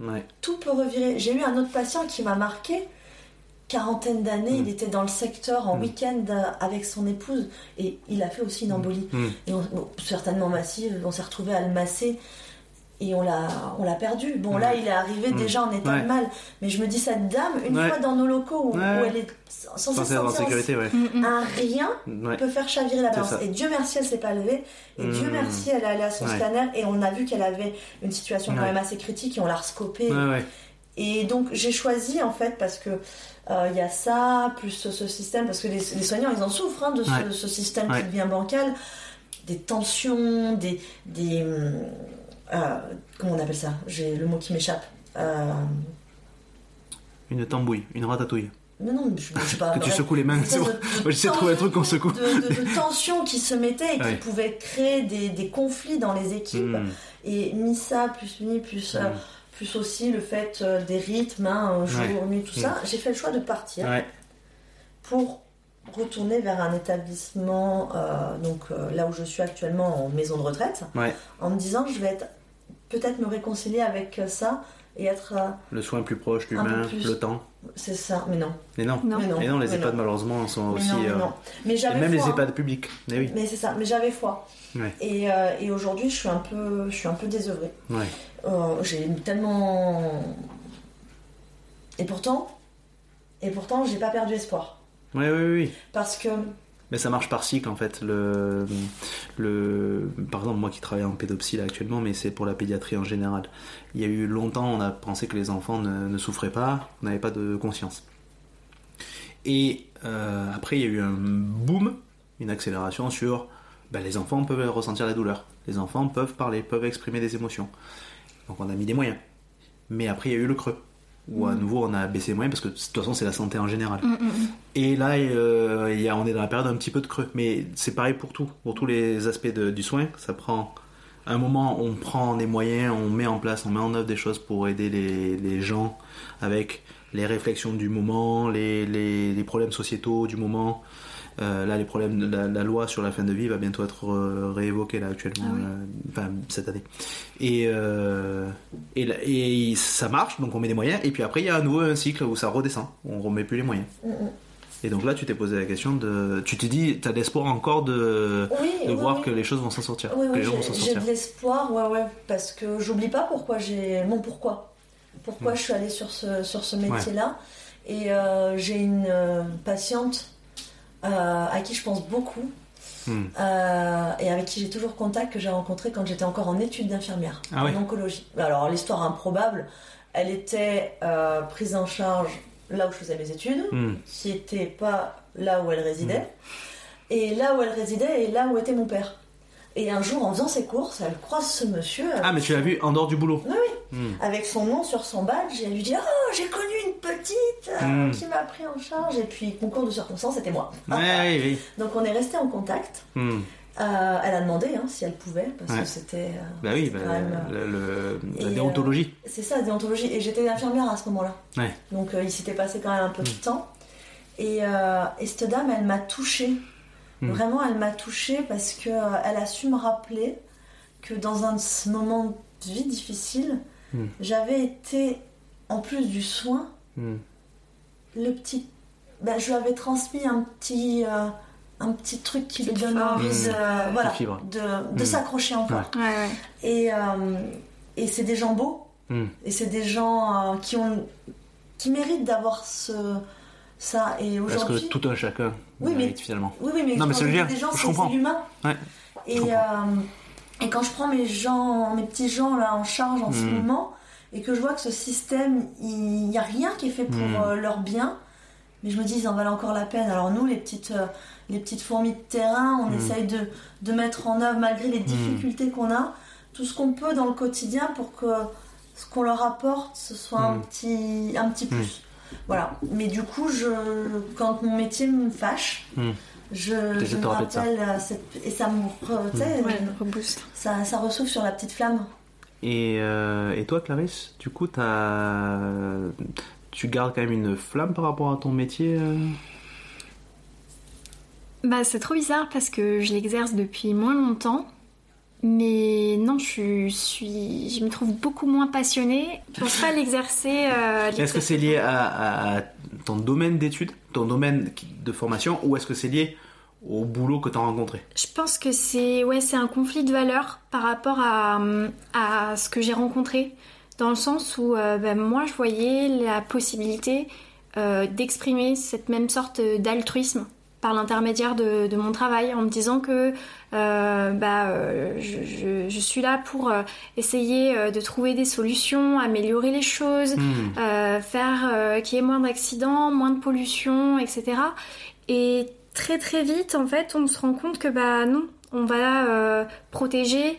Speaker 1: Ouais.
Speaker 3: tout peut revirer. J'ai eu un autre patient qui m'a marqué. Quarantaine d'années,
Speaker 1: Mm.
Speaker 3: il était dans le secteur en
Speaker 1: Mm.
Speaker 3: week-end euh, avec son épouse et il a fait aussi une embolie.
Speaker 1: Mmh.
Speaker 3: Et on- bon, certainement massive, on s'est retrouvé à le masser et on l'a, on l'a perdu. Bon, là, il est arrivé déjà en état
Speaker 1: Ouais.
Speaker 3: de mal. Mais je me dis, cette dame, une
Speaker 1: Ouais.
Speaker 3: fois dans nos locaux où,
Speaker 1: Ouais.
Speaker 3: où elle est censée
Speaker 1: Censé être en
Speaker 3: sortir
Speaker 1: sécurité, ouais.
Speaker 2: Mm, mm.
Speaker 3: un rien
Speaker 1: Ouais.
Speaker 3: peut faire chavirer la balance. Et Dieu merci, elle s'est pas levée. Et Dieu
Speaker 1: Mm.
Speaker 3: merci, elle est allée à son
Speaker 1: Ouais.
Speaker 3: scanner et on a vu qu'elle avait une situation quand même assez critique et on l'a rescopée.
Speaker 1: Ouais, ouais.
Speaker 3: Et donc j'ai choisi en fait parce que euh, il y a ça, plus ce, ce système, parce que les, les soignants ils en souffrent hein, de ce,
Speaker 1: Ouais.
Speaker 3: ce système
Speaker 1: Ouais.
Speaker 3: qui devient bancal, des tensions, des. des hum, comment on appelle ça? J'ai le mot qui m'échappe. Euh,
Speaker 1: Une tambouille, une ratatouille.
Speaker 3: mais non, je, je sais pas.
Speaker 1: Que tu secoues les mains.
Speaker 3: De- de
Speaker 1: Moi, J'essaie de trouver un truc qu'on secoue.
Speaker 3: de, de, de tensions qui se mettaient et qui
Speaker 1: Ouais.
Speaker 3: pouvaient créer des, des conflits dans les équipes.
Speaker 1: Mmh.
Speaker 3: Et mis ça, plus mis, plus, euh,
Speaker 1: Mm.
Speaker 3: plus aussi le fait euh, des rythmes, hein, jour,
Speaker 1: Ouais.
Speaker 3: nuit, tout ça, j'ai fait le choix de partir
Speaker 1: Ouais.
Speaker 3: pour retourner vers un établissement, euh, donc euh, là où je suis actuellement en maison de retraite, en me disant je vais être peut-être me réconcilier avec euh, ça et être. euh,
Speaker 1: Le soin plus proche, l'humain,
Speaker 3: plus.
Speaker 1: le temps.
Speaker 3: c'est ça, mais non.
Speaker 1: Mais non.
Speaker 2: Non.
Speaker 3: Mais non.
Speaker 1: Et non, les
Speaker 3: mais
Speaker 1: EHPAD
Speaker 3: non.
Speaker 1: malheureusement sont
Speaker 3: Mais
Speaker 1: aussi.
Speaker 3: non, mais
Speaker 1: euh,
Speaker 3: non. Mais
Speaker 1: et
Speaker 3: j'avais
Speaker 1: même les
Speaker 3: hein.
Speaker 1: EHPAD publics. Eh oui.
Speaker 3: Mais c'est ça, mais j'avais foi.
Speaker 1: Ouais.
Speaker 3: Et, euh, et aujourd'hui, je suis un peu, je suis un peu désœuvrée.
Speaker 1: Ouais.
Speaker 3: Euh, j'ai tellement. Et pourtant, et pourtant, j'ai pas perdu espoir.
Speaker 1: Oui, oui, oui.
Speaker 3: Parce que
Speaker 1: Mais ça marche par cycle en fait. Le, le, par exemple, moi qui travaille en pédopsie là actuellement, mais c'est pour la pédiatrie en général. Il y a eu longtemps, on a pensé que les enfants ne, souffraient pas, n'avaient pas de conscience. Et euh, après, il y a eu un boom, une accélération sur ben, les enfants peuvent ressentir la douleur. Les enfants peuvent parler, peuvent exprimer des émotions. Donc on a mis des moyens. Mais après, il y a eu le creux. Où à nouveau, on a baissé les moyens parce que de toute façon, c'est la santé en général.
Speaker 2: Mm, mm, mm.
Speaker 1: Et là, euh, y a, on est dans la période un petit peu de creux. Mais c'est pareil pour tout. Pour tous les aspects de- du soin, ça prend un moment, on prend des moyens, on met en place, on met en œuvre des choses pour aider les, les gens avec les réflexions du moment, les, les- les problèmes sociétaux du moment. Euh, là, les problèmes, la, la loi sur la fin de vie va bientôt être euh, réévoquée là actuellement,
Speaker 2: Ah oui.
Speaker 1: euh, enfin cette année. Et, euh, et, ça marche, donc on met des moyens. Et puis après, il y a à nouveau un cycle où ça redescend, on remet plus les moyens.
Speaker 3: Mm, mm.
Speaker 1: Et donc là, tu t'es posé la question de. Tu t'es dit, t'as l'espoir encore de,
Speaker 3: oui,
Speaker 1: de
Speaker 3: oui,
Speaker 1: voir
Speaker 3: oui.
Speaker 1: que les choses vont s'en sortir.
Speaker 3: Oui, j'ai- de l'espoir, ouais, ouais, parce que j'oublie pas pourquoi j'ai mon pourquoi. Pourquoi
Speaker 1: Mm.
Speaker 3: je suis allée sur ce, sur ce métier-là. Et euh, j'ai une euh, patiente à qui je pense beaucoup
Speaker 1: Hmm.
Speaker 3: euh, et avec qui j'ai toujours contact que j'ai rencontré quand j'étais encore en études d'infirmière
Speaker 1: Ah
Speaker 3: en oncologie. Alors l'histoire improbable, elle était euh, prise en charge là où je faisais mes études,
Speaker 1: Hmm.
Speaker 3: qui était pas là où elle résidait. Et là où elle résidait et là où était mon père. Et un jour, en faisant ses courses, elle croise ce monsieur euh,
Speaker 1: Ah, mais tu l'as vu en dehors du boulot
Speaker 3: Oui,
Speaker 1: Hmm.
Speaker 3: avec son nom sur son badge et elle lui dit Oh, j'ai connu petite euh,
Speaker 1: Mm.
Speaker 3: qui m'a pris en charge. Et puis, concours de circonstances, c'était moi.
Speaker 1: Ouais, oui, oui.
Speaker 3: Donc, on est resté en contact.
Speaker 1: Hmm.
Speaker 3: Euh, elle a demandé hein, si elle pouvait, parce
Speaker 1: Ouais.
Speaker 3: que c'était. euh,
Speaker 1: Bah oui, bah,
Speaker 3: quand même,
Speaker 1: le- le- la déontologie.
Speaker 3: C'est ça, la déontologie. Et j'étais infirmière à ce moment-là.
Speaker 1: Ouais.
Speaker 3: Donc il s'était passé quand même un peu de
Speaker 1: Mm.
Speaker 3: temps. Et, et cette dame, elle m'a touchée. Vraiment, elle m'a touchée parce que euh, elle a su me rappeler que dans un moments de vie difficile, j'avais été, en plus du soin,
Speaker 1: Hmm.
Speaker 3: le petit. ben, je lui avais transmis un petit. euh, un petit truc qui lui donne envie de,
Speaker 1: Mm.
Speaker 3: voilà, de, de
Speaker 1: Mm.
Speaker 3: s'accrocher encore.
Speaker 1: Ouais.
Speaker 2: Ouais, ouais.
Speaker 3: Et, euh, et c'est des gens beaux,
Speaker 1: Hmm.
Speaker 3: et c'est des gens euh, qui ont qui méritent d'avoir ce ça. Et
Speaker 1: Parce que tout un chacun
Speaker 3: Oui,
Speaker 1: mérite
Speaker 3: mais-
Speaker 1: finalement.
Speaker 3: oui, oui, mais
Speaker 1: Non, mais dire,
Speaker 3: des gens,
Speaker 1: je
Speaker 3: c'est c'est l'humain. Et, euh, et quand je prends mes gens, mes petits gens là en charge en ce moment, et que je vois que ce système, il n'y a rien qui est fait pour
Speaker 1: Mm.
Speaker 3: euh, leur bien, mais je me dis, ils en valent encore la peine. Alors nous, les petites, euh, les petites fourmis de terrain, on
Speaker 1: Mm.
Speaker 3: essaye de, de mettre en œuvre, malgré les difficultés qu'on a, tout ce qu'on peut dans le quotidien pour que ce qu'on leur apporte, ce soit un petit, un petit plus. Voilà. Mais du coup, je, quand mon métier me fâche,
Speaker 1: Hmm.
Speaker 3: je, me
Speaker 1: ça.
Speaker 3: rappelle euh, cette- et ça me
Speaker 2: Ouais,
Speaker 3: ça, ça ressouffle sur la petite flamme.
Speaker 1: Et, euh, et toi, Clarisse, du coup, t'as... tu gardes quand même une flamme par rapport à ton métier euh?
Speaker 2: Bah, c'est trop bizarre parce que je l'exerce depuis moins longtemps. Mais non, je suis, je me trouve beaucoup moins passionnée pour pas l'exercer. euh,
Speaker 1: Est-ce que c'est lié à, à- à ton domaine d'études, ton domaine de formation, ou est-ce que c'est lié au boulot que tu as rencontré
Speaker 2: Je pense que c'est ouais, c'est un conflit de valeurs par rapport à, à ce que j'ai rencontré. Dans le sens où euh, ben, moi, je voyais la possibilité euh, d'exprimer cette même sorte d'altruisme par l'intermédiaire de, de mon travail, en me disant que euh, bah, je, je- je suis là pour essayer de trouver des solutions, améliorer les choses,
Speaker 1: Hmm.
Speaker 2: faire qu'il y ait moins d'accidents, moins de pollution, etc. Et très très vite, en fait, on se rend compte que bah non, on va euh, protéger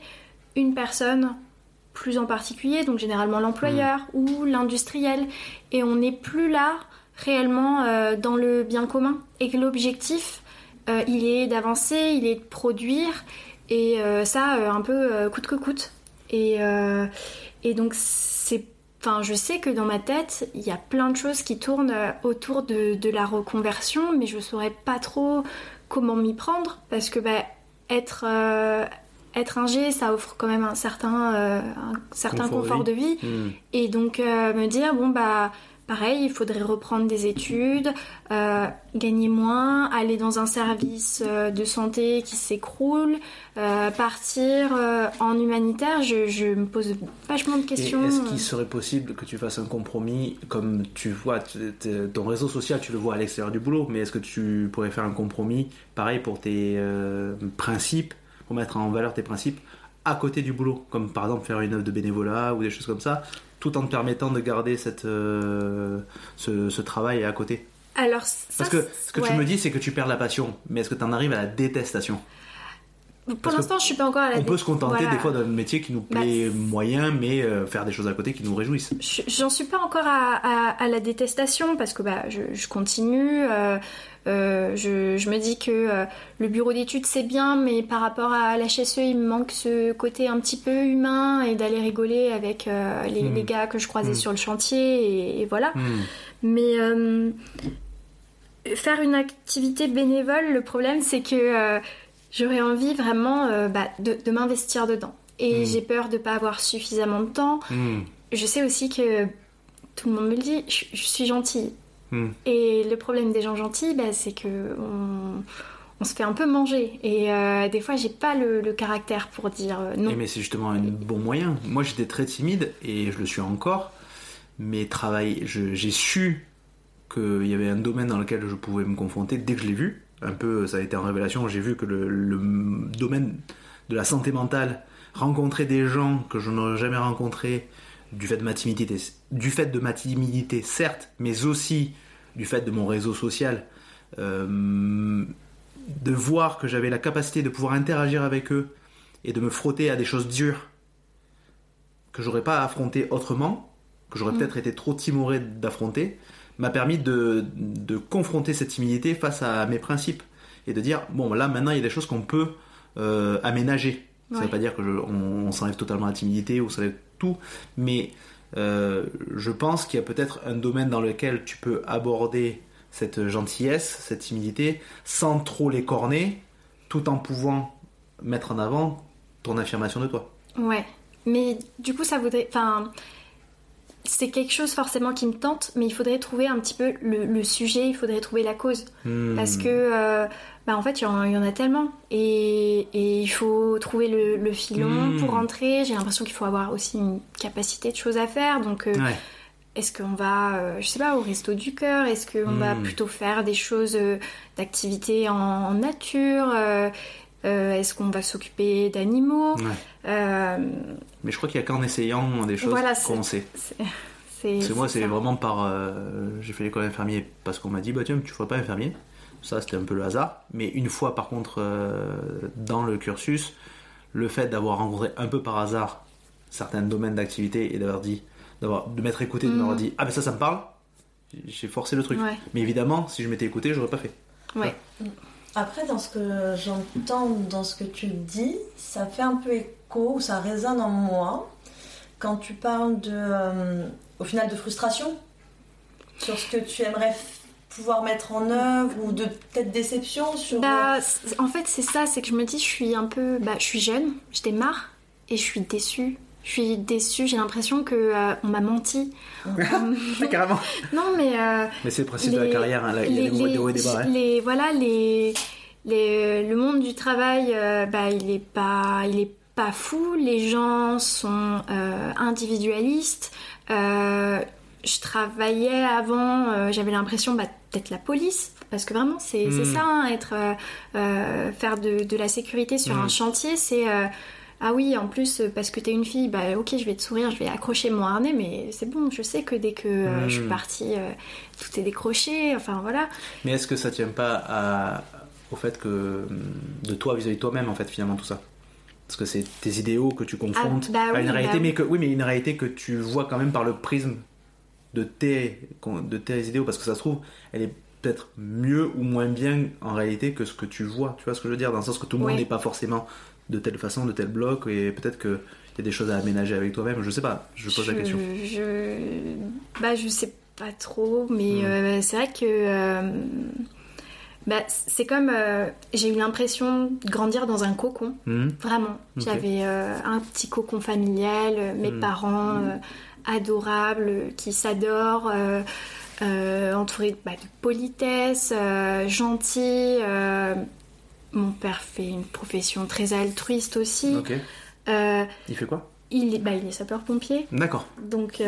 Speaker 2: une personne plus en particulier, donc généralement l'employeur ou l'industriel, et on n'est plus là réellement euh, dans le bien commun, et que l'objectif, euh, il est d'avancer, il est de produire, et ça un peu coûte que coûte. Et, et donc. Enfin, je sais que dans ma tête, il y a plein de choses qui tournent euh, autour de, de la reconversion, mais je saurais pas trop comment m'y prendre parce que bah, être, euh, être un G, ça offre quand même un certain, euh, un certain
Speaker 1: Confort de
Speaker 2: confort, de vie.
Speaker 1: Hmm.
Speaker 2: Et donc euh, me dire, bon bah pareil, il faudrait reprendre des études, euh, gagner moins, aller dans un service euh, de santé qui s'écroule, euh, partir en humanitaire, je, je me pose vachement de questions.
Speaker 1: est-ce qu'il serait possible que tu fasses un compromis comme tu vois ton réseau social, tu le vois à l'extérieur du boulot, mais est-ce que tu pourrais faire un compromis pareil pour tes euh, principes, pour mettre en valeur tes principes à côté du boulot, comme par exemple faire une œuvre de bénévolat ou des choses comme ça, tout en te permettant de garder cette, euh, ce, ce travail à côté.
Speaker 2: Alors, ça,
Speaker 1: Parce que ce que tu me dis, c'est que tu perds la passion, mais est-ce que tu en arrives à la détestation?
Speaker 2: Pour l'instant, je suis pas encore à la
Speaker 1: On
Speaker 2: dé-
Speaker 1: peut se contenter
Speaker 2: voilà.
Speaker 1: des fois d'un métier qui nous
Speaker 2: Bah,
Speaker 1: plaît moyen, mais euh, faire des choses à côté qui nous réjouissent.
Speaker 2: Je- J'en suis pas encore à, à- à la détestation parce que bah, je, je continue. euh, euh, je, je me dis que le bureau d'études c'est bien, mais par rapport à l'HSE, il me manque ce côté un petit peu humain et d'aller rigoler avec euh, les, les gars que je croisais
Speaker 1: Mm.
Speaker 2: sur le chantier et, et voilà.
Speaker 1: Hmm.
Speaker 2: Mais faire une activité bénévole, le problème c'est que j'aurais envie vraiment euh, bah, de, de m'investir dedans. Et
Speaker 1: Mm.
Speaker 2: j'ai peur de pas avoir suffisamment de temps.
Speaker 1: Hmm.
Speaker 2: Je sais aussi que tout le monde me le dit, je, je suis gentille.
Speaker 1: Hmm.
Speaker 2: Et le problème des gens gentils, bah, c'est que on, on se fait un peu manger. Et euh, des fois, j'ai pas le, le caractère pour dire euh, non.
Speaker 1: Mais c'est justement un bon moyen. Moi, j'étais très timide et je le suis encore. Mais travail, j'ai su qu'il y avait un domaine dans lequel je pouvais me confronter dès que je l'ai vu. Un peu, ça a été en révélation. J'ai vu que le, le domaine de la santé mentale, rencontrer des gens que je n'aurais jamais rencontrés du fait de ma timidité, du fait de ma timidité, certes, mais aussi du fait de mon réseau social, euh, de voir que j'avais la capacité de pouvoir interagir avec eux et de me frotter à des choses dures que j'aurais pas affronté autrement, que j'aurais
Speaker 2: Mm.
Speaker 1: peut-être été trop timoré d'affronter, m'a permis de, de confronter cette timidité face à mes principes et de dire bon là maintenant il y a des choses qu'on peut euh, aménager. Ça
Speaker 2: Ouais.
Speaker 1: veut pas dire je- on, on s'enlève totalement la timidité ou s'enlève tout, mais euh, je pense qu'il y a peut-être un domaine dans lequel tu peux aborder cette gentillesse, cette timidité, sans trop les corner, tout en pouvant mettre en avant ton affirmation de toi.
Speaker 2: Ouais. Mais du coup, ça voudrait. Enfin. C'est quelque chose forcément qui me tente, mais il faudrait trouver un petit peu le, le sujet, il faudrait trouver la cause.
Speaker 1: Hmm.
Speaker 2: Parce que, euh, bah, en fait, il y, en il y en a tellement. Et, et il faut trouver le, le filon
Speaker 1: Mm.
Speaker 2: pour rentrer. J'ai l'impression qu'il faut avoir aussi une capacité de choses à faire. Donc, euh,
Speaker 1: Ouais.
Speaker 2: est-ce qu'on va, euh, je sais pas, au resto du cœur? Est-ce qu'on va
Speaker 1: Mm.
Speaker 2: plutôt faire des choses euh, d'activités en, en nature Est-ce qu'on va s'occuper d'animaux?
Speaker 1: Ouais.
Speaker 2: Euh,
Speaker 1: Mais je crois qu'il y a qu'en essayant des choses
Speaker 2: Voilà,
Speaker 1: qu'on sait.
Speaker 2: C'est
Speaker 1: moi, c'est vraiment par. euh, j'ai fait l'école d'infirmier parce qu'on m'a dit, bah tiens, tu ferais pas infirmier. Ça, c'était un peu le hasard. Mais une fois, par contre, euh, dans le cursus, le fait d'avoir rencontré un peu par hasard certains domaines d'activité et d'avoir dit, d'avoir, de m'être écouté, de m'avoir dit, ah ben ça, ça me parle, j'ai forcé le truc.
Speaker 2: Ouais.
Speaker 1: Mais évidemment, si je m'étais écouté, j'aurais pas fait.
Speaker 2: Ouais.
Speaker 3: Après, dans ce que j'entends, dans ce que tu dis, ça fait un peu écho, ou ça résonne en moi, quand tu parles de, euh, au final, de frustration sur ce que tu aimerais pouvoir mettre en œuvre, ou de peut-être déception sur...
Speaker 2: Bah, c'est- en fait, c'est ça, c'est que je me dis, je suis un peu. Bah, je suis jeune, je démarre, et je suis déçue. Je suis déçue, j'ai l'impression que euh, on m'a menti.
Speaker 1: carrément.
Speaker 2: Non, mais. euh,
Speaker 1: Mais c'est le principe de la carrière, hein, là, il y a des hauts- et des bas. hein.
Speaker 2: les- voilà, les, les- le monde du travail, euh, bah, il est pas, il est pas fou. Les gens sont euh, individualistes. Euh, je travaillais avant, euh, j'avais l'impression, bah, peut-être la police, parce que vraiment, c'est c'est
Speaker 1: Mm.
Speaker 2: ça, hein, être, faire de, de la sécurité sur un chantier, c'est. ah oui, en plus, parce que t'es une fille, bah ok, je vais te sourire, je vais accrocher mon harnais, mais c'est bon, je sais que dès que euh, je suis
Speaker 1: Mm.
Speaker 2: partie, euh, tout est décroché, enfin voilà.
Speaker 1: Mais est-ce que ça tient pas à- au fait que de toi vis-à-vis de toi-même en fait finalement tout ça? Parce que c'est tes idéaux que tu confrontes
Speaker 2: Ah, bah
Speaker 1: à une réalité,
Speaker 2: bah
Speaker 1: mais que oui, mais une réalité que tu vois quand même par le prisme de tes de tes idéaux, parce que ça se trouve, elle est peut-être mieux ou moins bien en réalité que ce que tu vois. Tu vois ce que je veux dire? Dans le sens que tout le monde n'est pas forcément de telle façon, de tel bloc, et peut-être que
Speaker 4: Il y a des choses à aménager avec toi-même. Je sais pas. Je pose la question.
Speaker 2: Je, bah, je sais pas trop, mais
Speaker 4: Mm.
Speaker 2: euh, c'est vrai que. euh, bah, c'est comme. euh, j'ai eu l'impression de grandir dans un cocon.
Speaker 4: Hmm
Speaker 2: Vraiment. J'avais euh, un petit cocon familial, euh, mes
Speaker 4: Mm.
Speaker 2: parents euh, adorables, qui s'adorent, entourés bah, de politesse, euh, gentils. mon père fait une profession très altruiste aussi.
Speaker 4: Il fait quoi?
Speaker 2: il, est, bah, il est sapeur-pompier.
Speaker 4: D'accord.
Speaker 2: Donc,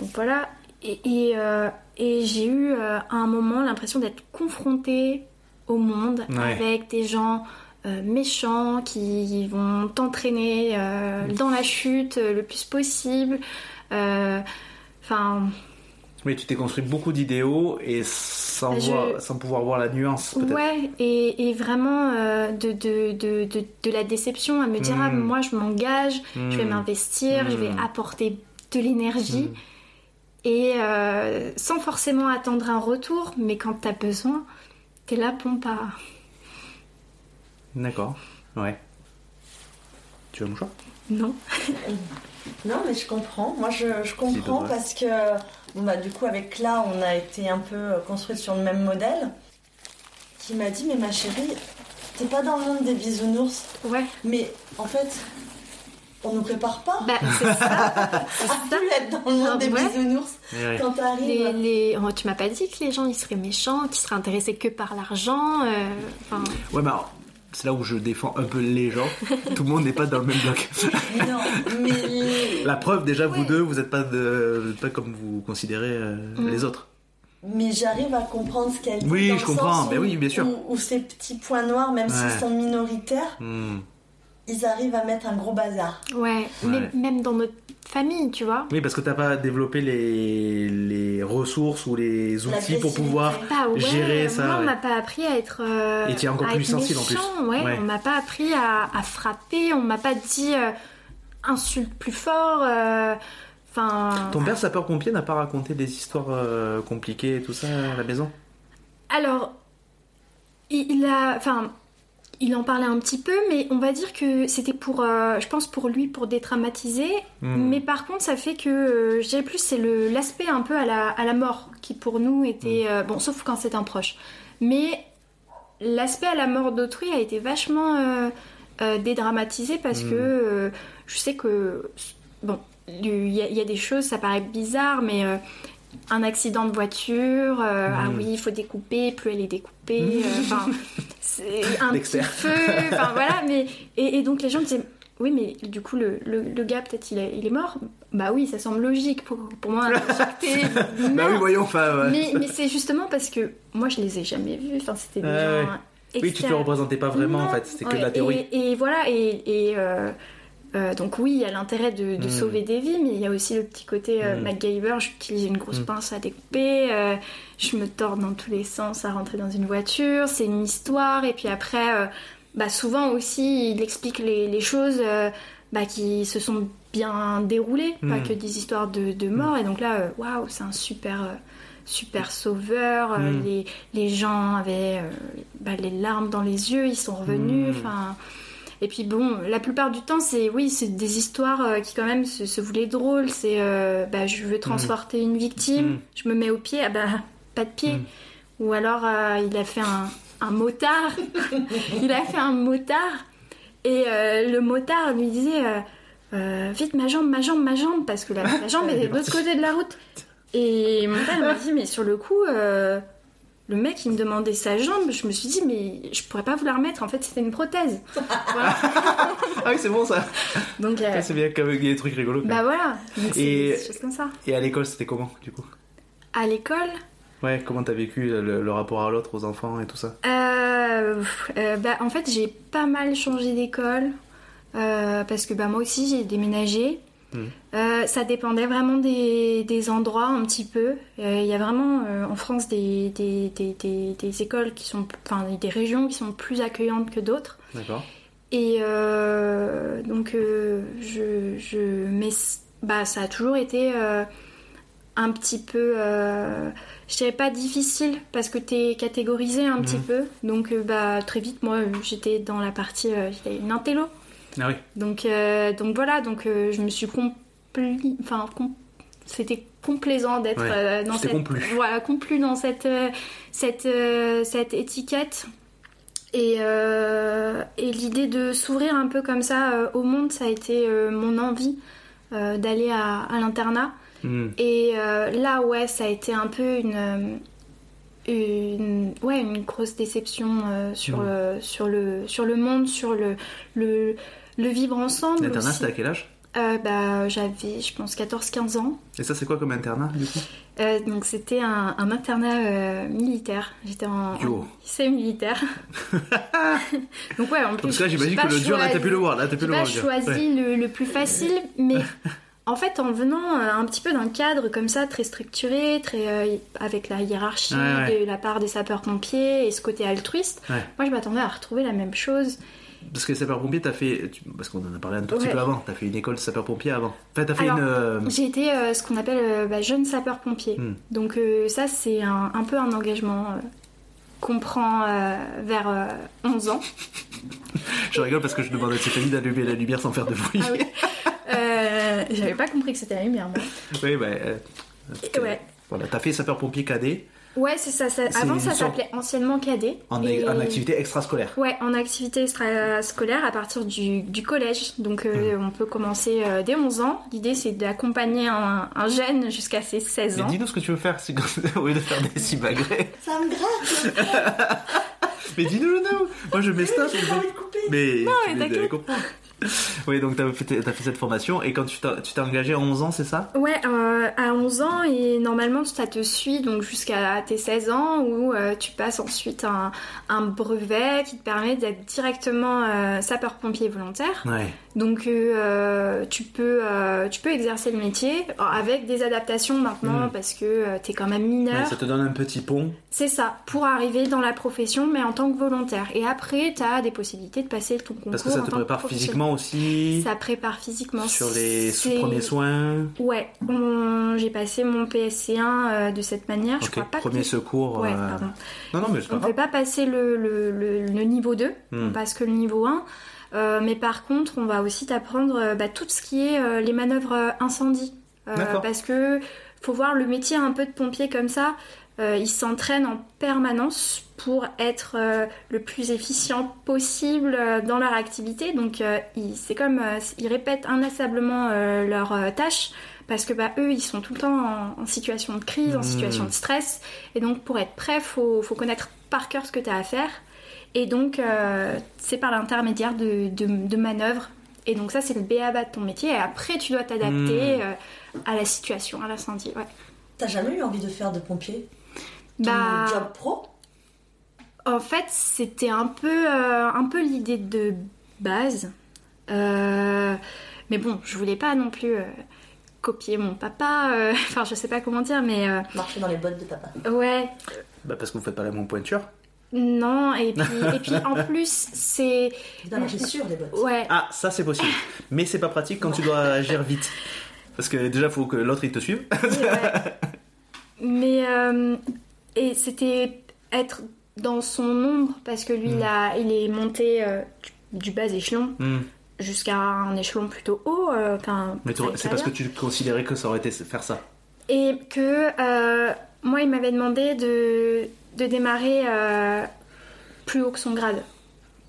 Speaker 2: donc voilà. Et, et, euh, et j'ai eu euh, à un moment l'impression d'être confrontée au monde
Speaker 4: Ouais.
Speaker 2: avec des gens euh, méchants qui vont t'entraîner euh, dans la chute euh, le plus possible. Enfin,
Speaker 4: Oui, tu t'es construit beaucoup d'idéaux et sans,
Speaker 2: Je-
Speaker 4: voir- sans pouvoir voir la nuance,
Speaker 2: ouais, et, et vraiment euh, de, de, de, de, la déception à me dire ah, moi je m'engage, je vais
Speaker 4: Hmm.
Speaker 2: m'investir, je vais
Speaker 4: Mm.
Speaker 2: apporter de l'énergie.
Speaker 4: Hmm.
Speaker 2: Et euh, sans forcément attendre un retour, mais quand t'as besoin, t'es là, bon, pas.
Speaker 4: D'accord. Ouais. Tu veux mon choix?
Speaker 2: Non.
Speaker 3: Non, mais je comprends. Moi, je, je comprends parce que, bon, bah, du coup, avec là, on a été un peu construite sur le même modèle. Qui m'a dit, mais ma chérie, t'es pas dans le monde des bisounours.
Speaker 2: Ouais.
Speaker 3: Mais en fait, on nous prépare pas
Speaker 2: Bah, c'est ça.
Speaker 3: à plus être dans le monde
Speaker 2: Ah,
Speaker 3: des
Speaker 2: ouais.
Speaker 3: bisounours.
Speaker 4: Eh ouais.
Speaker 3: Quand t'arrives.
Speaker 2: les... oh, tu m'as pas dit que les gens ils seraient méchants, qu'ils seraient intéressés que par l'argent. euh, Enfin,
Speaker 4: Ouais, mais alors, c'est là où je défends un peu les gens. Tout le monde n'est pas dans le même bloc.
Speaker 3: Non, mais.
Speaker 4: La preuve, déjà, vous deux, vous n'êtes pas, de... vous êtes pas comme vous considérez euh,
Speaker 2: Mm.
Speaker 4: les autres.
Speaker 3: Mais j'arrive à comprendre ce qu'elle dit.
Speaker 4: Oui,
Speaker 3: dans
Speaker 4: je
Speaker 3: le
Speaker 4: comprends.
Speaker 3: sens
Speaker 4: Ben oui, bien sûr.
Speaker 3: Où, où ces petits points noirs, même
Speaker 4: Ouais.
Speaker 3: s'ils sont minoritaires,
Speaker 4: Hmm.
Speaker 3: Ils arrivent à mettre un gros bazar.
Speaker 2: ouais. Mais
Speaker 4: Ouais.
Speaker 2: même dans notre famille, tu vois.
Speaker 4: Oui, parce que t'as pas développé les... les ressources ou les outils pour pouvoir.
Speaker 2: Bah ouais,
Speaker 4: Gérer ça,
Speaker 2: moi on
Speaker 4: ouais.
Speaker 2: m'a pas appris à être. euh,
Speaker 4: Et tu es encore plus sensible, en plus.
Speaker 2: Ouais,
Speaker 4: Ouais.
Speaker 2: on m'a pas appris à, à frapper, on m'a pas dit euh, insulte plus fort. euh, Enfin.
Speaker 4: Ton père sapeur-pompier n'a pas raconté des histoires euh, compliquées et tout ça à la maison?
Speaker 2: Alors, il, il a, enfin, il en parlait un petit peu, mais on va dire que c'était pour, euh, je pense pour lui, pour détraumatiser.
Speaker 4: Hmm.
Speaker 2: Mais par contre, ça fait que, euh, je dirais plus, c'est le l'aspect un peu à la, à la mort qui pour nous était,
Speaker 4: Hmm.
Speaker 2: euh, bon, sauf quand c'est un proche. Mais l'aspect à la mort d'autrui a été vachement euh, dédramatisé parce
Speaker 4: Hmm.
Speaker 2: que je sais que, bon, il y, a- il y a des choses, ça paraît bizarre, mais un accident de voiture, euh, ah
Speaker 4: Mm.
Speaker 2: oui, il faut découper, plus elle est découpée, euh, enfin, c'est un petit feu, enfin voilà, mais, et, et donc les gens disaient, oui, mais du coup, le, le, le gars, peut-être, il, est- il est mort Bah oui, ça semble logique pour, pour moi, injecté,
Speaker 4: Bah oui, voyons, enfin. ouais.
Speaker 2: Mais, mais c'est justement parce que moi, je les ai jamais vus, enfin, c'était des gens.
Speaker 4: Oui, tu te représentais pas vraiment en fait, c'était que de la théorie.
Speaker 2: Et, et voilà, et, et, euh, euh, donc oui, il y a l'intérêt de, de
Speaker 4: Mm.
Speaker 2: sauver des vies, mais il y a aussi le petit côté euh,
Speaker 4: Mm.
Speaker 2: MacGyver, j'utilise une grosse
Speaker 4: Mm.
Speaker 2: pince à découper, euh, je me tords dans tous les sens à rentrer dans une voiture, c'est une histoire, et puis après, bah, souvent aussi, il explique les, les choses bah, qui se sont bien déroulées, pas que des histoires de, de mort, et donc là, waouh, c'est un super... super sauveur, les, les gens avaient bah, les larmes dans les yeux, ils sont revenus, enfin... Et puis bon, la plupart du temps, c'est oui, c'est des histoires euh, qui quand même se, se voulaient drôles. C'est euh, bah, je veux transporter une victime,
Speaker 4: Mm.
Speaker 2: je me mets au pied, ah bah pas de pied.
Speaker 4: Mm.
Speaker 2: Ou alors euh, il a fait un, un motard, il a fait un motard et euh, le motard lui disait vite ma jambe, ma jambe, ma jambe parce que la, la jambe
Speaker 4: est
Speaker 2: de l'autre côté de la route. Et mon père m'a dit mais sur le coup. Euh, le mec, il me demandait sa jambe. Je me suis dit, mais je pourrais pas vous la remettre. En fait, c'était une prothèse. Voilà.
Speaker 4: Ah oui, c'est bon ça.
Speaker 2: Donc, euh,
Speaker 4: c'est bien qu'il y ait des trucs rigolos. quoi.
Speaker 2: bah voilà. Donc,
Speaker 4: Et-
Speaker 2: des choses comme ça.
Speaker 4: Et à l'école, c'était comment du coup?
Speaker 2: À l'école,
Speaker 4: Ouais, comment t'as vécu le, le rapport à l'autre, aux enfants et tout ça?
Speaker 2: Euh, euh, bah, en fait, j'ai pas mal changé d'école. euh, parce que bah, moi aussi, j'ai déménagé. Euh, ça dépendait vraiment des, des endroits un petit peu. Euh, Il y a vraiment euh, en France des, écoles qui sont, enfin des régions qui sont plus accueillantes que d'autres.
Speaker 4: D'accord.
Speaker 2: Et donc, je, je, mais bah, ça a toujours été un petit peu, euh, je dirais pas difficile parce que t'es catégorisé un petit
Speaker 4: Mhm.
Speaker 2: peu. Donc, bah, très vite, moi, j'étais dans la partie, euh, j'étais une intello.
Speaker 1: Ah oui.
Speaker 2: Donc, euh, donc voilà, donc euh, je me suis compli... Enfin, com- c'était complaisant d'être
Speaker 1: Ouais,
Speaker 2: euh, dans cette...
Speaker 1: complu.
Speaker 2: Voilà, complu dans cette, euh, cette, euh, cette étiquette. Et, euh, et l'idée de s'ouvrir un peu comme ça euh, au monde, ça a été euh, mon envie euh, d'aller à, à l'internat.
Speaker 1: Hmm.
Speaker 2: Et euh, là, ouais, ça a été un peu une, euh, une, ouais, une grosse déception euh, sur,
Speaker 1: Mm.
Speaker 2: le, sur, le, sur le monde, sur le, le, le vivre ensemble.
Speaker 1: L'internat, c'était à quel âge
Speaker 2: Euh, bah, J'avais, je pense, 14-15 ans.
Speaker 1: Et ça, c'est quoi comme internat, du coup?
Speaker 2: Euh, donc, c'était un, un internat euh, militaire. J'étais en, en lycée militaire. donc, ouais, en plus.
Speaker 1: Parce que là,
Speaker 2: j'ai
Speaker 1: j'imagine que le dur, là, t'as pu le voir. Là, t'as pu
Speaker 2: j'ai
Speaker 1: le
Speaker 2: pas
Speaker 1: voir.
Speaker 2: choisi
Speaker 1: Ouais.
Speaker 2: le, le plus facile, mais en fait, en venant un petit peu d'un cadre comme ça, très structuré, très euh, avec la hiérarchie
Speaker 1: Ouais, ouais.
Speaker 2: de la part des sapeurs-pompiers et ce côté altruiste,
Speaker 1: Ouais.
Speaker 2: moi je m'attendais à retrouver la même chose.
Speaker 1: Parce que sapeur-pompier, t'as fait. tu- Parce qu'on en a parlé un tout petit peu avant. T'as fait une école de sapeur-pompier avant. Enfin, t'as fait
Speaker 2: Alors,
Speaker 1: une. euh,
Speaker 2: J'ai été euh, ce qu'on appelle euh, bah, jeune sapeur-pompier.
Speaker 1: Hmm.
Speaker 2: Donc ça, c'est un, un peu un engagement qu'on prend vers euh, 11 ans.
Speaker 1: Je rigole parce que je demande à Stéphanie d'allumer la lumière sans faire de bruit.
Speaker 2: Ah oui. J'avais pas compris que c'était la lumière, moi.
Speaker 1: Oui, bah.
Speaker 2: ouais.
Speaker 1: Voilà, t'as fait sapeur-pompier cadet
Speaker 2: Ouais, c'est ça. Avant, ça s'appelait anciennement cadet.
Speaker 1: en,
Speaker 2: Et-
Speaker 1: en activité extrascolaire.
Speaker 2: Ouais, en activité extrascolaire à partir du, du collège. Donc euh,
Speaker 1: Hmm.
Speaker 2: on peut commencer euh, dès 11 ans. L'idée c'est d'accompagner un, un jeune jusqu'à ses 16
Speaker 1: Mais
Speaker 2: ans.
Speaker 1: dis-nous ce que tu veux faire que- au lieu de faire des simagrées.
Speaker 3: Ça me gratte,
Speaker 1: Mais dis-nous, nous Moi je mets ça.
Speaker 3: j'ai pas envie de couper.
Speaker 1: Mais
Speaker 2: Non,
Speaker 1: tu
Speaker 2: mais t'inquiète.
Speaker 1: Oui, donc t'as fait, t'as fait cette formation et quand tu tu t'es engagé à 11 ans, c'est ça?
Speaker 2: Ouais, euh, à 11 ans et normalement ça te suit donc jusqu'à tes 16 ans où euh, tu passes ensuite un, un brevet qui te permet d'être directement euh, sapeur-pompier volontaire.
Speaker 1: Ouais.
Speaker 2: Donc euh, tu, peux, euh, tu peux exercer le métier avec des adaptations maintenant
Speaker 1: Mm.
Speaker 2: parce que euh, t'es quand même mineur.
Speaker 1: Ouais, ça te donne un petit pont.
Speaker 2: C'est ça, pour arriver dans la profession, mais en tant que volontaire. Et après, tu as des possibilités de passer ton concours.
Speaker 1: Parce que ça te prépare physiquement aussi.
Speaker 2: Ça prépare physiquement.
Speaker 1: Sur les premiers soins.
Speaker 2: Ouais, on- j'ai passé mon PSC1 euh, de cette manière. Je crois pas
Speaker 1: premier
Speaker 2: que...
Speaker 1: secours.
Speaker 2: Ouais, pardon.
Speaker 1: Non, non, mais pas
Speaker 2: On ne
Speaker 1: grave.
Speaker 2: pas passer le, le- le- le niveau 2,
Speaker 1: Hmm.
Speaker 2: on passe que le niveau 1. Euh, mais par contre, on va aussi t'apprendre euh, bah, tout ce qui est euh, les manœuvres incendie. Euh, parce que faut voir le métier un peu de pompier comme ça. Ils s'entraînent en permanence pour être le plus efficient possible dans leur activité. Donc c'est comme ils répètent inlassablement leurs tâches parce que bah, eux ils sont tout le temps en, en situation de crise, en
Speaker 1: Hmm.
Speaker 2: situation de stress. Et donc pour être prêt, faut, faut connaître par cœur ce que tu as à faire. Et donc euh, c'est par l'intermédiaire de, de, de manœuvres. Et donc ça c'est le BABA de ton métier. Et après tu dois t'adapter
Speaker 1: Hmm.
Speaker 2: euh, à la situation, à l'incendie. Ouais.
Speaker 3: T'as jamais eu envie de faire de pompier? Ton
Speaker 2: Bah,
Speaker 3: job pro?
Speaker 2: En fait, c'était un peu, euh, un peu l'idée de base. Euh, mais bon, je voulais pas non plus euh, copier mon papa. euh, Enfin, je sais pas comment dire, mais euh,
Speaker 3: Marcher dans les bottes de papa.
Speaker 2: ouais,
Speaker 1: Bah, parce que vous faites pas la même pointure.
Speaker 2: Non. Et puis, et puis en plus, c'est
Speaker 3: dois marcher sur des bottes.
Speaker 2: ouais.
Speaker 1: Ah, ça c'est possible. Mais c'est pas pratique quand tu dois agir vite. Parce que déjà, faut que l'autre il te suive.
Speaker 2: Ouais. Mais euh, et c'était être dans son ombre parce que lui,
Speaker 1: Mm.
Speaker 2: il, a, il est monté euh, du bas échelon
Speaker 1: Hmm.
Speaker 2: jusqu'à un échelon plutôt haut euh.
Speaker 1: Mais c'est parce que tu considérais que ça aurait été faire ça.
Speaker 2: Et que euh, moi, il m'avait demandé de, de démarrer euh, plus haut que son grade.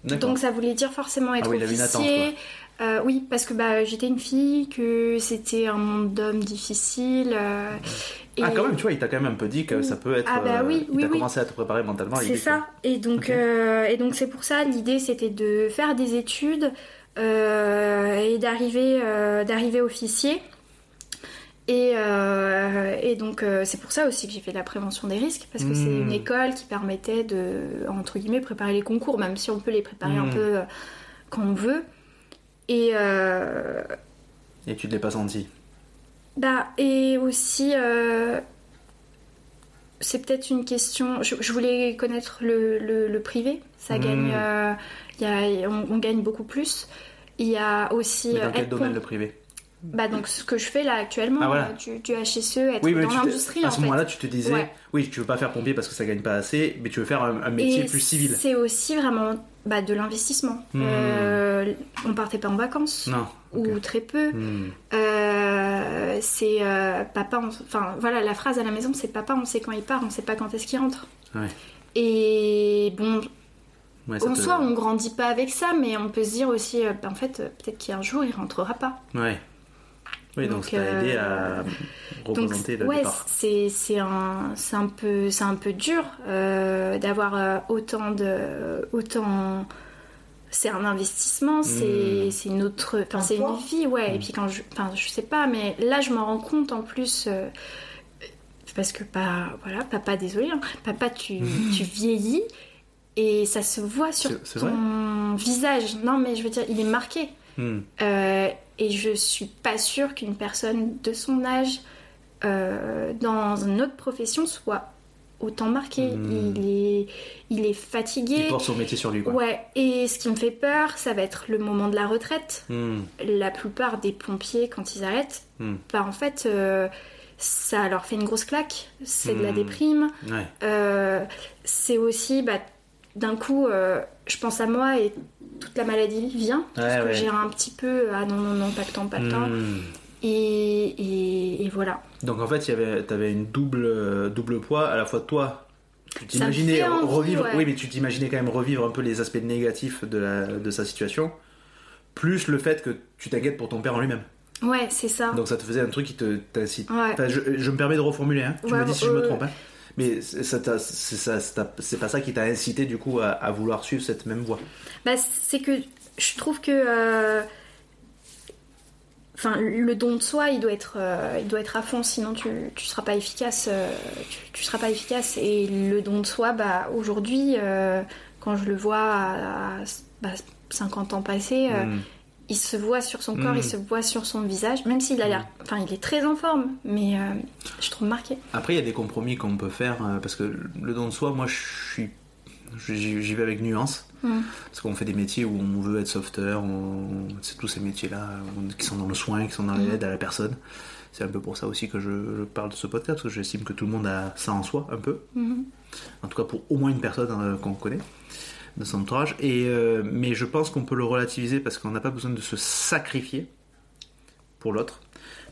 Speaker 2: Donc ça voulait dire forcément être
Speaker 1: Ah oui,
Speaker 2: officier. Euh, oui, parce que bah, j'étais une fille, que c'était un monde d'hommes difficile. euh,
Speaker 1: Ah,
Speaker 2: et-
Speaker 1: quand même, tu vois, il t'a quand même un peu dit que ça peut être.
Speaker 2: Ah, bah
Speaker 1: euh,
Speaker 2: oui,
Speaker 1: il
Speaker 2: oui,
Speaker 1: t'a
Speaker 2: oui.
Speaker 1: commencé à te préparer mentalement.
Speaker 2: C'est
Speaker 1: que-
Speaker 2: ça. Et donc,
Speaker 1: Ok.
Speaker 2: euh, et donc c'est pour ça l'idée c'était de faire des études euh, et d'arriver euh, d'arriver officier. Et, euh, et donc euh, c'est pour ça aussi que j'ai fait de la prévention des risques parce que c'est
Speaker 1: Hmm.
Speaker 2: une école qui permettait de entre guillemets préparer les concours même si on peut les préparer un
Speaker 1: Hmm.
Speaker 2: peu euh, quand on veut. Et euh,
Speaker 1: Et tu ne l'as pas senti?
Speaker 2: bah, et aussi, c'est peut-être une question. Je, je voulais connaître le, le- le privé. Ça
Speaker 1: Mm.
Speaker 2: gagne. y a, on, on gagne beaucoup plus. Il y a aussi.
Speaker 1: Mais dans quel domaine le privé?
Speaker 2: Bah donc ce que je fais là actuellement,
Speaker 1: Ah, voilà.
Speaker 2: euh, du, du HSE, être
Speaker 1: Oui,
Speaker 2: dans l'industrie
Speaker 1: à ce moment-là, tu te disais,
Speaker 2: Ouais.
Speaker 1: oui, tu veux pas faire pompier parce que ça gagne pas assez, mais tu veux faire un, un métier
Speaker 2: Et
Speaker 1: plus civil.
Speaker 2: C'est aussi vraiment bah, de l'investissement.
Speaker 1: Hmm.
Speaker 2: Euh, on partait pas en vacances.
Speaker 1: Non.
Speaker 2: Ou très peu.
Speaker 1: Hmm.
Speaker 2: Euh, c'est euh, papa, on- enfin voilà, la phrase à la maison, c'est papa, on sait quand il part, on sait pas quand est-ce qu'il rentre.
Speaker 1: Ouais.
Speaker 2: Et bon,
Speaker 1: Ouais,
Speaker 2: en soi, on grandit pas avec ça, mais on peut se dire aussi, euh, bah, en fait, euh, peut-être qu'un jour il rentrera pas.
Speaker 1: Ouais. Oui, donc,
Speaker 2: Donc,
Speaker 1: ça t'a aidé
Speaker 2: euh,
Speaker 1: à
Speaker 2: Donc,
Speaker 1: représenter le
Speaker 2: ouais,
Speaker 1: départ.
Speaker 2: c'est c'est un, c'est un peu, c'est un peu dur euh, d'avoir euh, autant de, autant. C'est un investissement, c'est
Speaker 1: Mm.
Speaker 2: c'est une autre, enfin c'est une vie, ouais. Et
Speaker 1: Mm.
Speaker 2: puis quand je, enfin je sais pas, mais là je m'en rends compte en plus. euh, parce que pas voilà papa désolé hein, papa tu, tu vieillis et ça se voit sur
Speaker 1: C'est- c'est
Speaker 2: ton visage non mais je veux dire il est marqué
Speaker 1: Hmm.
Speaker 2: euh, et je suis pas sûre qu'une personne de son âge euh, dans une autre profession soit autant marquée.
Speaker 1: Hmm.
Speaker 2: Il, est, il est fatigué.
Speaker 1: Il porte son métier sur lui, quoi.
Speaker 2: Ouais, et ce qui me fait peur, ça va être le moment de la retraite.
Speaker 1: Hmm.
Speaker 2: La plupart des pompiers, quand ils arrêtent,
Speaker 1: Hmm.
Speaker 2: bah en fait, euh, ça leur fait une grosse claque. C'est de la
Speaker 1: Hmm.
Speaker 2: déprime.
Speaker 1: Ouais.
Speaker 2: Euh, c'est aussi, bah, d'un coup, euh, je pense à moi et toute la maladie vient. parce
Speaker 1: Ouais,
Speaker 2: que
Speaker 1: ouais.
Speaker 2: j'ai un petit peu, ah non, non, non, pas le temps, pas le temps.
Speaker 1: Hmm.
Speaker 2: Et, et, et voilà.
Speaker 1: Donc en fait, avait, t'avais une double, euh, double poids à la fois toi. Tu t'imaginais revivre,
Speaker 2: ouais.
Speaker 1: oui, mais tu t'imaginais quand même revivre un peu les aspects négatifs de, la, de sa situation, plus le fait que tu t'inquiètes pour ton père en lui-même.
Speaker 2: Ouais, c'est ça.
Speaker 1: Donc ça te faisait un truc qui te t'incite.
Speaker 2: Ouais.
Speaker 1: Enfin, je, je me permets de reformuler, hein. tu
Speaker 2: Ouais,
Speaker 1: me dis si je me
Speaker 2: euh,
Speaker 1: trompe. Hein. Mais c'est pas ça qui t'a incité du coup à, à vouloir suivre cette même voie?
Speaker 2: Bah, c'est que je trouve que. euh, Enfin, le don de soi, il doit être, euh, il doit être à fond, sinon tu, tu seras pas efficace. euh, tu, tu seras pas efficace. Et le don de soi, bah, aujourd'hui, quand je le vois à, à, bah, 50 ans passés,
Speaker 1: Hmm.
Speaker 2: Il se voit sur son corps, il se voit sur son visage, même s'il a l'air. Enfin, il est très en forme, mais euh, je trouve marqué.
Speaker 1: Après, il y a des compromis qu'on peut faire euh, parce que le don de soi, moi, je suis, j'y vais avec nuance.
Speaker 2: Mm.
Speaker 1: Parce qu'on fait des métiers où on veut être sauveteur, on... c'est tous ces métiers-là qui sont dans le soin, qui sont dans l'aide à la personne. C'est un peu pour ça aussi que je, je parle de ce podcast, parce que j'estime que tout le monde a ça en soi, un peu. En tout cas, pour au moins une personne euh, qu'on connaît de son entourage. Et, euh, mais je pense qu'on peut le relativiser parce qu'on n'a pas besoin de se sacrifier pour l'autre.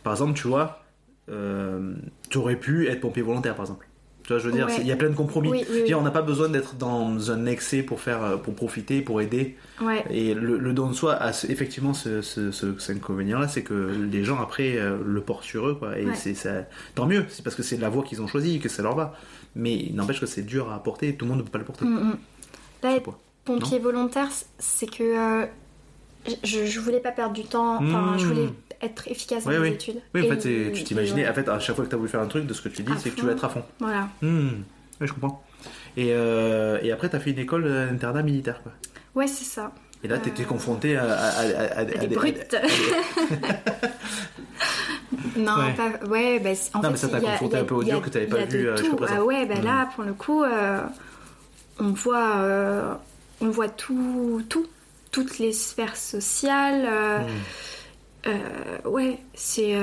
Speaker 1: Par exemple, tu vois, euh, tu aurais pu être pompier volontaire, par exemple. Tu vois, je veux dire,
Speaker 2: Ouais.
Speaker 1: il y a plein de compromis.
Speaker 2: Oui, oui,
Speaker 1: Je veux
Speaker 2: oui.
Speaker 1: dire, on n'a pas besoin d'être dans un excès pour faire, euh, pour profiter, pour aider.
Speaker 2: Ouais.
Speaker 1: Et le, le don de soi a effectivement ce, ce, ce- cet inconvénient-là, c'est que les gens après le portent sur eux, quoi. Et
Speaker 2: Ouais.
Speaker 1: c'est ça. Tant mieux, c'est parce que c'est la voie qu'ils ont choisie, que ça leur va. Mais il n'empêche que c'est dur à porter. Tout le monde ne peut pas le porter.
Speaker 2: Mm, mm. Là, pompier volontaire, c'est que euh, je, je voulais pas perdre du temps. Enfin, je voulais être efficace dans
Speaker 1: Oui,
Speaker 2: mes
Speaker 1: oui.
Speaker 2: études.
Speaker 1: Oui, en
Speaker 2: Et
Speaker 1: fait,
Speaker 2: le-
Speaker 1: tu t'imaginais,
Speaker 2: ouais.
Speaker 1: en fait, à chaque fois que tu as voulu faire un truc, de ce que tu dis, c'est que tu veux être à fond.
Speaker 2: Voilà.
Speaker 1: Hmm. Oui, je comprends. Et, euh, et après, tu as fait une école d'internat militaire, quoi.
Speaker 2: Ouais, c'est ça.
Speaker 1: Et là, tu étais
Speaker 2: Euh,
Speaker 1: confronté à, à- à-
Speaker 2: Des brutes. non,
Speaker 1: Ouais.
Speaker 2: pas. Ouais, bah, en
Speaker 1: Non,
Speaker 2: fait,
Speaker 1: mais ça t'a confronté
Speaker 2: a-
Speaker 1: un peu au dur que t'avais
Speaker 2: il
Speaker 1: pas vu, euh,
Speaker 2: tout. Ah ouais, bah là, pour le coup, euh, on voit, euh, on voit tout, tout, toutes les sphères sociales. euh,
Speaker 1: Hmm.
Speaker 2: Euh, ouais, c'est.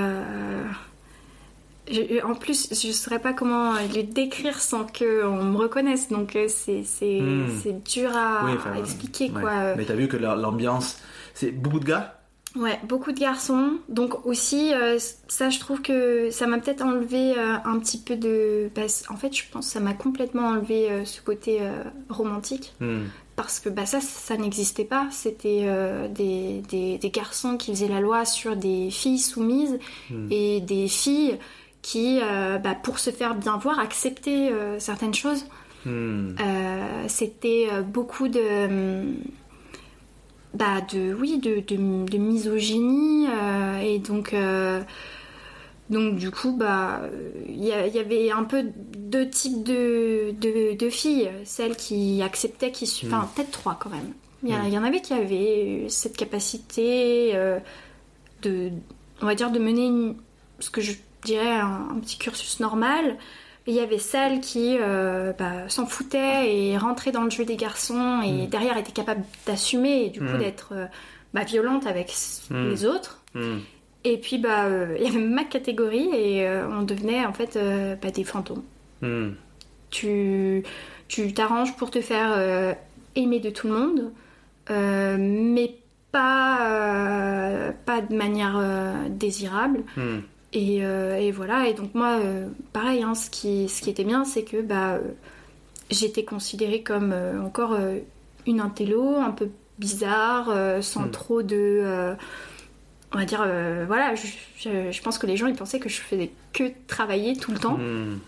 Speaker 2: en plus, je ne saurais pas comment le décrire sans qu'on me reconnaisse, donc c'est c'est dur à,
Speaker 1: Oui, enfin,
Speaker 2: à expliquer
Speaker 1: ouais.
Speaker 2: quoi.
Speaker 1: Mais t'as vu que la- l'ambiance, c'est beaucoup de gars?
Speaker 2: Ouais, beaucoup de garçons, donc aussi euh, ça, je trouve que ça m'a peut-être enlevé euh, un petit peu de. bah, en fait, je pense que ça m'a complètement enlevé euh, ce côté romantique
Speaker 1: Hmm.
Speaker 2: parce que bah, ça, ça n'existait pas. C'était des, des- des garçons qui faisaient la loi sur des filles soumises
Speaker 1: Hmm.
Speaker 2: et des filles qui, bah, pour se faire bien voir, acceptaient certaines choses.
Speaker 1: Hmm.
Speaker 2: C'était beaucoup de... Bah, de oui, de, de, de misogynie euh, et donc... euh, donc du coup, bah, il y, avait un peu deux types de, de, de filles. Celles qui acceptaient, qui... Enfin, peut-être trois quand même. Il y, a-
Speaker 1: Mm.
Speaker 2: il y en avait qui avaient cette capacité euh, de... On va dire de mener une- ce que je dirais un, un petit cursus normal. Il y avait celles qui euh, bah, s'en foutaient et rentraient dans le jeu des garçons et
Speaker 1: Mm.
Speaker 2: derrière étaient capables d'assumer et du coup
Speaker 1: Mm.
Speaker 2: d'être euh, bah, violentes avec
Speaker 1: Mm.
Speaker 2: les autres. Et puis, bah, euh, il y avait ma catégorie et euh, on devenait en fait bah, des fantômes. Tu tu t'arranges pour te faire aimer de tout le monde, mais pas, pas de manière désirable.
Speaker 4: Hmm.
Speaker 2: Et, euh, et voilà, et donc moi, euh, pareil, hein, ce, qui, ce qui était bien, c'est que bah, euh, j'étais considérée comme encore une intello, un peu bizarre, sans
Speaker 4: Mm.
Speaker 2: trop de... on va dire, euh, voilà, je, je- je pense que les gens, ils pensaient que je faisais que travailler tout le temps,
Speaker 4: Hmm.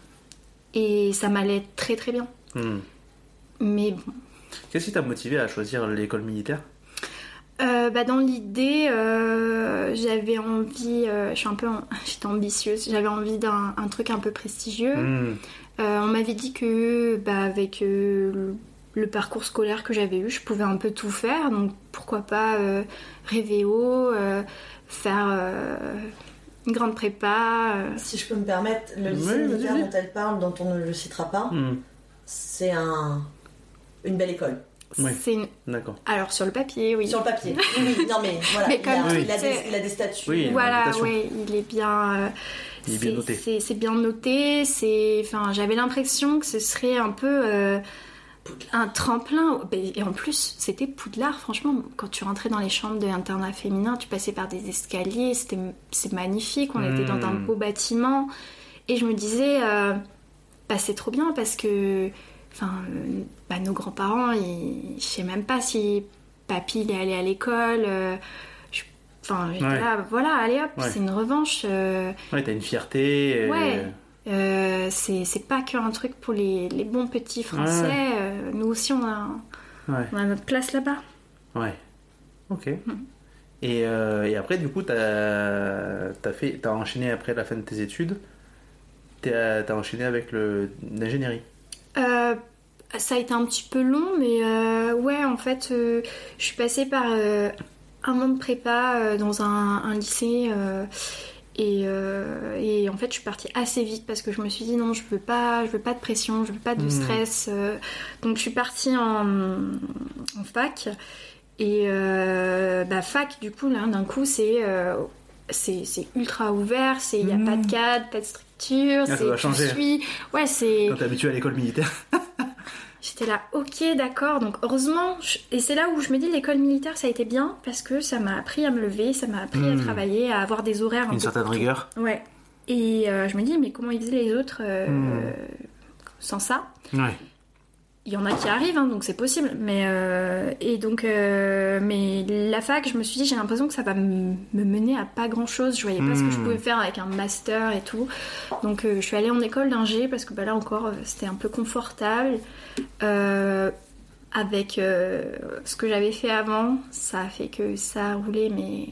Speaker 2: et ça m'allait très très bien.
Speaker 4: Hmm.
Speaker 2: Mais bon,
Speaker 4: Qu'est-ce qui t'a motivé à choisir l'école militaire?
Speaker 2: Euh, bah, dans l'idée, euh, j'avais envie, euh, je suis un peu, en- j'étais ambitieuse, j'avais envie d'un un truc un peu prestigieux.
Speaker 4: Hmm.
Speaker 2: Euh, on m'avait dit que, bah, avec euh, le, le parcours scolaire que j'avais eu, je pouvais un peu tout faire, donc pourquoi pas euh, rêver haut, euh, faire euh, une grande prépa. euh.
Speaker 3: Si je peux me permettre, le lycée
Speaker 4: Oui,
Speaker 3: militaire dont elle parle, dont on ne le citera pas,
Speaker 4: Hmm.
Speaker 3: c'est un, une belle école.
Speaker 4: Ouais.
Speaker 2: C'est une-
Speaker 4: D'accord.
Speaker 2: Alors sur le papier, oui.
Speaker 3: Sur le papier. Oui, oui, non mais voilà.
Speaker 2: Mais
Speaker 3: il, a,
Speaker 2: comme
Speaker 3: il a des, il a des statuts.
Speaker 4: Oui,
Speaker 2: Voilà, ouais, il est bien. euh,
Speaker 4: Il est bien
Speaker 2: c'est-
Speaker 4: noté.
Speaker 2: C'est c'est bien noté. C'est, enfin, j'avais l'impression que ce serait un peu euh, un tremplin. Et en plus, c'était Poudlard. Franchement, quand tu rentrais dans les chambres d'internat féminin, tu passais par des escaliers. C'était, c'est magnifique. On était dans un
Speaker 4: Mm.
Speaker 2: beau bâtiment. Et je me disais, euh, bah, c'est trop bien parce que, enfin, euh, bah, nos grands-parents, ils, je sais même pas si papy il est allé à l'école. euh, Enfin, j'étais
Speaker 4: Ouais.
Speaker 2: là, voilà, allez hop,
Speaker 4: Ouais.
Speaker 2: c'est une revanche. euh,
Speaker 4: Ouais, t'as une fierté. euh,
Speaker 2: Ouais. euh, c'est pas qu'un truc pour les, les bons petits français.
Speaker 4: Ouais.
Speaker 2: euh, nous aussi, on a, on a notre place là-bas.
Speaker 4: Ouais. Ok.
Speaker 2: Hmm.
Speaker 4: Et, et après, du coup, t'as as fait, enchaîné après la fin de tes études. T'as as enchaîné avec l'ingénierie.
Speaker 2: Euh, ça a été un petit peu long, mais euh, ouais, en fait, euh, je suis passée par un an de prépa dans un, un lycée. et, euh, et en fait, je suis partie assez vite parce que je me suis dit non, je veux pas, je veux pas de pression, je veux pas de
Speaker 4: Mhm.
Speaker 2: stress. donc, je suis partie en, en fac. Et euh, bah, fac, du coup, là, d'un coup, c'est euh, ultra ouvert, il n'y a pas de cadre, pas de structure,
Speaker 4: ça
Speaker 2: c'est
Speaker 4: doit
Speaker 2: tu
Speaker 4: changer.
Speaker 2: suis. Ouais, c'est.
Speaker 4: Quand t'es habitué à l'école militaire.
Speaker 2: J'étais là, ok, d'accord. Donc heureusement, je- et c'est là où je me dis l'école militaire, ça a été bien parce que ça m'a appris à me lever, ça m'a appris
Speaker 4: Hmm.
Speaker 2: à travailler, à avoir des horaires. un
Speaker 4: Une
Speaker 2: peu
Speaker 4: certaine rigueur.
Speaker 2: Ouais. Et euh, je me dis, mais comment ils faisaient les autres euh,
Speaker 4: Hmm.
Speaker 2: sans ça?
Speaker 4: Ouais.
Speaker 2: Il y en a qui arrivent, hein, donc c'est possible. Mais euh, et donc, euh, mais la fac, je me suis dit, j'ai l'impression que ça va me mener à pas grand chose. Je voyais pas ce que je
Speaker 4: Hmm.
Speaker 2: pouvais faire avec un master et tout. Donc, euh, je suis allée en école d'ingé parce que bah, là encore, c'était un peu confortable. Avec ce que j'avais fait avant, ça a fait que ça a roulé, mais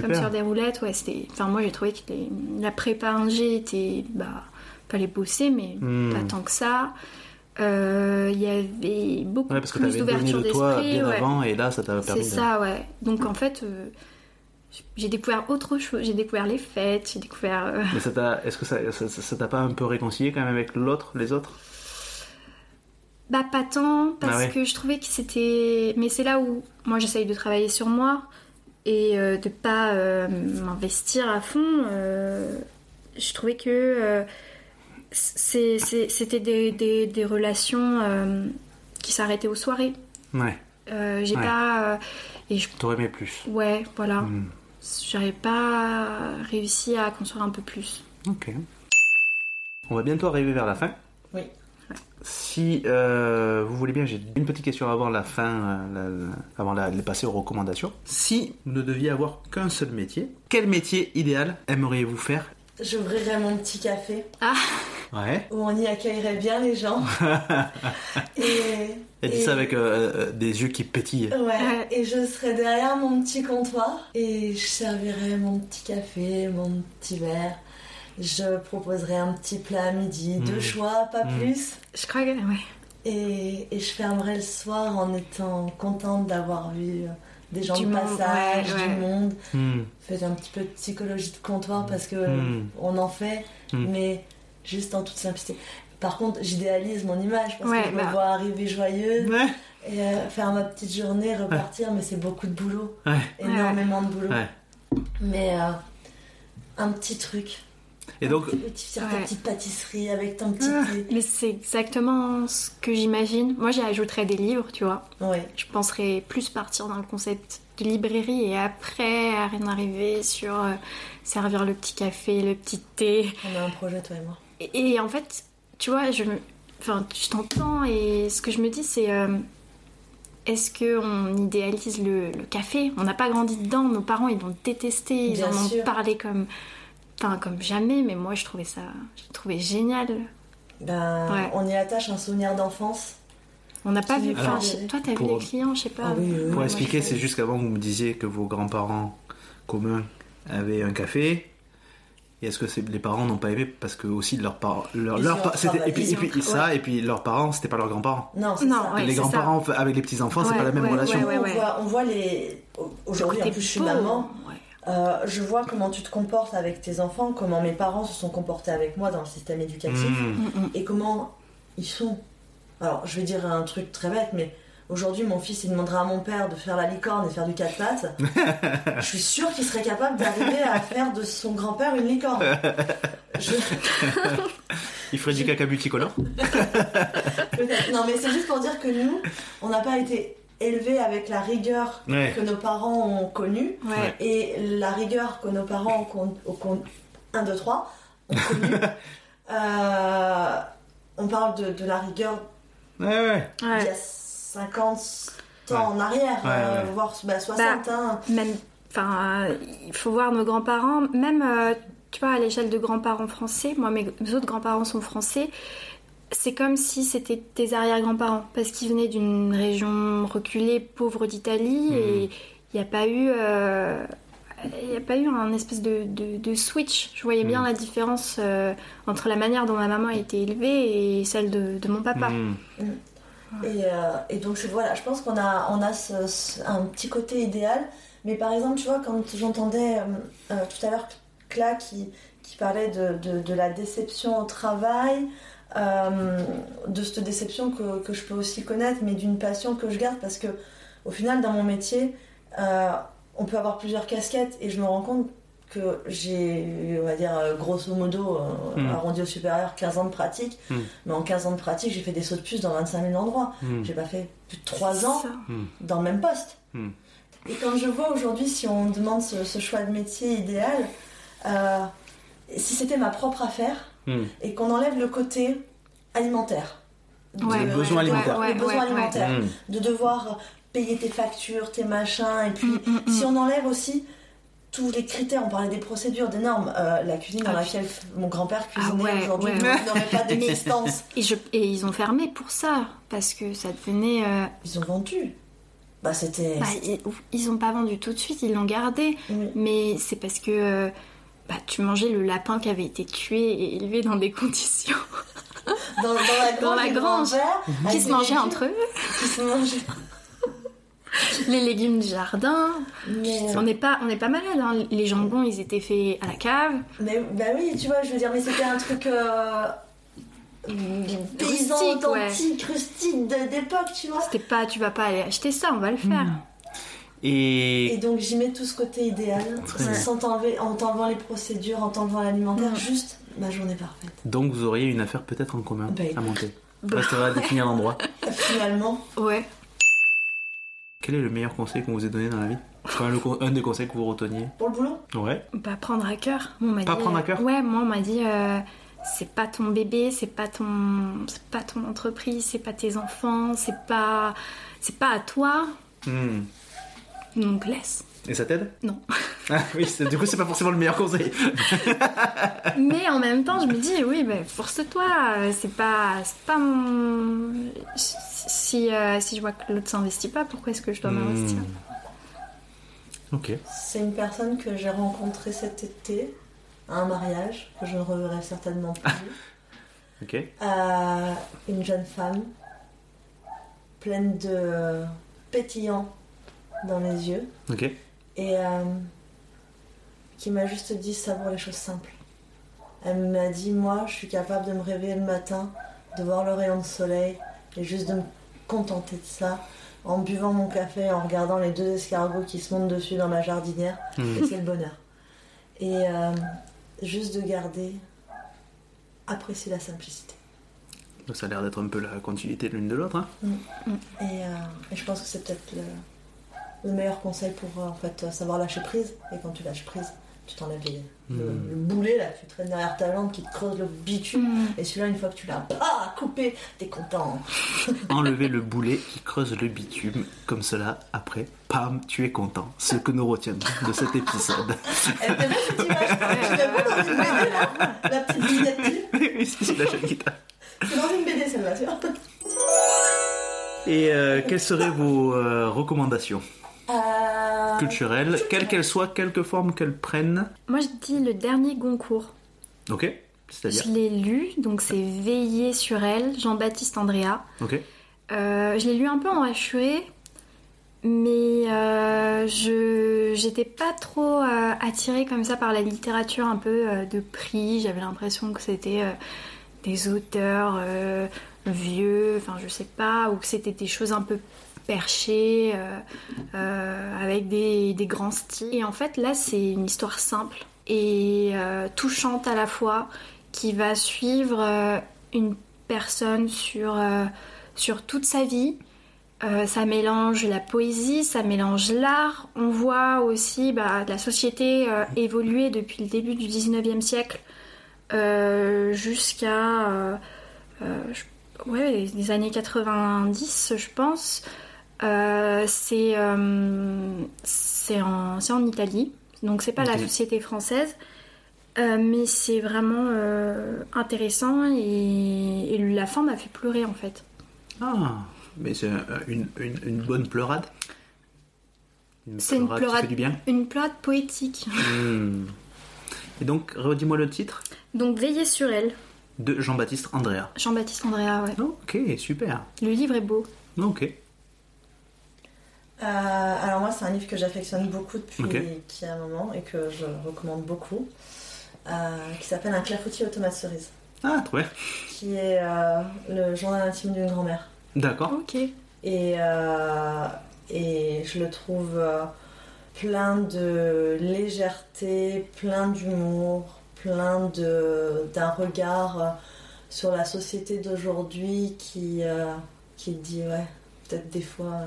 Speaker 2: comme sur des roulettes. Ouais, c'était. Enfin, moi, j'ai trouvé que les- la prépa ingé était, bah, fallait bosser, mais
Speaker 4: Hmm.
Speaker 2: pas tant que ça. Euh, Il y avait beaucoup
Speaker 4: Ouais, parce que
Speaker 2: plus d'ouverture
Speaker 4: de toi bien
Speaker 2: ouais.
Speaker 4: avant et là, ça t'a
Speaker 2: C'est
Speaker 4: permis de.
Speaker 2: ça, ouais. Donc en fait, euh, j'ai découvert autre chose. J'ai découvert les fêtes, j'ai découvert. euh,
Speaker 4: Mais ça t'a, est-ce que ça, ça, t'a pas un peu réconcilié quand même avec l'autre, les autres?
Speaker 2: Bah pas tant parce
Speaker 4: Ah ouais.
Speaker 2: que je trouvais que c'était. Mais c'est là où moi j'essaye de travailler sur moi et de pas m'investir à fond. je trouvais que c'est- c'est- c'était des, des- des relations euh, qui s'arrêtaient aux soirées.
Speaker 4: Ouais.
Speaker 2: Euh, j'ai
Speaker 4: Ouais.
Speaker 2: pas euh, et je
Speaker 4: T'aurais aimé plus.
Speaker 2: ouais voilà
Speaker 4: Hmm.
Speaker 2: j'avais pas réussi à construire un peu plus.
Speaker 4: Ok. On va bientôt arriver vers la fin.
Speaker 3: Oui.
Speaker 4: Si euh, vous voulez bien, j'ai une petite question avant la fin, euh, la- la- avant la- de passer aux recommandations. Si vous ne deviez avoir qu'un seul métier, quel métier idéal aimeriez-vous faire?
Speaker 3: J'ouvrirais mon petit café
Speaker 2: Ah
Speaker 4: Ouais.
Speaker 3: où on y accueillerait bien les gens. et,
Speaker 4: Elle dit
Speaker 3: et-
Speaker 4: ça avec euh, euh, des yeux qui pétillent.
Speaker 3: Ouais, et je serais derrière mon petit comptoir et je servirais mon petit café, mon petit verre. Je proposerais un petit plat à midi,
Speaker 4: Mm.
Speaker 3: deux choix, pas
Speaker 4: Mm.
Speaker 3: plus.
Speaker 2: je crois que ouais.
Speaker 3: Et, et je fermerais le soir en étant contente d'avoir vu euh, des gens
Speaker 2: Du
Speaker 3: de
Speaker 2: monde,
Speaker 3: passage,
Speaker 2: ouais, ouais.
Speaker 3: du monde.
Speaker 4: Hmm.
Speaker 3: Faites un petit peu de psychologie de comptoir parce que
Speaker 4: Mm.
Speaker 3: on en fait,
Speaker 4: Mm.
Speaker 3: mais juste en toute simplicité. Par contre, j'idéalise mon image parce
Speaker 2: Ouais,
Speaker 3: que je
Speaker 2: bah.
Speaker 3: me vois arriver joyeuse
Speaker 4: Ouais.
Speaker 3: et euh, faire ma petite journée, repartir, mais c'est beaucoup de boulot, énormément de boulot. Mais euh, un petit truc.
Speaker 4: Et donc,
Speaker 3: Tu faire ta petite pâtisserie avec ton petit
Speaker 2: Ah,
Speaker 3: thé.
Speaker 2: Mais c'est exactement ce que j'imagine. Moi, j'y ajouterais des livres, tu vois. Je penserais plus partir dans le concept de librairie et après en arriver sur euh, servir le petit café, le petit thé.
Speaker 3: On a un projet, toi et moi.
Speaker 2: Et, et en fait, tu vois, je, enfin, je t'entends et ce que je me dis, c'est euh, est-ce qu'on idéalise le, le café? On n'a pas grandi dedans, nos parents ils l'ont détesté, ils
Speaker 3: Bien
Speaker 2: en ont
Speaker 3: sûr.
Speaker 2: parlé comme, enfin, comme jamais, mais moi je trouvais ça, je trouvais génial.
Speaker 3: Ben,
Speaker 2: Ouais.
Speaker 3: on y attache un souvenir d'enfance.
Speaker 2: On n'a pas vu,
Speaker 3: Alors,
Speaker 2: toi t'as vu les clients, je sais pas.
Speaker 3: Ah oui, oui, oui.
Speaker 4: pour expliquer, c'est juste qu'avant vous me disiez que vos grands-parents communs avaient un café. Et est-ce que c'est- les parents n'ont pas aimé parce que aussi leurs parents, leur, leur et puis, et ça et puis leurs parents c'était pas leurs grands-parents.
Speaker 3: Non, c'est
Speaker 2: Non,
Speaker 3: ça.
Speaker 2: ouais.
Speaker 4: les
Speaker 2: c'est
Speaker 4: grands-parents avec les petits enfants c'est
Speaker 2: Ouais,
Speaker 4: pas la même
Speaker 2: ouais,
Speaker 4: relation.
Speaker 2: ouais, ouais,
Speaker 3: on,
Speaker 2: ouais.
Speaker 3: Voit, on voit les. Aujourd'hui, en plus, je suis maman.
Speaker 2: ouais.
Speaker 3: Euh, je vois comment tu te comportes avec tes enfants, comment mes parents se sont comportés avec moi dans le système éducatif
Speaker 4: Mmh.
Speaker 2: Mm, mm.
Speaker 3: et comment ils sont. Alors, je vais dire un truc très bête, mais aujourd'hui, mon fils, il demandera à mon père de faire la licorne et de faire du quatre pattes. je suis sûre qu'il serait capable d'arriver à faire de son grand-père une licorne. Je-
Speaker 4: Il ferait du caca multicolore?
Speaker 3: Non, mais c'est juste pour dire que nous, on n'a pas été élevés avec la rigueur
Speaker 4: Ouais.
Speaker 3: que nos parents ont connue.
Speaker 2: Ouais.
Speaker 3: Et la rigueur que nos parents ont con- au con- 1, 2, 3 ont connue. Euh, on parle de, de la rigueur
Speaker 4: Ouais ouais.
Speaker 3: d'il y
Speaker 2: Ouais.
Speaker 3: a 50 ans
Speaker 4: Ouais.
Speaker 3: en arrière,
Speaker 4: Ouais,
Speaker 3: euh,
Speaker 4: ouais.
Speaker 3: voire bah, 60. hein.
Speaker 2: Même, enfin, euh, il faut voir nos grands-parents, même, euh, tu vois, à l'échelle de grands-parents français, moi mes autres grands-parents sont français, c'est comme si c'était des arrière-grands-parents, parce qu'ils venaient d'une région reculée, pauvre d'Italie,
Speaker 4: Mhm.
Speaker 2: et il n'y a pas eu... il n'y a pas eu un espèce de, de- de switch. Je voyais bien
Speaker 4: Mhm.
Speaker 2: la différence euh, entre la manière dont ma maman a été élevée et celle de, de mon papa.
Speaker 4: Mmh.
Speaker 3: Et, euh, et donc voilà, je pense qu'on a, un petit côté idéal. Mais par exemple, tu vois, quand j'entendais euh, euh, tout à l'heure Cla qui, parlait de, la déception au travail, de cette déception que, que je peux aussi connaître, mais d'une passion que je garde parce que au final, dans mon métier, on peut avoir plusieurs casquettes et je me rends compte que j'ai, on va dire, grosso modo, euh,
Speaker 4: Mm.
Speaker 3: arrondi au supérieur, 15 ans de pratique.
Speaker 4: Mm.
Speaker 3: Mais en 15 ans de pratique, j'ai fait des sauts de puce dans 25 000 endroits.
Speaker 4: Mmh.
Speaker 3: J'ai pas fait plus de 3 ans
Speaker 2: Ça.
Speaker 3: dans le même poste. Et quand je vois aujourd'hui, si on demande ce, ce choix de métier idéal, euh, si c'était ma propre affaire
Speaker 4: Mmh.
Speaker 3: et qu'on enlève le côté alimentaire, de-
Speaker 2: Ouais,
Speaker 4: Le besoin
Speaker 2: ouais,
Speaker 4: alimentaire.
Speaker 2: ouais,
Speaker 3: le besoin alimentaire, de devoir payer tes factures, tes machins, et puis si on enlève aussi tous les critères, on parlait des procédures, des normes, euh, la cuisine dans
Speaker 2: Ah,
Speaker 3: laquelle mon grand-père cuisinait
Speaker 2: ouais,
Speaker 3: aujourd'hui
Speaker 2: ouais.
Speaker 3: n'aurait pas d'existence.
Speaker 2: Et, je- et ils ont fermé pour ça, parce que ça devenait... euh,
Speaker 3: Ils ont vendu. Bah c'était...
Speaker 2: bah, ils, ils ont pas vendu tout de suite, ils l'ont gardé.
Speaker 3: Oui.
Speaker 2: Mais c'est parce que euh, bah, tu mangeais le lapin qui avait été tué et élevé dans des conditions
Speaker 3: Dans, dans la grange,
Speaker 2: Dans la
Speaker 3: les
Speaker 2: grange.
Speaker 3: grands-pères,
Speaker 2: qui se mangeaient entre eux.
Speaker 3: Qui se mangeaient.
Speaker 2: Les légumes du jardin.
Speaker 3: Mais,
Speaker 2: On n'est pas, on n'est pas malade. hein. Les jambons, ils étaient faits à la cave.
Speaker 3: mais bah oui, tu vois, je veux dire, mais c'était un truc euh, paysan
Speaker 2: Rustique, ouais.
Speaker 3: authentique, rustique d'époque, tu vois.
Speaker 2: C'était pas, tu vas pas aller acheter ça, on va le faire.
Speaker 3: Et
Speaker 4: Et
Speaker 3: donc j'y mets tout ce côté idéal, sans t'enlever, en t'enlevant les procédures, en t'enlevant l'alimentaire,
Speaker 2: Mm.
Speaker 3: juste ma journée parfaite.
Speaker 4: donc vous auriez une affaire peut-être en commun
Speaker 3: Ben,
Speaker 4: à monter.
Speaker 2: Bah,
Speaker 4: Restera à définir l'endroit.
Speaker 3: Finalement,
Speaker 2: Ouais.
Speaker 4: Quel est le meilleur conseil qu'on vous ait donné dans la vie Enfin, le con- un des conseils que vous reteniez
Speaker 3: pour le boulot,
Speaker 4: Ouais.
Speaker 2: Bah, prendre à cœur. Moi, on m'a
Speaker 4: Pas
Speaker 2: dit,
Speaker 4: prendre à
Speaker 2: euh,
Speaker 4: cœur
Speaker 2: Ouais, moi, on m'a dit, euh, c'est pas ton bébé, c'est pas ton, c'est pas ton entreprise, c'est pas tes enfants, c'est pas, c'est pas à toi.
Speaker 4: Hmm.
Speaker 2: Donc laisse.
Speaker 4: Et ça t'aide?
Speaker 2: Non.
Speaker 4: Ah oui, c'est- du coup, c'est pas forcément le meilleur conseil.
Speaker 2: Mais en même temps, je me dis, oui, bah, force-toi. C'est pas, c'est pas mon. Si, euh, si je vois que l'autre s'investit pas, pourquoi est-ce que je dois m'investir?
Speaker 4: Hmm. Ok.
Speaker 3: c'est une personne que j'ai rencontrée cet été à un mariage, que je ne reverrai certainement plus.
Speaker 4: Ok.
Speaker 3: Euh, une jeune femme pleine de pétillant dans les yeux
Speaker 4: Ok.
Speaker 3: Et euh, qui m'a juste dit savoure les choses simples. Elle m'a dit moi je suis capable de me réveiller le matin, de voir le rayon de soleil et juste de me contenter de ça en buvant mon café, en regardant les deux escargots qui se montent dessus dans ma jardinière et c'est le bonheur. Et euh, juste de garder, apprécier la simplicité.
Speaker 4: Ça a l'air d'être un peu la continuité de l'une de l'autre. hein.
Speaker 3: Et, euh, et je pense que c'est peut-être le, le meilleur conseil pour euh, en fait, savoir lâcher prise. Et quand tu lâches prise, tu t'enlèves les- le, le boulet là, tu traînes derrière ta lampe qui te creuse le bitume.
Speaker 2: Mm.
Speaker 3: Et celui-là, une fois que tu l'as pas coupé, t'es content.
Speaker 4: Enlever le boulet qui creuse le bitume, comme cela, après, pam, tu es content. Ce que nous retiendrons de cet épisode.
Speaker 3: Elle était belle cette image. Tu l'as vu dans une BD là La petite vignette.
Speaker 4: oui, si, la jeune guitare.
Speaker 3: C'est dans une BD celle-là, tu vois.
Speaker 4: Et euh, quelles seraient vos euh, recommandations?
Speaker 3: Euh,
Speaker 4: culturelles, quelles qu'elles soient, quelque forme qu'elles prennent
Speaker 2: Moi, je dis le dernier Goncourt.
Speaker 4: Ok C'est-à-dire
Speaker 2: Je l'ai lu, donc c'est Veiller sur elle, Jean-Baptiste Andrea.
Speaker 4: Ok.
Speaker 2: Euh, je l'ai lu un peu en HUE, mais euh, je j'étais pas trop attirée comme ça par la littérature un peu de prix. J'avais l'impression que c'était des auteurs vieux, enfin je sais pas, ou que c'était des choses un peu perchées, euh, euh, avec des, des grands styles. Et en fait là c'est une histoire simple et euh, touchante à la fois qui va suivre une personne sur, sur toute sa vie. Ça mélange la poésie, ça mélange l'art. On voit aussi bah, la société évoluer depuis le début du 19e siècle jusqu'à ouais, les années 90, je pense. Euh, c'est euh, c'est en, en Italie, donc c'est pas la société française. Euh, mais c'est vraiment euh, intéressant et, et la fin m'a fait pleurer en fait.
Speaker 4: Ah, mais c'est une, une, une bonne pleurade
Speaker 2: C'est une pleurade.
Speaker 4: du bien
Speaker 2: Une pleurade poétique.
Speaker 4: Hmm. Et donc, redis-moi le titre
Speaker 2: Donc Veiller sur elle,
Speaker 4: de Jean-Baptiste Andrea.
Speaker 2: Jean-Baptiste Andrea, ouais.
Speaker 4: Ok, super.
Speaker 2: Le livre est beau.
Speaker 4: Ok.
Speaker 3: Euh, alors moi, c'est un livre que j'affectionne beaucoup depuis qu'il y a un moment et que je recommande beaucoup, euh, qui s'appelle Un clafoutis aux tomates cerises,
Speaker 4: Ah, trop bien.
Speaker 3: qui est euh, le journal intime d'une grand-mère.
Speaker 4: D'accord.
Speaker 2: Ok.
Speaker 3: Et, euh, et je le trouve plein de légèreté, plein d'humour, plein de- d'un regard sur la société d'aujourd'hui qui, euh, qui dit, ouais, peut-être des fois, euh,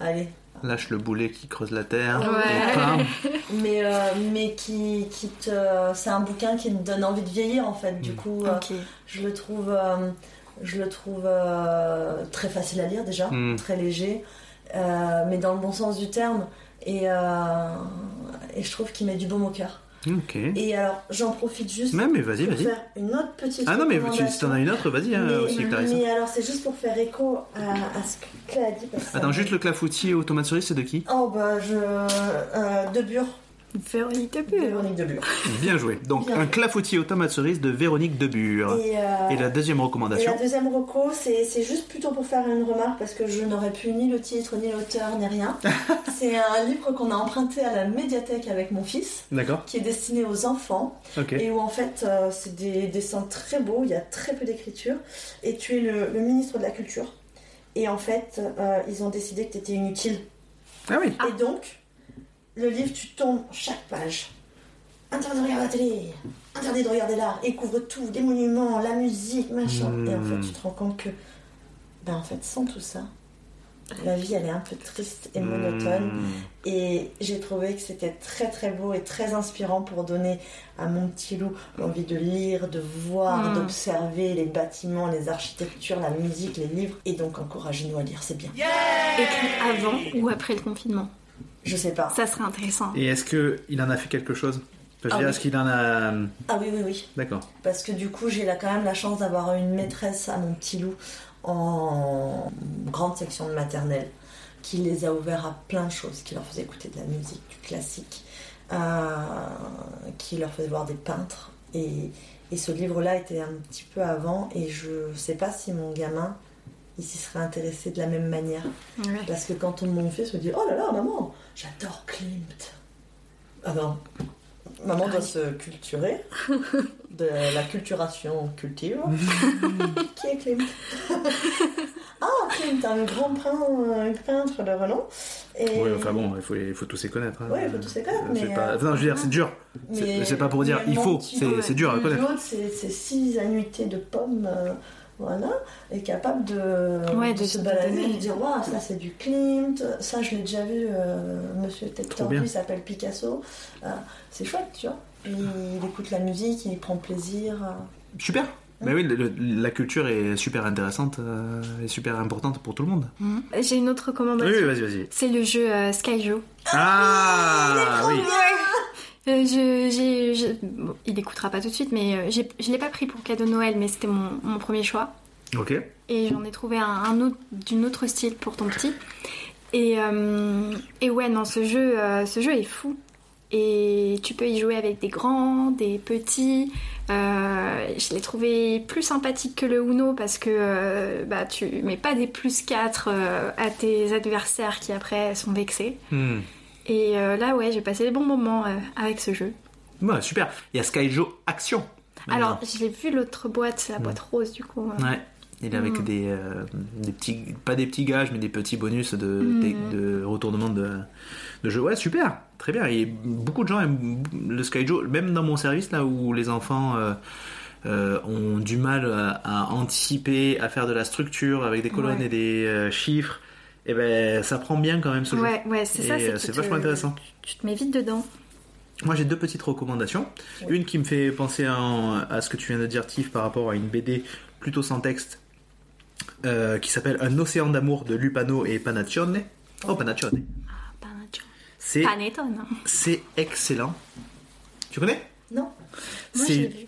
Speaker 3: allez.
Speaker 4: Lâche le boulet qui creuse la terre.
Speaker 2: Ouais.
Speaker 4: Et pam.
Speaker 3: Mais, euh, mais qui, qui te. C'est un bouquin qui te donne envie de vieillir en fait. Du
Speaker 4: Mm.
Speaker 3: coup, euh, je le trouve, euh, je le trouve euh, très facile à lire déjà,
Speaker 4: Mm.
Speaker 3: très léger, euh, mais dans le bon sens du terme. Et, euh, et je trouve qu'il met du baume au cœur.
Speaker 4: Ok.
Speaker 3: Et alors, j'en profite juste
Speaker 4: Mais, mais vas-y,
Speaker 3: pour
Speaker 4: vas-y.
Speaker 3: faire une autre petite.
Speaker 4: Ah non, mais tu- si t'en as une autre, vas-y, hein,
Speaker 3: mais,
Speaker 4: aussi, Clarisse.
Speaker 3: mais alors, c'est juste pour faire écho à, à ce que Claire a dit. Parce ça
Speaker 4: Attends, juste le clafoutis aux tomates cerises, c'est de qui?
Speaker 3: Oh bah, je. Euh, de Bure.
Speaker 2: Véronique de Bure.
Speaker 3: Véronique de Bure.
Speaker 4: Bien joué. Donc,
Speaker 3: Bien
Speaker 4: un
Speaker 3: joué.
Speaker 4: clafoutis aux tomates cerises de Véronique Debure.
Speaker 3: Et, euh,
Speaker 4: Et la deuxième
Speaker 3: Et
Speaker 4: recommandation
Speaker 3: la deuxième reco, c'est juste plutôt pour faire une remarque parce que je n'aurais plus ni le titre, ni l'auteur, ni rien. c'est un livre qu'on a emprunté à la médiathèque avec mon fils,
Speaker 4: D'accord.
Speaker 3: qui est destiné aux enfants
Speaker 4: Ok.
Speaker 3: et où en fait euh, c'est des dessins très beaux, il y a très peu d'écriture et tu es le, le ministre de la Culture. Et en fait, euh, ils ont décidé que tu étais inutile.
Speaker 4: Ah oui.
Speaker 3: Et donc, le livre, tu tombes chaque page. Interdit de regarder la télé, interdit de regarder l'art, et couvre tout, les monuments, la musique, machin. Et en fait, tu te rends compte que, ben en fait, sans tout ça, la vie, elle est un peu triste et monotone.
Speaker 4: Hmm.
Speaker 3: Et j'ai trouvé que c'était très très beau et très inspirant pour donner à mon petit loup l'envie de lire, de voir,
Speaker 2: Mm.
Speaker 3: d'observer les bâtiments, les architectures, la musique, les livres. Et donc, encouragez-nous à lire, c'est bien.
Speaker 2: Écrit avant ou après le confinement?
Speaker 3: Je sais pas.
Speaker 2: Ça serait intéressant.
Speaker 4: Et est-ce que il en a fait quelque chose? Je veux
Speaker 3: Ah
Speaker 4: dire,
Speaker 3: oui.
Speaker 4: est-ce qu'il en a.
Speaker 3: Ah oui, oui, oui.
Speaker 4: D'accord.
Speaker 3: Parce que du coup, j'ai là quand même la chance d'avoir une maîtresse à mon petit loup en grande section de maternelle qui les a ouverts à plein de choses, qui leur faisait écouter de la musique, du classique, euh, qui leur faisait voir des peintres. Et, et ce livre-là était un petit peu avant et je sais pas si mon gamin il s'y serait intéressé de la même manière.
Speaker 2: Ouais.
Speaker 3: Parce que quand mon fils me dit Oh là là, maman, j'adore Klimt. Ah non, maman doit se culturer. De la culturation culture. Qui est Klimt? Ah, Klimt, un grand peintre de renom. Et...
Speaker 1: Oui, enfin bon, il faut, il faut tous les connaître. hein.
Speaker 3: Ouais, il faut tous les connaître, mais,
Speaker 1: pas-
Speaker 3: euh,
Speaker 1: Non, je veux dire, c'est dur. C'est
Speaker 3: Mais-
Speaker 1: c'est pas pour dire il faut, c'est dur à connaître.
Speaker 3: L'autre, c'est c'est six annuités de pommes, euh, voilà, et capable de,
Speaker 2: Ouais,
Speaker 3: de
Speaker 2: de
Speaker 3: se balader et de dire Waouh, ça c'est du Klimt, ça je l'ai déjà vu, euh, monsieur
Speaker 1: bien.
Speaker 3: il s'appelle Picasso. Euh, c'est chouette, tu vois. Et il écoute la musique, il prend plaisir. euh.
Speaker 1: Super. Mais oui, le- le- la culture est super intéressante euh, et super importante pour tout le monde.
Speaker 2: Mhm. J'ai une autre recommandation.
Speaker 1: Oui, vas-y, vas-y.
Speaker 2: C'est le jeu euh, Skyjo.
Speaker 1: Ah, oui.
Speaker 2: Euh, je, j'ai, je- bon, il écoutera pas tout de suite, mais euh, j'ai- je l'ai pas pris pour cadeau de Noël, mais c'était mon, mon premier choix.
Speaker 1: Ok.
Speaker 2: Et j'en ai trouvé un, un autre d'une autre style pour ton petit. Et, euh, et ouais, non, ce jeu, euh, ce jeu est fou. Et tu peux y jouer avec des grands, des petits. Je l'ai trouvé plus sympathique que le Uno parce que bah, tu mets pas des plus 4 euh, à tes adversaires qui après sont vexés.
Speaker 1: Hmm.
Speaker 2: Et euh, là, ouais, j'ai passé des bons moments euh, avec ce jeu.
Speaker 1: Ouais, super. Il y a Skyjo Action. maintenant.
Speaker 2: Alors, je l'ai vu l'autre boîte, la boîte rose du coup. euh.
Speaker 1: Ouais. Il est avec
Speaker 2: Mm.
Speaker 1: des, euh, des petits, pas des petits gages, mais des petits bonus de,
Speaker 2: Mm.
Speaker 1: de, de retournement de, de jeu. Ouais, super, très bien. Et beaucoup de gens aiment le Skyjo, même dans mon service là où les enfants euh, euh, ont du mal à, à anticiper, à faire de la structure avec des colonnes
Speaker 2: Ouais.
Speaker 1: et des chiffres. Et ben, ça prend bien quand même ce jeu.
Speaker 2: Ouais, ouais, c'est ça. C'est
Speaker 1: euh,
Speaker 2: te-
Speaker 1: vachement intéressant.
Speaker 2: Tu te mets vite dedans.
Speaker 1: Moi j'ai deux petites recommandations. Une qui me fait penser à, à ce que tu viens de dire Tiff par rapport à une BD plutôt sans texte euh, qui s'appelle Un océan d'amour de Lupano et Panaccione. Oh Panaccione.
Speaker 2: Ah.
Speaker 1: C'est
Speaker 2: hein.
Speaker 1: c'est excellent. Tu connais?
Speaker 3: Non,
Speaker 2: Moi,
Speaker 1: C'est-.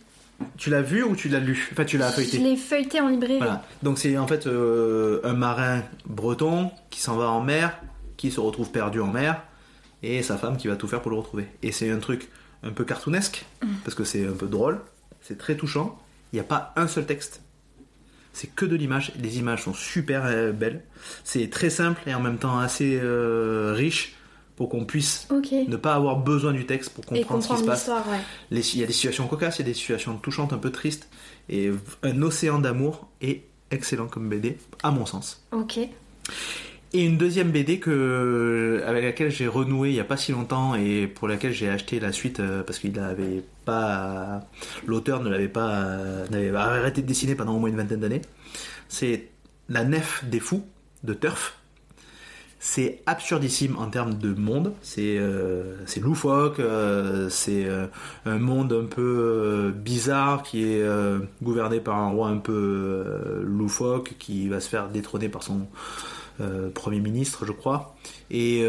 Speaker 1: Tu l'as vu ou tu l'as lu? Enfin tu l'as
Speaker 2: Je
Speaker 1: feuilleté.
Speaker 2: l'ai feuilleté en librairie.
Speaker 1: Voilà. Donc c'est en fait euh, un marin breton qui s'en va en mer, qui se retrouve perdu en mer, et sa femme qui va tout faire pour le retrouver. Et c'est un truc un peu cartoonesque, parce que c'est un peu drôle, c'est très touchant. Il n'y a pas un seul texte. C'est que de l'image. Les images sont super euh, belles. C'est très simple et en même temps assez euh, riche pour qu'on puisse ne pas avoir besoin du texte pour comprendre ce qui se passe.
Speaker 2: l'histoire, ouais.
Speaker 1: Les- Il y a des situations cocasses, il y a des situations touchantes, un peu tristes. Et un océan d'amour est excellent comme BD, à mon sens.
Speaker 2: Ok.
Speaker 1: Et une deuxième BD que, avec laquelle j'ai renoué il n'y a pas si longtemps et pour laquelle j'ai acheté la suite euh, parce qu'il avait pas. L'auteur ne l'avait pas. n'avait arrêté de dessiner pendant au moins une vingtaine d'années. C'est La Nef des Fous de Turf. C'est absurdissime en termes de monde. C'est euh, loufoque. euh, c'est euh, un monde un peu bizarre qui est gouverné par un roi un peu loufoque qui va se faire détrôner par son premier ministre, je crois. Et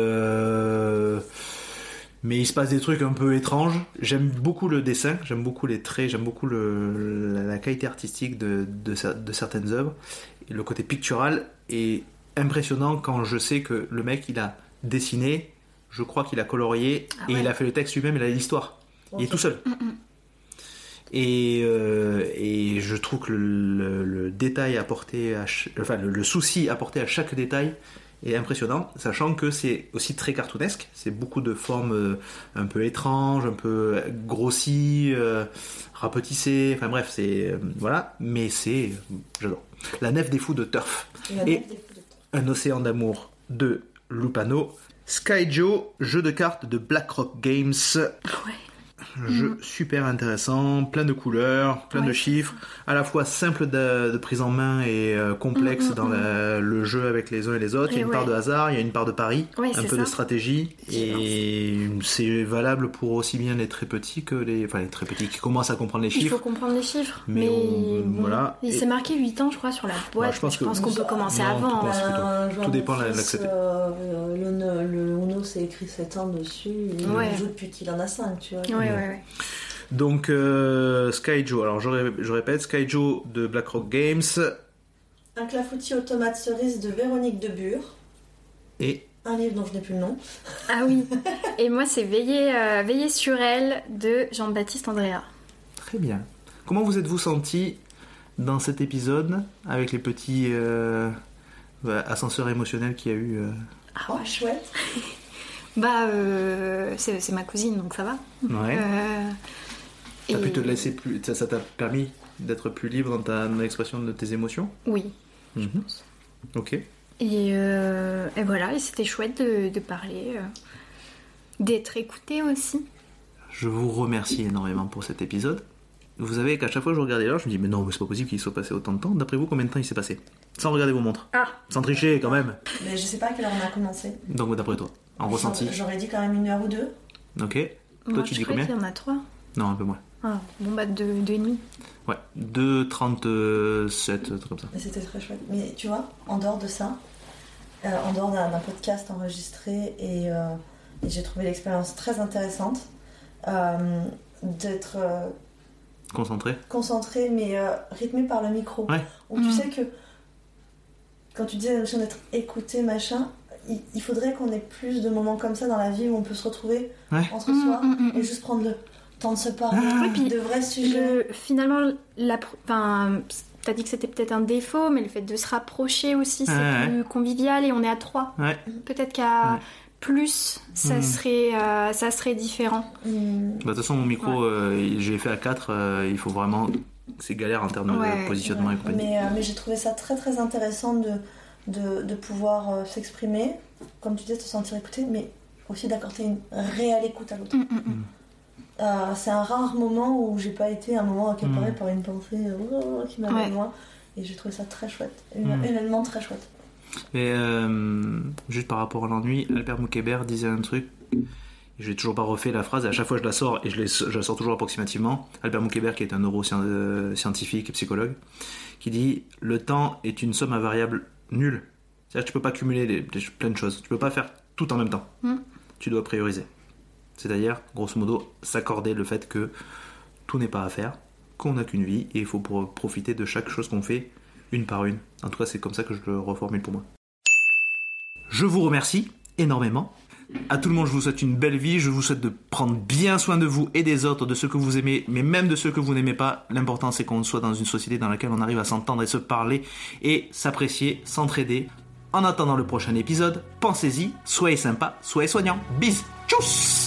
Speaker 1: mais il se passe des trucs un peu étranges. J'aime beaucoup le dessin, j'aime beaucoup les traits, j'aime beaucoup la, qualité artistique de, de, cer- de certaines œuvres. Et le côté pictural est impressionnant quand je sais que le mec il a dessiné, je crois qu'il a colorié
Speaker 2: Ah
Speaker 1: et il a fait le texte lui-même, il a l'histoire. Il est tout seul. Et, euh, et je trouve que le, le- le détail apporté, à enfin le, le souci apporté à chaque détail est impressionnant, sachant que c'est aussi très cartoonesque. C'est beaucoup de formes euh, un peu étranges, un peu grossies, euh, rapetissées. Enfin bref, c'est voilà. Mais c'est, j'adore. La nef des fous de Turf,
Speaker 3: Il a
Speaker 1: Et-
Speaker 3: des temps.
Speaker 1: Un océan d'amour de Lupano, Skyjo, jeu de cartes de BlackRock Games.
Speaker 2: Ouais.
Speaker 1: Jeu super intéressant, plein de couleurs, plein de chiffres, à la fois simple de, de prise en main et euh, complexe
Speaker 2: mm,
Speaker 1: dans la- le jeu avec les uns et les autres. il y a une part de hasard, il y a une part de pari,
Speaker 2: Ouais,
Speaker 1: un peu
Speaker 2: ça.
Speaker 1: de stratégie. Et c'est valable pour aussi bien les très petits que les, enfin, les très petits qui commencent à comprendre les
Speaker 2: Il faut
Speaker 1: chiffres.
Speaker 2: comprendre les chiffres.
Speaker 1: Mais
Speaker 2: Mais,
Speaker 1: on-
Speaker 2: bon,
Speaker 1: voilà.
Speaker 2: Il
Speaker 1: Et-
Speaker 2: s'est marqué 8 ans, je crois, sur la boîte.
Speaker 1: Je pense
Speaker 2: qu'on peut commencer
Speaker 1: Non,
Speaker 2: avant. hein.
Speaker 3: vois
Speaker 1: Tout dépend de l'accepter.
Speaker 3: euh, le, le Uno, c'est écrit 7 ans dessus. Il joue depuis qu'il en a 5, tu vois.
Speaker 2: Ouais, ouais, ouais.
Speaker 1: Donc euh, Skyjo, alors je, ré- je répète, Skyjo de BlackRock Games
Speaker 3: Un clafoutis aux tomates cerises de Véronique Debure.
Speaker 1: et
Speaker 3: Un livre dont je n'ai plus le nom.
Speaker 2: Ah oui. Et moi, c'est Veiller, euh, Veiller sur elle de Jean-Baptiste Andrea.
Speaker 1: Très bien. Comment vous êtes-vous senti dans cet épisode avec les petits euh, bah, ascenseurs émotionnels qu'il y a eu euh,
Speaker 3: Oh, chouette.
Speaker 2: Bah, euh, c'est ma cousine, donc ça va.
Speaker 1: Ouais.
Speaker 2: Euh,
Speaker 1: T'as
Speaker 2: et-
Speaker 1: pu te laisser plus. Ça ça t'a permis d'être plus libre dans ta dans l'expression de tes émotions?
Speaker 2: Oui.
Speaker 1: Mhm. Ok.
Speaker 2: Et, euh, et voilà, et c'était chouette de, de parler, euh, d'être écouté aussi.
Speaker 1: Je vous remercie énormément pour cet épisode. Vous savez qu'à chaque fois que je regardais l'heure, je me dis mais non, mais c'est pas possible qu'il soit passé autant de temps. D'après vous, combien de temps il s'est passé? Sans regarder vos montres?
Speaker 2: Ah
Speaker 1: Sans tricher quand même.
Speaker 3: Mais je sais pas à quelle heure on a commencé.
Speaker 1: Donc d'après toi, en ressenti.
Speaker 3: J'aurais dit quand même une heure ou deux.
Speaker 1: Ok. Toi tu
Speaker 2: je
Speaker 1: dis combien
Speaker 2: qu'il y en a trois.
Speaker 1: Non, un peu moins.
Speaker 2: Ah, bon bah deux, deux et demi.
Speaker 1: Ouais, 2,37, un truc comme ça.
Speaker 3: C'était très chouette. Mais tu vois, en dehors de ça, euh, en dehors d'un podcast enregistré, et, euh, et j'ai trouvé l'expérience très intéressante euh, d'être euh,
Speaker 1: Concentré
Speaker 3: concentré mais euh, rythmé par le micro.
Speaker 1: Ouais.
Speaker 3: Où tu
Speaker 2: Mhm.
Speaker 3: sais que quand tu disais la notion d'être écouté, machin, il, il faudrait qu'on ait plus de moments comme ça dans la vie où on peut se retrouver
Speaker 1: Ouais.
Speaker 3: entre
Speaker 2: Mhm,
Speaker 3: soi
Speaker 2: mhm,
Speaker 3: et juste prendre le temps de se parler
Speaker 1: Ah.
Speaker 2: Oui, puis
Speaker 3: de vrais sujets.
Speaker 2: Le- finalement, la, enfin, t'as dit que c'était peut-être un défaut, mais le fait de se rapprocher aussi, c'est
Speaker 1: Ouais,
Speaker 2: plus convivial et on est à trois.
Speaker 1: Ouais.
Speaker 2: Peut-être qu'à
Speaker 1: Ouais.
Speaker 2: plus, ça, serait, euh, ça serait différent.
Speaker 1: Bah, de toute façon, mon micro, euh, je l'ai fait à 4, il faut vraiment. C'est galère en termes
Speaker 2: Ouais.
Speaker 1: de positionnement et compagnie.
Speaker 3: Mais, euh, mais j'ai trouvé ça très très intéressant de, de, de pouvoir euh, s'exprimer, comme tu disais, te sentir écouté, mais aussi d'accorder une réelle écoute à l'autre.
Speaker 2: Mm, mm, mm.
Speaker 3: Euh, c'est un rare moment où j'ai pas été un moment accaparé par une pensée euh, oh, qui m'avait
Speaker 2: Ouais.
Speaker 3: loin. Et j'ai trouvé ça très chouette, humainement très chouette.
Speaker 1: Et euh, juste par rapport à l'ennui, Albert Moukébert disait un truc. Je n'ai toujours pas refait la phrase, et à chaque fois je la sors, et je, je la sors toujours approximativement. Albert Moukébert, qui est un neuroscientifique et psychologue, qui dit Le temps est une somme à nulle. C'est-à-dire que tu peux pas cumuler les- les- plein de choses. Tu peux pas faire tout en même temps.
Speaker 2: Mm.
Speaker 1: Tu dois prioriser. C'est-à-dire, grosso modo, s'accorder le fait que tout n'est pas à faire, qu'on n'a qu'une vie, et il faut pour- profiter de chaque chose qu'on fait, une par une. En tout cas, c'est comme ça que je le reformule pour moi. Je vous remercie énormément. À tout le monde, je vous souhaite une belle vie. Je vous souhaite de prendre bien soin de vous et des autres, de ceux que vous aimez, mais même de ceux que vous n'aimez pas. L'important, c'est qu'on soit dans une société dans laquelle on arrive à s'entendre et se parler et s'apprécier, s'entraider. En attendant le prochain épisode, pensez-y, soyez sympa, soyez soignant. Bis, tchuss